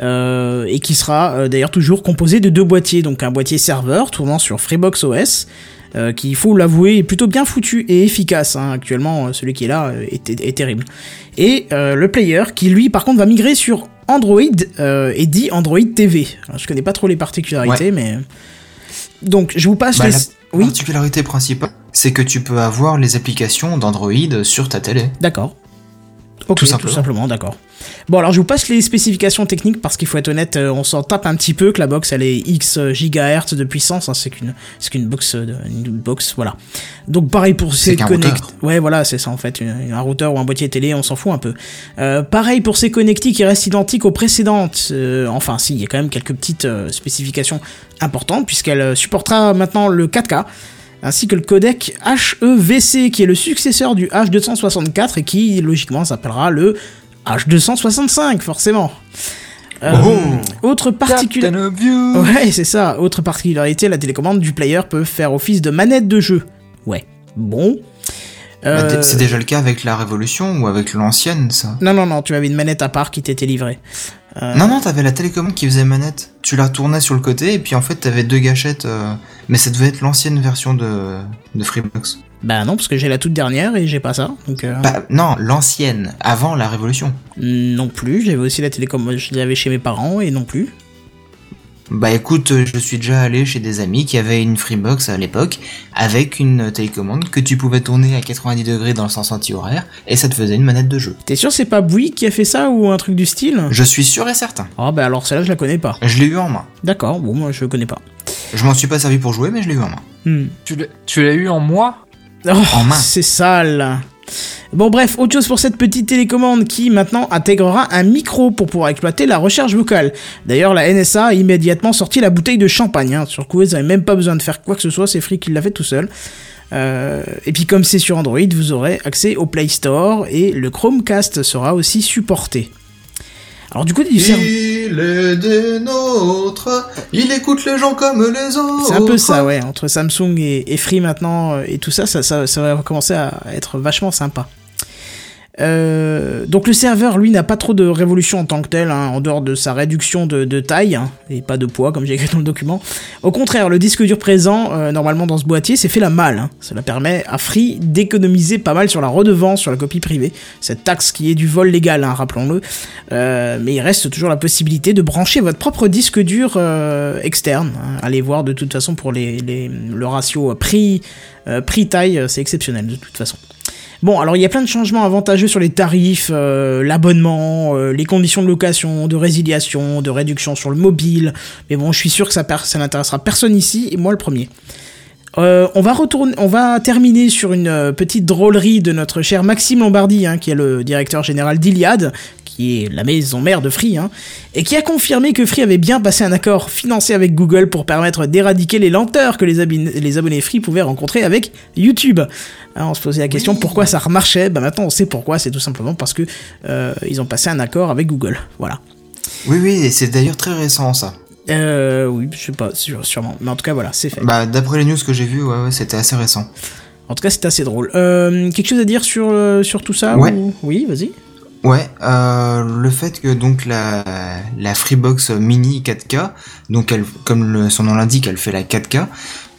euh, et qui sera euh, d'ailleurs toujours composée de deux boîtiers, donc un boîtier serveur tournant sur Freebox OS, euh, qui, il faut l'avouer, est plutôt bien foutu et efficace. hein. Actuellement, euh, celui qui est là euh, est, est- est terrible. Et euh, le player, qui lui, par contre, va migrer sur Android et dit Android TV. Alors, je connais pas trop les particularités, mais donc je vous passe Bah, les. la Oui, particularité principale, c'est que tu peux avoir les applications d'Android sur ta télé. d'accord. Tout simplement. simplement, d'accord. Bon, alors je vous passe les spécifications techniques parce qu'il faut être honnête, euh, on s'en tape un petit peu que la box elle est X gigahertz de puissance, hein, c'est qu'une c'est qu'une box, euh, une box, voilà. Donc pareil pour ces connect. Ouais, voilà, c'est ça en fait, un routeur ou un boîtier télé, on s'en fout un peu. Euh, pareil pour ces connectiques qui restent identiques aux précédentes. Euh, enfin, si, il y a quand même quelques petites euh, spécifications importantes puisqu'elle supportera maintenant le 4K ainsi que le codec HEVC qui est le successeur du H264 et qui logiquement s'appellera le H265 forcément. Euh, Autre particularité. Ouais, c'est ça. Autre particularité, la télécommande du player peut faire office de manette de jeu. Ouais. Bon. Bah, Euh, C'est déjà le cas avec la Révolution ou avec l'ancienne, ça? Non, non, non, tu avais une manette à part qui t'était livrée. Euh, Non, non, t'avais la télécommande qui faisait manette. Tu la tournais sur le côté et puis en fait t'avais deux gâchettes. euh, Mais ça devait être l'ancienne version de, de Freebox. Bah non, parce que j'ai la toute dernière et j'ai pas ça. Donc euh, Bah non, l'ancienne, avant la Révolution. non plus. J'avais aussi la télécommande, je l'avais chez mes parents et non plus. Bah écoute, euh, je suis déjà allé chez des amis qui avaient une Freebox à l'époque avec une télécommande que tu pouvais tourner à 90 degrés dans le sens anti-horaire et ça te faisait une manette de jeu. T'es sûr c'est pas Bouygues qui a fait ça ou un truc du style? Je suis sûr et certain. Ah bah alors celle-là je la connais pas. Je l'ai eu en main. D'accord, bon moi je connais pas. Je m'en suis pas servi pour jouer, mais je l'ai eu en main. Hmm. Tu l'as- Tu l'as eu en moi? Oh, En main. c'est sale. Bon bref, autre chose pour cette petite télécommande qui maintenant intégrera un micro pour pouvoir exploiter la recherche vocale. D'ailleurs, la NSA a immédiatement sorti la bouteille de champagne. Hein. Sur le coup, ils n'avaient même pas besoin de faire quoi que ce soit, c'est Free qui l'a fait tout seul. Euh, et puis comme c'est sur Android, vous aurez accès au Play Store et le Chromecast sera aussi supporté. Alors du coup, du serveur- Il est des nôtres, il écoute les gens comme les autres. C'est un peu ça, ouais. Entre Samsung et, et Free maintenant euh, et tout ça, ça, ça, ça va commencer à être vachement sympa. Euh, donc le serveur, lui, n'a pas trop de révolution en tant que tel, hein, en dehors de sa réduction de, taille, hein, et pas de poids, comme j'ai écrit dans le document. Au contraire, le disque dur présent, euh, normalement dans ce boîtier, c'est fait la malle. hein. Cela permet à Free d'économiser pas mal sur la redevance, sur la copie privée, cette taxe qui est du vol légal, rappelons-le. Euh, mais il reste toujours la possibilité de brancher votre propre disque dur externe. Allez voir de toute façon pour les, le ratio prix, prix-taille, c'est exceptionnel de toute façon. Bon, alors il y a plein de changements avantageux sur les tarifs, euh, l'abonnement, euh, les conditions de location, de résiliation, de réduction sur le mobile. Mais bon, je suis sûr que ça, n'intéressera personne ici, et moi le premier. Euh, on va terminer sur une petite drôlerie de notre cher Maxime Lombardi, hein, qui est le directeur général d'Iliad, qui est la maison mère de Free, hein, et qui a confirmé que Free avait bien passé un accord financé avec Google pour permettre d'éradiquer les lenteurs que les, abonnés- les abonnés Free pouvaient rencontrer avec YouTube. Hein, on se posait la question pourquoi ça remarchait? Bah maintenant on sait pourquoi. C'est tout simplement parce que euh, ils ont passé un accord avec Google. Voilà. Oui, oui, et c'est d'ailleurs très récent ça. Euh, oui, je sais pas, sûr- sûrement. Mais en tout cas, voilà, c'est fait. Bah, d'après les news que j'ai vues, ouais, ouais, c'était assez récent. En tout cas, c'est assez drôle. Euh, quelque chose à dire sur, euh, sur tout ça Ouais. ou- Oui, vas-y. Ouais, euh, le fait que donc la, la Freebox Mini 4K, donc elle, comme le- son nom l'indique, elle fait la 4K,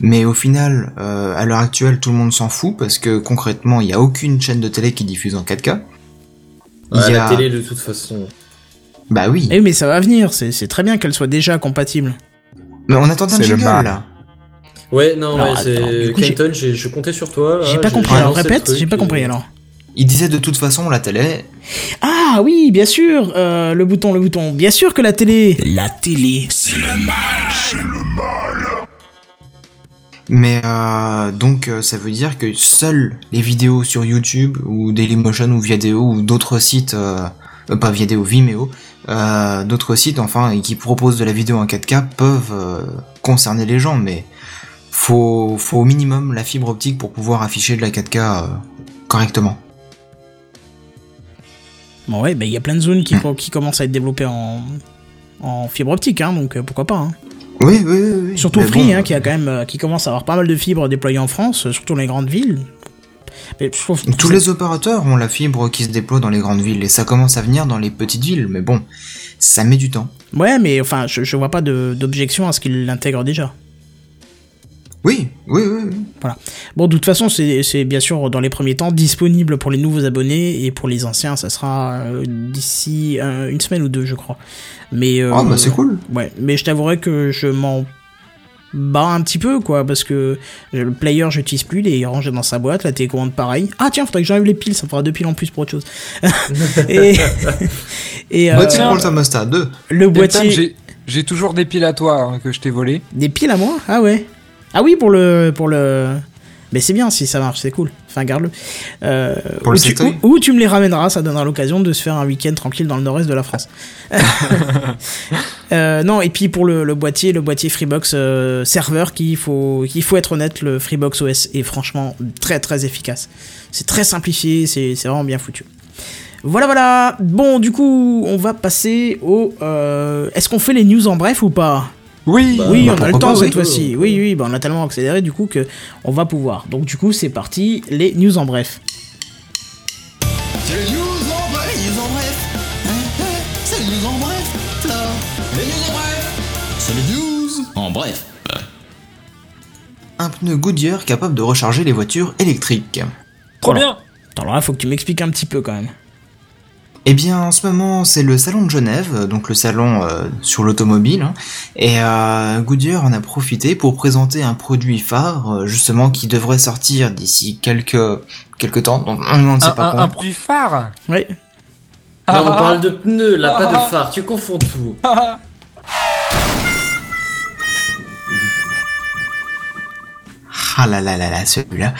mais au final, euh, à l'heure actuelle, tout le monde s'en fout parce que concrètement, il n'y a aucune chaîne de télé qui diffuse en 4K. Il Ouais, y La a- télé, de toute façon. Bah oui, Eh, mais ça va venir, c'est c'est très bien qu'elle soit déjà compatible. mais on attend un C'est le jingle mal. là. Ouais, non, Alors, ouais, c'est. Kenton, je comptais sur toi. J'ai pas compris, alors répète, j'ai pas et- compris alors. Il disait de toute façon la télé. Ah oui, bien sûr, euh, le bouton, le bouton. Bien sûr que la télé. La télé. Mais euh, donc euh, ça veut dire que seules les vidéos sur YouTube ou Dailymotion ou Viadeo ou d'autres sites, euh, pas Viadeo, Vimeo, euh, d'autres sites enfin et qui proposent de la vidéo en 4K peuvent euh, concerner les gens, mais faut, faut au minimum la fibre optique pour pouvoir afficher de la 4K euh, correctement. Bon ouais, bah il y a plein de zones qui, qui commencent à être développées en, en fibre optique, hein, donc euh, pourquoi pas. Hein. Oui, oui, oui. oui. Surtout Mais Free, bon, hein, qui a quand même, euh, qui commence à avoir pas mal de fibres déployées en France, euh, surtout dans les grandes villes. Mais je trouve Tous les opérateurs ont la fibre qui se déploie dans les grandes villes et ça commence à venir dans les petites villes, mais bon, ça met du temps. Ouais, mais enfin, je, je vois pas d'objection à ce qu'ils l'intègrent déjà. Oui, oui, oui. oui. Bon, de toute façon, c'est c'est bien sûr dans les premiers temps disponible pour les nouveaux abonnés et pour les anciens, ça sera euh, d'ici euh, une semaine ou deux, je crois. Mais euh, Ah bah c'est cool. Ouais, mais je t'avouerai que je m'en bats un petit peu, quoi, parce que le player, j'utilise plus, il est rangé dans sa boîte, la télécommande pareil. Ah tiens, faudrait que j'enlève les piles, ça fera deux piles en plus pour autre chose. et et euh, Boîtier pour le thermostat, deux. le Kenton, boîtier, j'ai- J'ai toujours des piles à toi hein, que je t'ai volé. des piles à moi? Ah ouais. Ah oui, pour le pour le. Mais c'est bien si ça marche, c'est cool. Enfin, garde-le. Euh, ou le tu, ou- ou tu me les ramèneras, ça donnera l'occasion de se faire un week-end tranquille dans le nord-est de la France. Euh, non, et puis pour le, le boîtier, le boîtier Freebox euh, serveur, qu'il faut, qu'il faut être honnête, le Freebox OS est franchement très très efficace. C'est très simplifié, c'est c'est vraiment bien foutu. Voilà, voilà. Bon, du coup, on va passer au. euh, Est-ce qu'on fait les news en bref ou pas? Oui Bah, oui, bah, on a le temps cette fois-ci. Oui, oui, bah, on a tellement accéléré du coup que on va pouvoir. Donc du coup, c'est parti, les news en bref. C'est les news en bref, les news en bref. C'est les news en bref. Les news en bref. C'est les news en bref. Un pneu Goodyear capable de recharger les voitures électriques. Trop bien Attends, alors là, faut que tu m'expliques un petit peu quand même. Eh bien, en ce moment, c'est le salon de Genève, donc le salon euh, sur l'automobile, hein, et euh, Goodyear en a profité pour présenter un produit phare, euh, justement, qui devrait sortir d'ici quelques quelques temps. Donc, on ne sait un, pas un, produit phare? Ouais. Ah, Non, on ah, parle de pneus, là, pas Ah. de phare, tu confonds tout. ah. Ah là là là là, celui-là.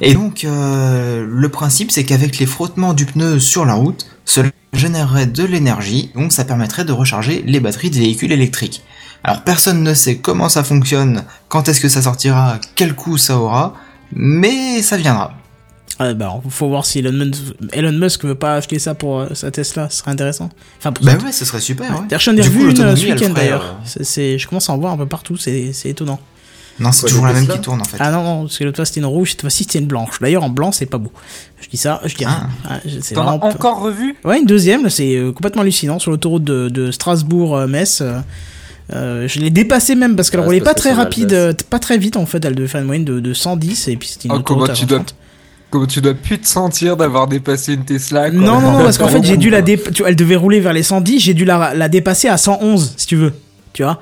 Et donc, euh, le principe, c'est qu'avec les frottements du pneu sur la route, cela générerait de l'énergie, donc ça permettrait de recharger les batteries des véhicules électriques. Alors, personne ne sait comment ça fonctionne, quand est-ce que ça sortira, quel coût ça aura, mais ça viendra. Euh, bah, faut voir si Elon Musk, Elon Musk veut pas acheter ça pour euh, sa Tesla, ce serait intéressant. Enfin, pour Bah ouais, ce serait super, ouais. D'ailleurs, j'en ai Du coup, revu une euh, ce week-end d'ailleurs. euh, je commence à en voir un peu partout, c'est étonnant. Non, c'est toujours la même qui tourne en fait. Ah non, non, parce que l'autre fois c'était une rouge, cette fois-ci c'était une blanche. D'ailleurs, en blanc, c'est pas beau. Je dis ça, je dis rien. Ah, c'est T'en as vraiment- encore revu? Ouais, une deuxième, c'est euh, complètement hallucinant sur l'autoroute de, de Strasbourg-Metz. euh, euh, je l'ai dépassée même parce qu'elle Ah, roulait pas très rapide, euh, pas très vite en fait. Elle devait faire une moyenne de, de 110 et puis c'était une Oh, autoroute comment tu dois 130. Comment tu dois plus te sentir d'avoir dépassé une Tesla quoi. Non, non, non, parce qu'en fait j'ai dû la dé... dé... tu vois, elle devait rouler vers les 110, j'ai dû la, la dépasser à 111 si tu veux. Tu vois?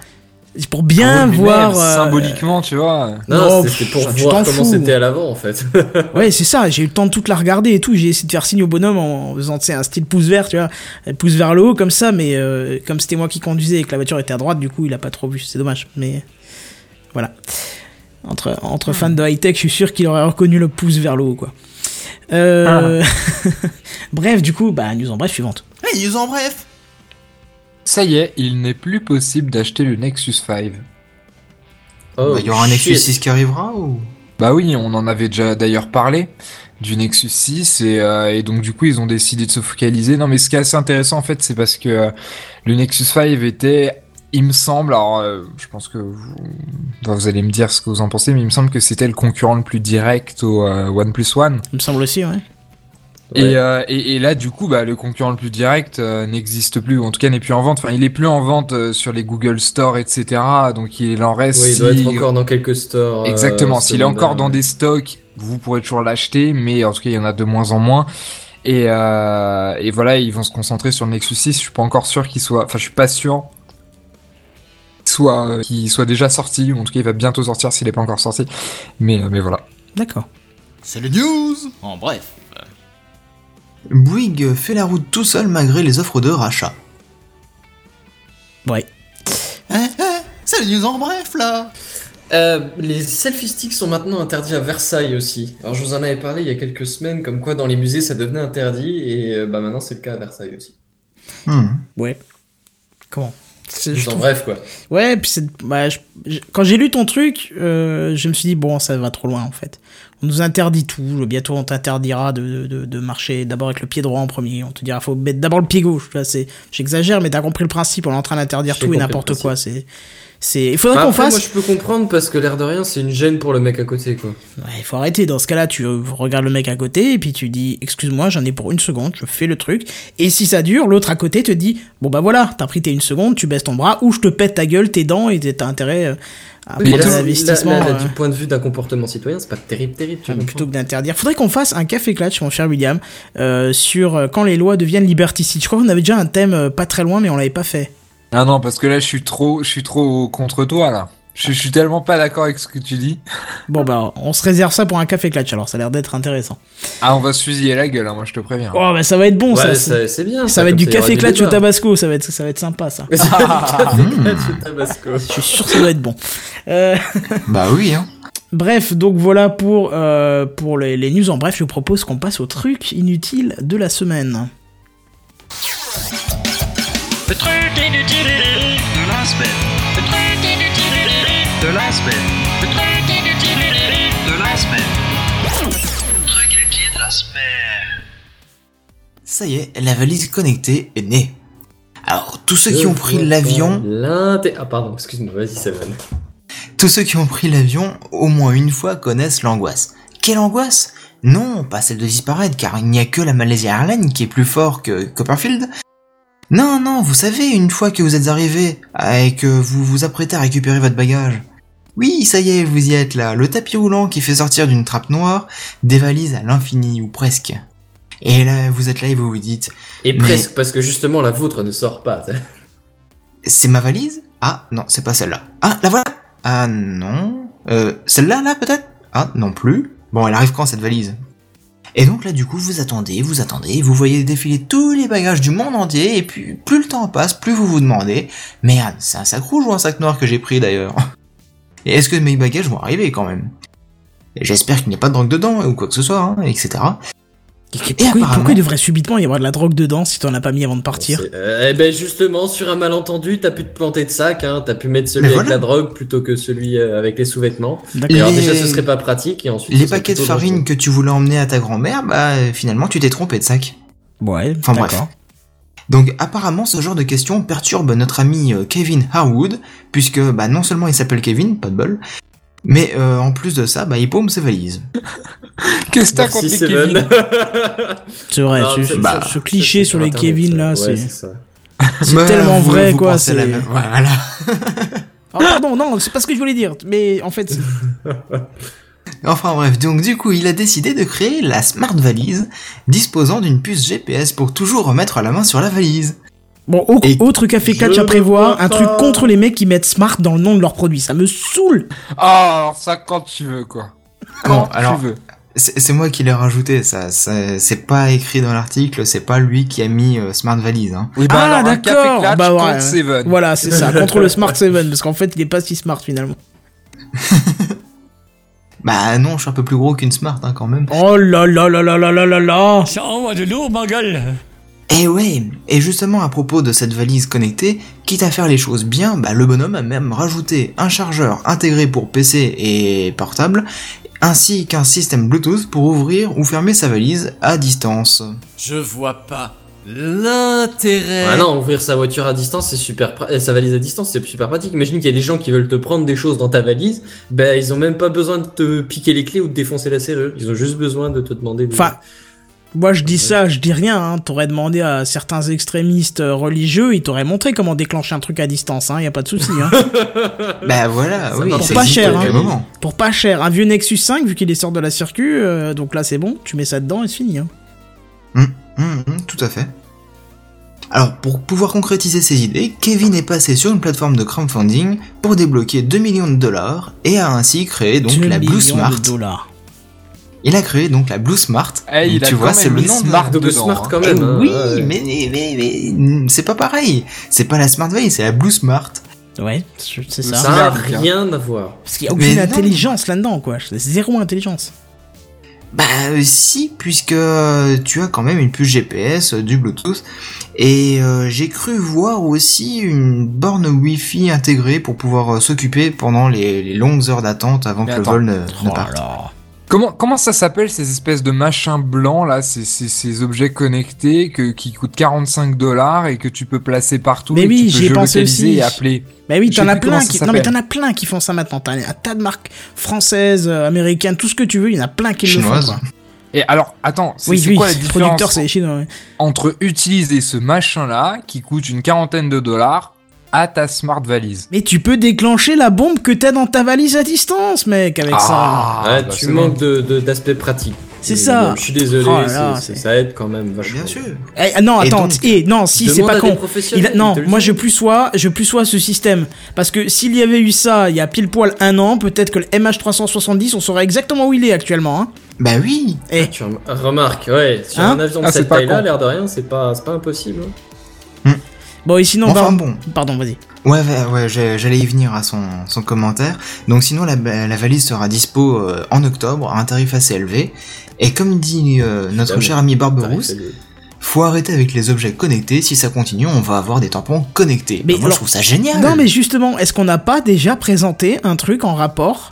C'est Pour bien voir. euh, Symboliquement, tu vois. Non, Non, c'était pour pff, voir comment c'était à l'avant, en fait. Ouais, c'est ça, j'ai eu le temps de toute la regarder et tout. J'ai essayé de faire signe au bonhomme en faisant tu sais, un style pouce vert, tu vois. Elle pousse vers le haut comme ça, mais euh, comme c'était moi qui conduisais et que la voiture était à droite, du coup, il a pas trop vu. C'est dommage, mais voilà. Entre, entre fans de high-tech, je suis sûr qu'il aurait reconnu le pouce vers le haut, quoi. Euh... Bref, du coup, bah, news en bref suivante. les news en bref. Ça y est, il n'est plus possible d'acheter le Nexus 5. Oh, Bah, Il y aura un Nexus shit. 6 qui arrivera ou? Bah oui, on en avait déjà d'ailleurs parlé du Nexus 6 et, euh, et donc du coup ils ont décidé de se focaliser. Non mais ce qui est assez intéressant en fait c'est parce que euh, le Nexus 5 était, il me semble, alors euh, je pense que vous, vous allez me dire ce que vous en pensez, mais il me semble que c'était le concurrent le plus direct au euh, OnePlus One. Il me semble aussi, ouais. Ouais. Et, euh, et, et là, du coup, bah, le concurrent le plus direct euh, n'existe plus, ou en tout cas n'est plus en vente. Enfin, il est plus en vente euh, sur les Google Store, etc. Donc il en reste. Oui, il doit si- être encore dans quelques stores. euh, Exactement. S'il est encore dans des stocks, vous pourrez toujours l'acheter, mais en tout cas, il y en a de moins en moins. Et, euh, et voilà, ils vont se concentrer sur le Nexus 6. Je suis pas encore sûr qu'il soit. Enfin, je suis pas sûr qu'il soit, euh, qu'il soit déjà sorti, ou en tout cas, il va bientôt sortir s'il est pas encore sorti. Mais, euh, mais voilà. D'accord. C'est les news en bref. Bouygues fait la route tout seul malgré les offres de rachat. Ouais. Eh, eh, c'est les news en bref là. Euh, les selfie sticks sont maintenant interdits à Versailles aussi. Alors je vous en avais parlé il y a quelques semaines, comme quoi dans les musées ça devenait interdit, et euh, bah maintenant c'est le cas à Versailles aussi. Hmm. Ouais. Comment? C'est- je En trouve- bref quoi. Ouais, puis bah, je- quand j'ai lu ton truc, euh, je me suis dit bon, ça va trop loin en fait. On nous interdit tout. Bientôt, on t'interdira de, de, de marcher d'abord avec le pied droit en premier. On te dira faut mettre d'abord le pied gauche. C'est, j'exagère, mais t'as compris le principe. On est en train d'interdire tout et n'importe quoi. C'est, c'est, il faudrait Bah, qu'on fasse. moi je peux comprendre parce que l'air de rien c'est une gêne pour le mec à côté quoi. Ouais, il faut arrêter. Dans ce cas-là, tu euh, regardes le mec à côté et puis tu dis excuse-moi, j'en ai pour une seconde, je fais le truc. Et si ça dure, l'autre à côté te dit bon bah voilà, t'as pris tes une seconde, tu baisses ton bras ou je te pète ta gueule, tes dents et t'as intérêt euh, à Oui, prendre là, un là, investissement. là, là, euh, du point de vue d'un comportement citoyen, c'est pas terrible, terrible. Tu vois. plutôt que d'interdire. Faudrait qu'on fasse un café clutch, mon cher William, euh, sur quand les lois deviennent liberticides. Je crois qu'on avait déjà un thème pas très loin, mais on l'avait pas fait. Ah non, parce que là, je suis trop, je suis trop contre toi, là. Je, je suis tellement pas d'accord avec ce que tu dis. Bon bah, on se réserve ça pour un café clutch. Alors, ça a l'air d'être intéressant. Ah, on va se fusiller la gueule, hein, moi, je te préviens. Oh bah, ça va être bon, Ouais, ça. ça- c'est- bien. Ça va être du café clutch au tabasco. Ça va être, ça va être sympa, ça. Du café clutch au tabasco. Je suis sûr que ça doit être bon. Euh, Bah oui, hein. Bref, donc voilà pour, euh, pour les, les news en bref. Je vous propose qu'on passe au truc inutile de la semaine. Le truc inutile de la semaine. Le truc inutile de la semaine. Le truc inutile de la semaine. Le truc inutile de la semaine. Ça y est, la valise connectée est née. Alors, tous ceux qui ont pris l'avion. Ah pardon, excuse-moi, vas-y Seven. tous ceux qui ont pris l'avion au moins une fois connaissent l'angoisse. Quelle angoisse? Non, pas celle de disparaître, car il n'y a que la Malaysia Airlines qui est plus fort que Copperfield. Non, non, vous savez, une fois que vous êtes arrivé et que vous vous apprêtez à récupérer votre bagage. Oui, ça y est, vous y êtes là, le tapis roulant qui fait sortir d'une trappe noire des valises à l'infini ou presque. Et là, vous êtes là et vous vous dites, Et Mais- presque, parce que justement la vôtre ne sort pas. C'est ma valise? Ah, non, c'est pas celle-là. Ah, la voilà Ah, non. Euh, celle-là, là, peut-être? Ah, non plus. Bon, elle arrive quand, cette valise? Et donc là, du coup, vous attendez, vous attendez, vous voyez défiler tous les bagages du monde entier, et puis plus le temps passe, plus vous vous demandez, merde, c'est un sac rouge ou un sac noir que j'ai pris, d'ailleurs Et est-ce que mes bagages vont arriver, quand même? J'espère qu'il n'y a pas de drogue dedans, ou quoi que ce soit, hein, etc. Pourquoi, apparemment- pourquoi il devrait subitement y avoir de la drogue dedans si t'en as pas mis avant de partir euh, eh ben justement, sur un malentendu, t'as pu te planter de sac, hein, t'as pu mettre celui Mais avec voilà. la drogue plutôt que celui euh, avec les sous-vêtements. Et alors Les- déjà ce serait pas pratique et ensuite Les paquets de farine que tu voulais emmener à ta grand-mère, bah, finalement, tu t'es trompé de sac. Ouais, Enfin, bref. Donc apparemment ce genre de questions perturbe notre ami euh, Kevin Harwood, puisque bah, non seulement il s'appelle Kevin, pas de bol, mais euh, en plus de ça, bah, il paume ses valises. Qu'est-ce que t'as contre les. Kevin C'est vrai, Non, ce, c'est- ce- bah, ce cliché sur c'est les Internet, Kevin là, ouais, c'est c'est ça. c'est tellement vous- vrai vous quoi. pensez C'est... la même- Voilà. Ah, pardon, non, c'est pas ce que je voulais dire. Mais en fait, Enfin bref, donc du coup il a décidé de créer la Smart Valise, disposant d'une puce GPS pour toujours remettre la main sur la valise. Bon, au- Et- autre café catch à prévoir, un truc contre les mecs qui mettent smart dans le nom de leur produit. Ça me saoule. Ah, alors ça quand tu veux, quoi. Bon, Quand alors- tu veux. C'est moi qui l'ai rajouté, ça, ça- c'est pas écrit dans l'article, c'est pas lui qui a mis euh, Smart Valise. Hein. Oui, bah Ah, d'accord. Bah, contre ouais. Seven. Voilà, c'est ça, contre le Smart 7, parce qu'en fait, il est pas si smart finalement. Bah non, je suis un peu plus gros qu'une Smart hein, quand même. Oh là là là là là là là là Ça envoie de lourd, ma gueule. Et ouais, et justement à propos de cette valise connectée, quitte à faire les choses bien, bah, le bonhomme a même rajouté un chargeur intégré pour PC et portable, ainsi qu'un système Bluetooth pour ouvrir ou fermer sa valise à distance. Je vois pas l'intérêt. Ah non, ouvrir sa voiture à distance, c'est super, euh, sa valise à distance, c'est super pratique. Imagine qu'il y a des gens qui veulent te prendre des choses dans ta valise, ben ils ont même pas besoin de te piquer les clés ou de défoncer la serrure. Ils ont juste besoin de te demander. De... Enfin, moi je dis ça, je dis rien. Hein. T'aurais demandé à certains extrémistes euh, religieux, ils t'auraient montré comment déclencher un truc à distance. Hein. Y a pas de souci. Hein. Bah voilà, Ça oui, ça pas cher, hein. Pour pas cher, un vieux Nexus 5 vu qu'il est sort de la circuit, euh, donc là c'est bon, tu mets ça dedans et c'est fini. Hein. Hum, hum, tout à fait. Alors, pour pouvoir concrétiser ses idées, Kevin est passé sur une plateforme de crowdfunding pour débloquer 2 millions de dollars et a ainsi créé donc 2 la Blue Smart. de dollars. Il a créé donc la Blue Smart. Eh, il Donc, a tu vois, c'est le nom de Smart de dedans, Smart quand Eh même. hein, oui, ouais. mais, mais, mais, mais, c'est pas pareil. C'est pas la Smart Valise, c'est la Blue Smart. Ouais, c'est c'est ça. Ça a Merdique, hein. rien à voir. Parce qu'il y a aucune Mais intelligence là-dedans, quoi. C'est zéro intelligence. Bah euh, si, puisque euh, tu as quand même une puce GPS, euh, du Bluetooth, et euh, j'ai cru voir aussi une borne Wi-Fi intégrée pour pouvoir s'occuper pendant les, les longues heures d'attente avant Mais que attends. le vol ne, ne Oh parte. là. Comment, comment ça s'appelle ces espèces de machins blancs là, ces, ces, ces objets connectés que, qui coûtent 45 dollars et que tu peux placer partout Mais et oui, que tu peux pensé aussi. et appeler. Bah oui, t'en as plein qui, non mais t'en as plein qui font ça maintenant. T'as un tas de marques françaises, euh, américaines, tout ce que tu veux, il y en a plein qui le Chinoise. font. Quoi. Et alors, attends, c'est Oui, quoi la le producteur différence c'est les Chinois. ouais. entre utiliser ce machin là qui coûte une quarantaine de dollars à ta smart valise Mais tu peux déclencher la bombe que t'as dans ta valise à distance, mec, avec ça. Ouais, bah, tu manques bon. de- de- d'aspect pratique. C'est ça. bon, Je suis désolé, Oh là ça aide quand même vachement. Bien sûr. Eh, ah, non, Et attends, donc, eh, non, si c'est pas con. Il professionnels, a- non, moi je plus sois, je plus sois ce système. Parce que s'il y avait eu ça il y a pile poil un an, peut-être que le MH370, on saurait exactement où il est actuellement. Hein. Bah oui. Eh, Tu rem- remarques, ouais, sur Hein un avion de Ah, cette pas taille-là, l'air de rien, c'est pas, c'est pas impossible. hein. Bon, et sinon, Enfin bah, bon. pardon, vas-y. Ouais, ouais, ouais, j'allais y venir à son, son commentaire. Donc sinon, la, la valise sera dispo euh, en octobre à un tarif assez élevé. Et comme dit euh, notre Évidemment. cher ami Barberousse, faut arrêter avec les objets connectés. Si ça continue, on va avoir des tampons connectés. Mais Bah, moi, alors- je trouve ça génial. Non, mais justement, est-ce qu'on n'a pas déjà présenté un truc en rapport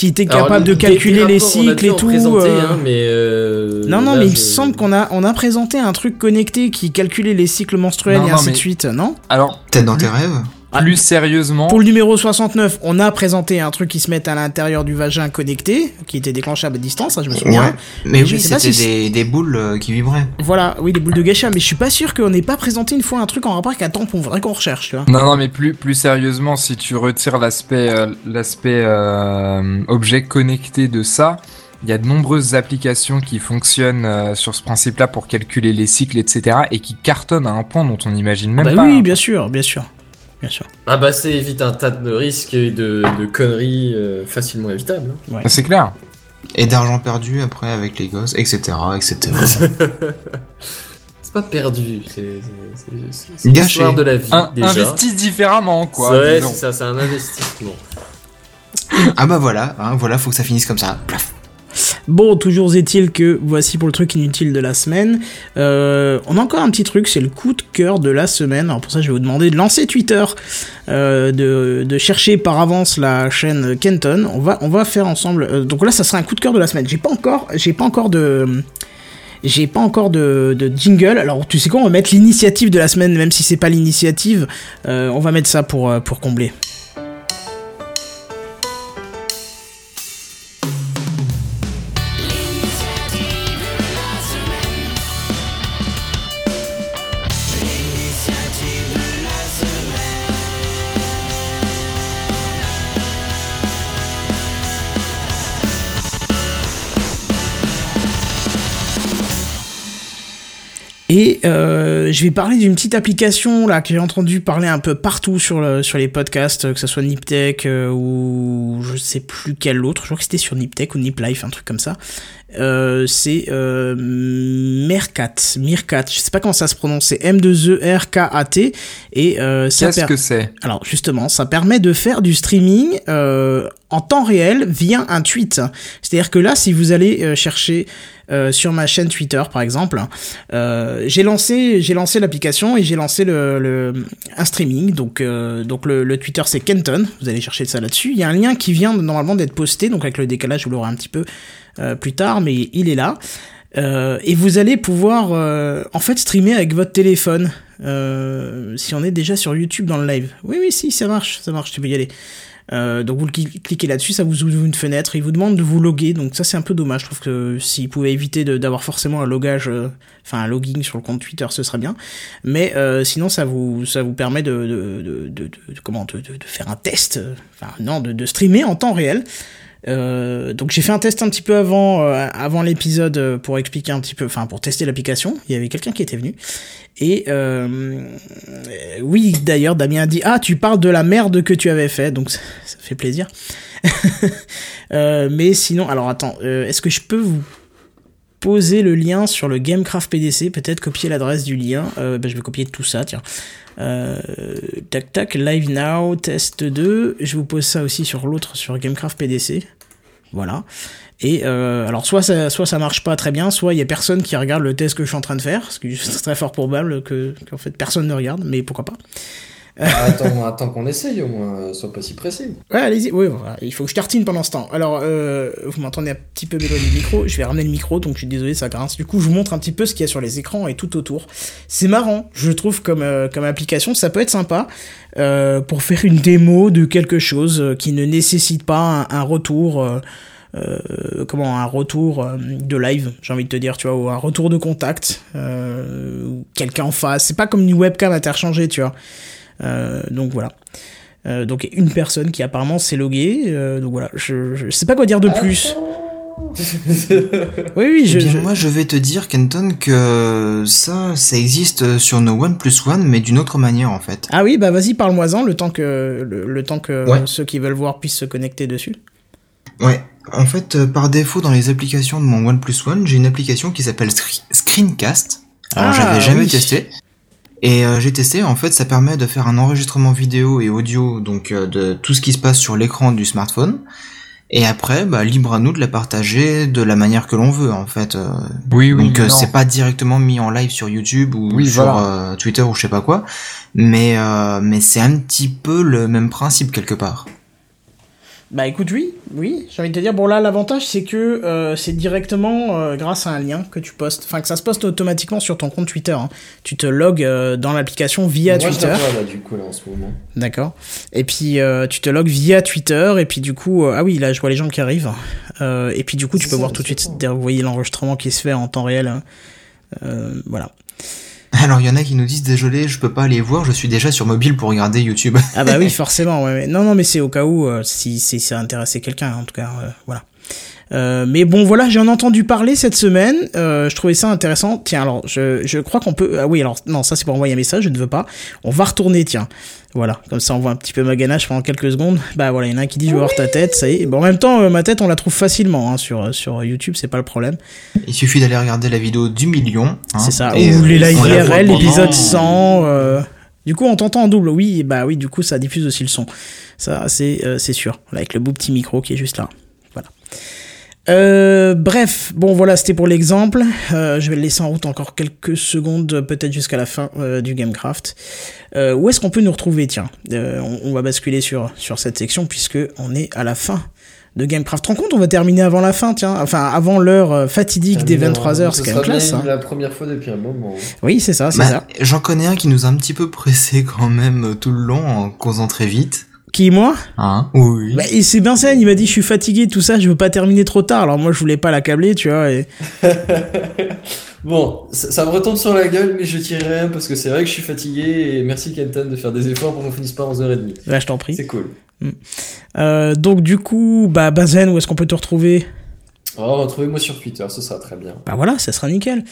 qui était Alors, capable de calculer les cycles et tout euh, hein, mais euh, Non, non, là, mais il me semble qu'on a, on a présenté un truc connecté qui calculait les cycles menstruels Non, et non, ainsi de suite, non? Alors, Peut-être dans tes rêves. Plus sérieusement, Pour le numéro 69, on a présenté un truc qui se met à l'intérieur du vagin connecté, qui était déclenchable à distance, ça je me souviens. Ouais. Mais oui, c'était si des, des boules euh, qui vibraient. Voilà, oui, les boules de geisha, mais je suis pas sûr qu'on n'ait pas présenté une fois un truc en rapport avec un tampon, faudrait qu'on recherche, tu vois. Non, non, mais plus, plus sérieusement, si tu retires l'aspect, euh, l'aspect euh, objet connecté de ça, il y a de nombreuses applications qui fonctionnent euh, sur ce principe-là pour calculer les cycles, etc., et qui cartonnent à un point dont on n'imagine même bah pas. oui, hein. bien sûr, bien sûr. Bien sûr. Ah bah c'est évite un tas de risques et de, de conneries euh, facilement évitables. hein. Ah, C'est clair. Et d'argent perdu après avec les gosses, etc. etc. C'est pas perdu, c'est l'histoire de la vie Un- déjà. investis différemment, quoi. Ouais, c'est ça, c'est un investissement. ah bah voilà, hein, voilà, faut que ça finisse comme ça. Plaf. Bon, toujours est-il que voici pour le truc inutile de la semaine. Euh, on a encore un petit truc, c'est le coup de cœur de la semaine. Alors pour ça, je vais vous demander de lancer Twitter, euh, de, chercher par avance la chaîne Kenton. On va, on va faire ensemble. euh, donc là, ça sera un coup de cœur de la semaine. J'ai pas encore, j'ai pas encore de. J'ai pas encore de, jingle. Alors tu sais quoi, on va mettre l'initiative de la semaine, même si c'est pas l'initiative. On va mettre ça pour, pour combler. Euh, je vais parler d'une petite application là que j'ai entendu parler un peu partout sur, le, sur les podcasts, que ce soit Niptech euh, ou je sais plus quel autre. Je crois que c'était sur Niptech ou Niplife, un truc comme ça. Euh, c'est euh, Mercat, Mircat. Je sais pas comment ça se prononce. C'est M2E-R-K-A-T et euh, ça Qu'est-ce que c'est? Alors justement, ça permet de faire du streaming euh, en temps réel via un tweet. C'est-à-dire que là, si vous allez chercher sur ma chaîne Twitter, par exemple, j'ai lancé, j'ai lancé l'application et j'ai lancé le, le, un streaming. Donc, donc le, le Twitter c'est Kenton. Vous allez chercher ça là-dessus. Il y a un lien qui vient normalement d'être posté. Donc avec le décalage, vous l'aurez un petit peu plus tard, mais il est là. Euh, et vous allez pouvoir euh, en fait streamer avec votre téléphone euh, si on est déjà sur YouTube dans le live. Oui, oui, si, ça marche, ça marche, tu peux y aller. Euh, donc vous cliquez là-dessus, ça vous ouvre une fenêtre, il vous demande de vous loguer, donc ça c'est un peu dommage, je trouve que s'il pouvait éviter d'avoir forcément un logage, euh, enfin un logging sur le compte Twitter, ce serait bien. Mais euh, sinon ça vous ça vous permet de, de, comment de, faire un test, euh, enfin non, de streamer en temps réel. Euh, donc j'ai fait un test un petit peu avant euh, avant l'épisode euh, pour expliquer un petit peu, enfin pour tester l'application. Il y avait quelqu'un qui était venu et oui d'ailleurs Damien a dit ah tu parles de la merde que tu avais fait donc ça, fait plaisir. Mais sinon alors attends est-ce que je peux vous poser le lien sur le Gamecraft PDC peut-être copier l'adresse du lien euh, bah, je vais copier tout ça tiens euh, tac tac, live now, test 2. Je vous pose ça aussi sur l'autre, sur Gamecraft PDC. Voilà. Et euh, alors soit ça, soit ça marche pas très bien, soit il y a personne qui regarde le test que je suis en train de faire, ce qui est très fort probable que qu'en fait personne ne regarde, mais pourquoi pas. Ah, attends, attends qu'on essaye au moins, euh, sois pas si pressé. Ouais, allez-y. Oui, il faut que je tartine pendant ce temps. Alors, euh, vous m'entendez un petit peu m'éloigner du micro. Je vais ramener le micro, donc je suis désolé, ça grince. Du coup, je vous montre un petit peu ce qu'il y a sur les écrans et tout autour. C'est marrant, je trouve, comme, euh, comme application. Ça peut être sympa pour faire une démo de quelque chose qui ne nécessite pas un, retour. comment un retour de live j'ai envie de te dire tu vois ou un retour de contact euh, quelqu'un en face c'est pas comme une webcam interchangée tu vois donc voilà. Euh, donc une personne qui apparemment s'est loguée. euh, donc voilà, je, je sais pas quoi dire de plus. Oui, oui, je. Eh bien, je- moi, je vais te dire, Kenton, que ça, ça existe sur nos One Plus One, mais d'une autre manière, en fait. Ah oui, bah vas-y, parle-moi-en le temps que le, le temps que Ouais. ceux qui veulent voir puissent se connecter dessus. Ouais. En fait, euh, par défaut, dans les applications de mon One Plus One, j'ai une application qui s'appelle Screen- Screencast. Alors, Ah, j'avais jamais oui. testé. Et euh, j'ai testé, en fait, ça permet de faire un enregistrement vidéo et audio, donc euh, de tout ce qui se passe sur l'écran du smartphone. Et après, bah, libre à nous de la partager de la manière que l'on veut, en fait. euh. Oui, oui. donc euh, c'est pas directement mis en live sur YouTube ou Oui, sur voilà. euh, Twitter ou je sais pas quoi, mais euh, mais c'est un petit peu le même principe quelque part. Bah écoute, oui, oui, j'ai envie de te dire, bon là l'avantage c'est que euh, c'est directement euh, grâce à un lien que tu postes, enfin que ça se poste automatiquement sur ton compte Twitter. hein. Tu te logs euh, dans l'application via Moi, Twitter. je la vois, là, du coup, là, en ce moment. D'accord. Et puis euh, tu te logs via Twitter et puis du coup euh, ah oui là je vois les gens qui arrivent Euh, et puis du coup tu C'est peux ça, voir tout de c'est suite ça. vous voyez l'enregistrement qui se fait en temps réel. hein. Euh, voilà. Alors il y en a qui nous disent désolé, je peux pas aller voir, je suis déjà sur mobile pour regarder YouTube. Ah bah oui forcément ouais, non non mais c'est au cas où euh, si, si ça intéressait quelqu'un en tout cas euh, voilà. Euh, mais bon voilà j'en ai entendu parler cette semaine. Euh, je trouvais ça intéressant. Tiens alors je, je crois qu'on peut ah oui alors non ça c'est pour envoyer un message je ne veux pas. On va retourner tiens. Voilà comme ça on voit un petit peu ma ganache pendant quelques secondes. Bah voilà il y en a un qui dit je veux voir ta tête ça y est. Bon en même temps euh, ma tête on la trouve facilement hein, sur sur YouTube c'est pas le problème. Il suffit d'aller regarder la vidéo du million. hein, c'est ça. Ou les live IRL l'épisode 100 euh, du coup on t'entend en double. Oui bah oui du coup ça diffuse aussi le son. Ça c'est euh, sûr. Avec le beau petit micro qui est juste là. Voilà euh, bref, bon voilà, c'était pour l'exemple. Euh, je vais le laisser en route encore quelques secondes, peut-être jusqu'à la fin euh, du Gamecraft. Euh, où est-ce qu'on peut nous retrouver? Tiens, euh, on, on va basculer sur, sur cette section puisque on est à la fin de Gamecraft. Rends compte, on va terminer avant la fin, tiens, enfin avant l'heure fatidique des 23h, c'est Ce quand même classe. hein. la première fois depuis un moment. Oui, c'est ça, c'est Bah, ça. J'en connais un qui nous a un petit peu pressé quand même tout le long en causant très vite. Qui, moi Hein Oui. bah, et c'est Vincent, il m'a dit je suis fatigué, tout ça, je veux pas terminer trop tard. Alors moi je voulais pas l'accabler, tu vois. Et... Bon, ça, ça me retombe sur la gueule, mais je tirerai rien parce que c'est vrai que je suis fatigué et merci Kenton de faire des efforts pour qu'on finisse pas à 11h30. Là je t'en prie. C'est cool. Euh, donc du coup, bah Bazen, où est-ce qu'on peut te retrouver? Oh, retrouvez-moi sur Twitter, ce sera très bien. Bah voilà, ça sera nickel.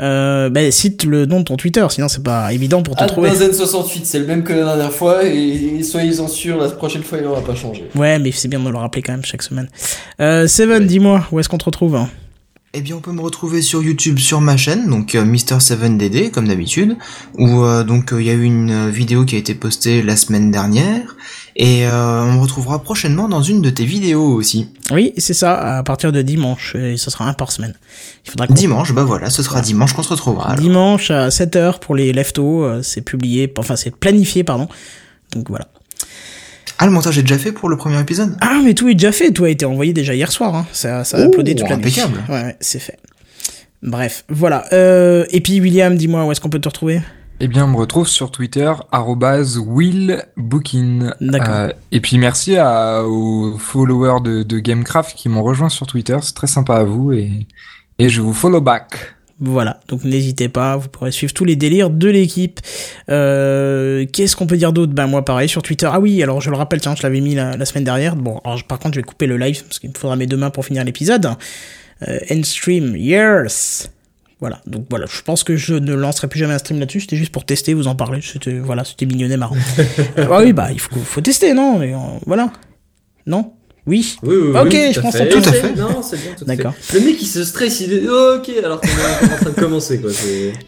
Euh, bah cite le nom de ton Twitter, sinon c'est pas évident pour te trouver. Benzen68, c'est le même que la dernière fois et soyez-en sûrs, la prochaine fois il n'aura pas changé. Ouais, mais c'est bien de me le rappeler quand même chaque semaine. Euh, Seven, dis-moi, où est-ce qu'on te retrouve hein? Eh bien, on peut me retrouver sur YouTube sur ma chaîne, donc euh, Mister7DD comme d'habitude, où euh, donc euh, il y a eu une vidéo qui a été postée la semaine dernière, Et euh, on me retrouvera prochainement dans une de tes vidéos aussi. Oui, c'est ça, à partir de dimanche, et ce sera un par semaine. Il faudra Dimanche, bah voilà, ce sera dimanche qu'on se retrouvera. alors. Dimanche à 7h pour les leftos, euh, c'est publié, enfin c'est planifié, pardon. Donc voilà. Ah, le montage est déjà fait pour le premier épisode? Ah, mais tout est déjà fait, tout a été envoyé déjà hier soir, hein. ça, ça a uploadé toute la nuit. impeccable. Ouais, ouais, c'est fait. Bref, voilà. Euh, et puis William, dis-moi où est-ce qu'on peut te retrouver? Eh bien, on me retrouve sur Twitter, arrobase willbookin. D'accord. Euh, et puis merci à, aux followers de, de Gamecraft qui m'ont rejoint sur Twitter. C'est très sympa à vous et, et je vous follow back. Voilà, donc n'hésitez pas, vous pourrez suivre tous les délires de l'équipe. Euh, Qu'est-ce qu'on peut dire d'autre? Ben moi pareil sur Twitter. Ah oui, alors je le rappelle, tiens, je l'avais mis la, la semaine dernière. Bon, alors, par contre je vais couper le live parce qu'il me faudra mes deux mains pour finir l'épisode. Euh, end stream, years. Voilà, donc voilà, je pense que je ne lancerai plus jamais un stream là-dessus, c'était juste pour tester, vous en parler, c'était voilà, c'était mignonnet marrant. Ah oui, bah il faut, faut tester, non? Et, euh, Voilà. Non? Oui Oui, oui, Ok, oui, je tout à pense fait. que- tout à fait. Non, c'est bien, tout à fait. D'accord. Le mec, il se stresse, il est oh, ok, alors qu'on est en train de commencer, quoi.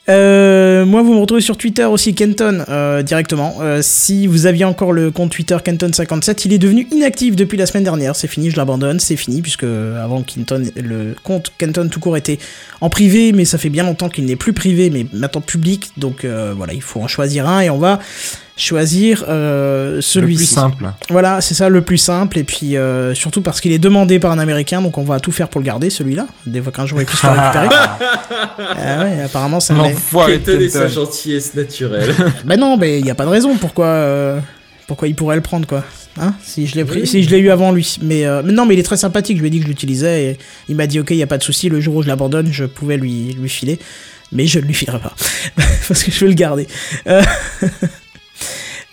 Euh, moi, vous me retrouvez sur Twitter aussi, Kenton, euh, directement. Euh, si vous aviez encore le compte Twitter Kenton57, il est devenu inactif depuis la semaine dernière. C'est fini, je l'abandonne, c'est fini, puisque avant Kenton, le compte Kenton tout court était en privé, mais ça fait bien longtemps qu'il n'est plus privé, mais maintenant public. Donc euh, voilà, il faut en choisir un et on va choisir euh, Le plus celui-ci. simple. Voilà, c'est ça le plus simple, et puis euh, surtout parce qu'il est demandé par un Américain, donc on va tout faire pour le garder, celui-là. Des fois qu'un jour il puisse le récupérer. Ah ouais, apparemment ça et sa gentillesse naturelle. bah non, mais il y a pas de raison pourquoi euh, pourquoi il pourrait le prendre quoi. Hein si je l'ai pris, Oui. si je l'ai eu avant lui. Mais, euh, mais non, mais il est très sympathique. Je lui ai dit que je l'utilisais et il m'a dit ok, il y a pas de souci. Le jour où je l'abandonne, je pouvais lui lui filer, mais je ne lui filerai pas parce que je veux le garder. Euh,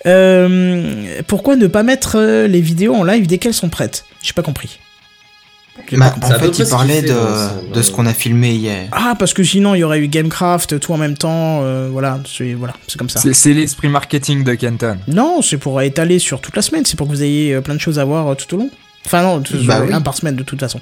euh, pourquoi ne pas mettre euh, les vidéos en live dès qu'elles sont prêtes? J'ai pas compris. Bah, pas compris. En fait, il parlait de, de ce qu'on a filmé hier. Ah, parce que sinon il y aurait eu Gamecraft tout en même temps. euh, voilà, c'est voilà, c'est comme ça. C'est l'esprit marketing de Kenton. Non, c'est pour étaler sur toute la semaine, c'est pour que vous ayez plein de choses à voir tout au long. Enfin non, tout- Bah oui. un par semaine de toute façon.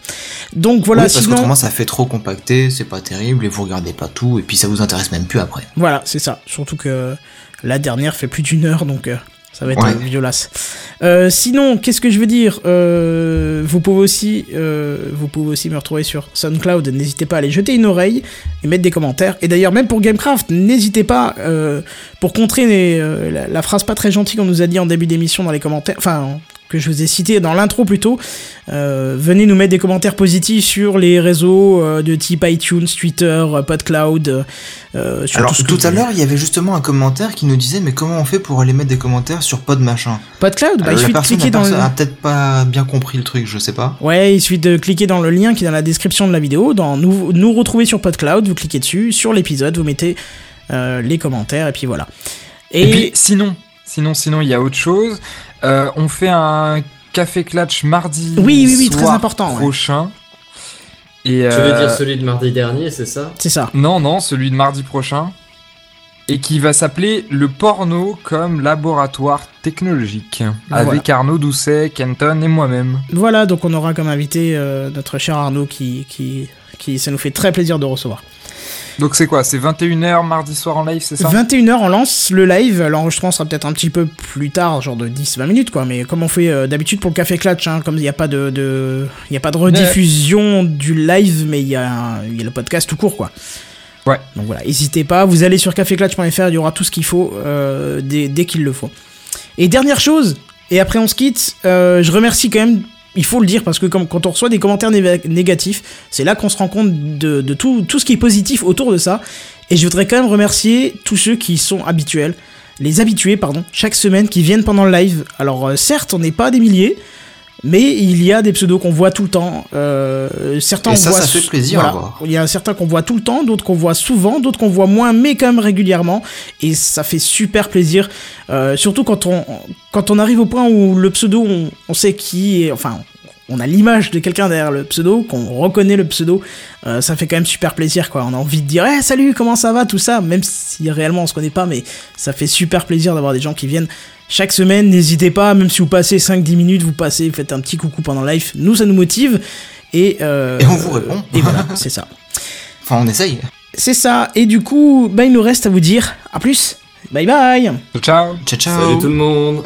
Donc voilà, oui, parce sinon, qu'autrement ça fait trop compacté, c'est pas terrible, et vous regardez pas tout, et puis ça vous intéresse même plus après. voilà, c'est ça. Surtout que la dernière fait plus d'une heure, donc euh, ça va être Ouais. euh, violace. Euh, sinon, qu'est-ce que je veux dire Euh, Vous pouvez aussi, euh, vous pouvez aussi me retrouver sur SoundCloud. N'hésitez pas à aller jeter une oreille et mettre des commentaires. Et d'ailleurs, même pour Gamecraft, n'hésitez pas pour contrer les, la, la phrase pas très gentille qu'on nous a dit en début d'émission dans les commentaires. Enfin. Que je vous ai cité dans l'intro plutôt, euh, venez nous mettre des commentaires positifs sur les réseaux euh, de type iTunes, Twitter, euh, PodCloud. euh, sur Alors tout, à l'heure, il y avait justement un commentaire qui nous disait mais comment on fait pour aller mettre des commentaires sur Pod machin? PodCloud, bah, il suffit de cliquer dans le... a peut-être pas bien compris le truc, je sais pas. Ouais, il suffit de cliquer dans le lien qui est dans la description de la vidéo, dans nous, nous retrouver sur PodCloud, vous cliquez dessus, sur l'épisode, vous mettez les commentaires, et puis voilà. Et, puis sinon, sinon, sinon, il y a autre chose. Euh, on fait un café clutch mardi Oui, oui, oui, très soir important, ouais. prochain. Tu veux euh, dire celui de mardi dernier, c'est ça? C'est ça. Non, non, celui de mardi prochain. Et qui va s'appeler le porno comme laboratoire technologique. Voilà. Avec Arnaud Doucet, Kenton et moi-même. Voilà, donc on aura comme invité euh, notre cher Arnaud qui, qui, qui, ça nous fait très plaisir de recevoir. Donc c'est quoi? C'est 21h mardi soir en live, c'est ça? 21h, on lance le live. L'enregistrement sera peut-être un petit peu plus tard, genre de 10-20 minutes, quoi. Mais comme on fait euh, d'habitude pour le Café Clutch, hein, comme il n'y a pas de, de, il y a pas de rediffusion du live, mais il y, a y a le podcast tout court, quoi. Ouais. Donc voilà, n'hésitez pas. Vous allez sur caféclatch.fr, il y aura tout ce qu'il faut euh, dès, dès qu'il le faut. Et dernière chose, et après on se quitte, euh, je remercie quand même. Il faut le dire parce que quand on reçoit des commentaires négatifs, c'est là qu'on se rend compte de, tout ce qui est positif autour de ça. Et je voudrais quand même remercier tous ceux qui sont habituels, les habitués, pardon, chaque semaine qui viennent pendant le live. Alors euh, certes, on n'est pas des milliers, mais il y a des pseudos qu'on voit tout le temps. Euh, certains Et on ça, voit ça fait plaisir à voilà. voir. Il y a certains qu'on voit tout le temps, d'autres qu'on voit souvent, d'autres qu'on voit moins, mais quand même régulièrement. Et ça fait super plaisir. Euh, surtout quand on, quand on arrive au point où le pseudo, on, on sait qui est, enfin, on a l'image de quelqu'un derrière le pseudo, qu'on reconnaît le pseudo, euh, ça fait quand même super plaisir, quoi. On a envie de dire, Eh, salut, comment ça va, tout ça, même si réellement on se connaît pas, mais ça fait super plaisir d'avoir des gens qui viennent chaque semaine. N'hésitez pas, même si vous passez 5-10 minutes, vous passez, faites un petit coucou pendant le live. Nous, ça nous motive. Et, euh, Et on vous répond. Et voilà, c'est ça. Enfin, on essaye. C'est ça. Et du coup, bah, il nous reste à vous dire à plus. Bye bye. Ciao Ciao, ciao. Salut tout le monde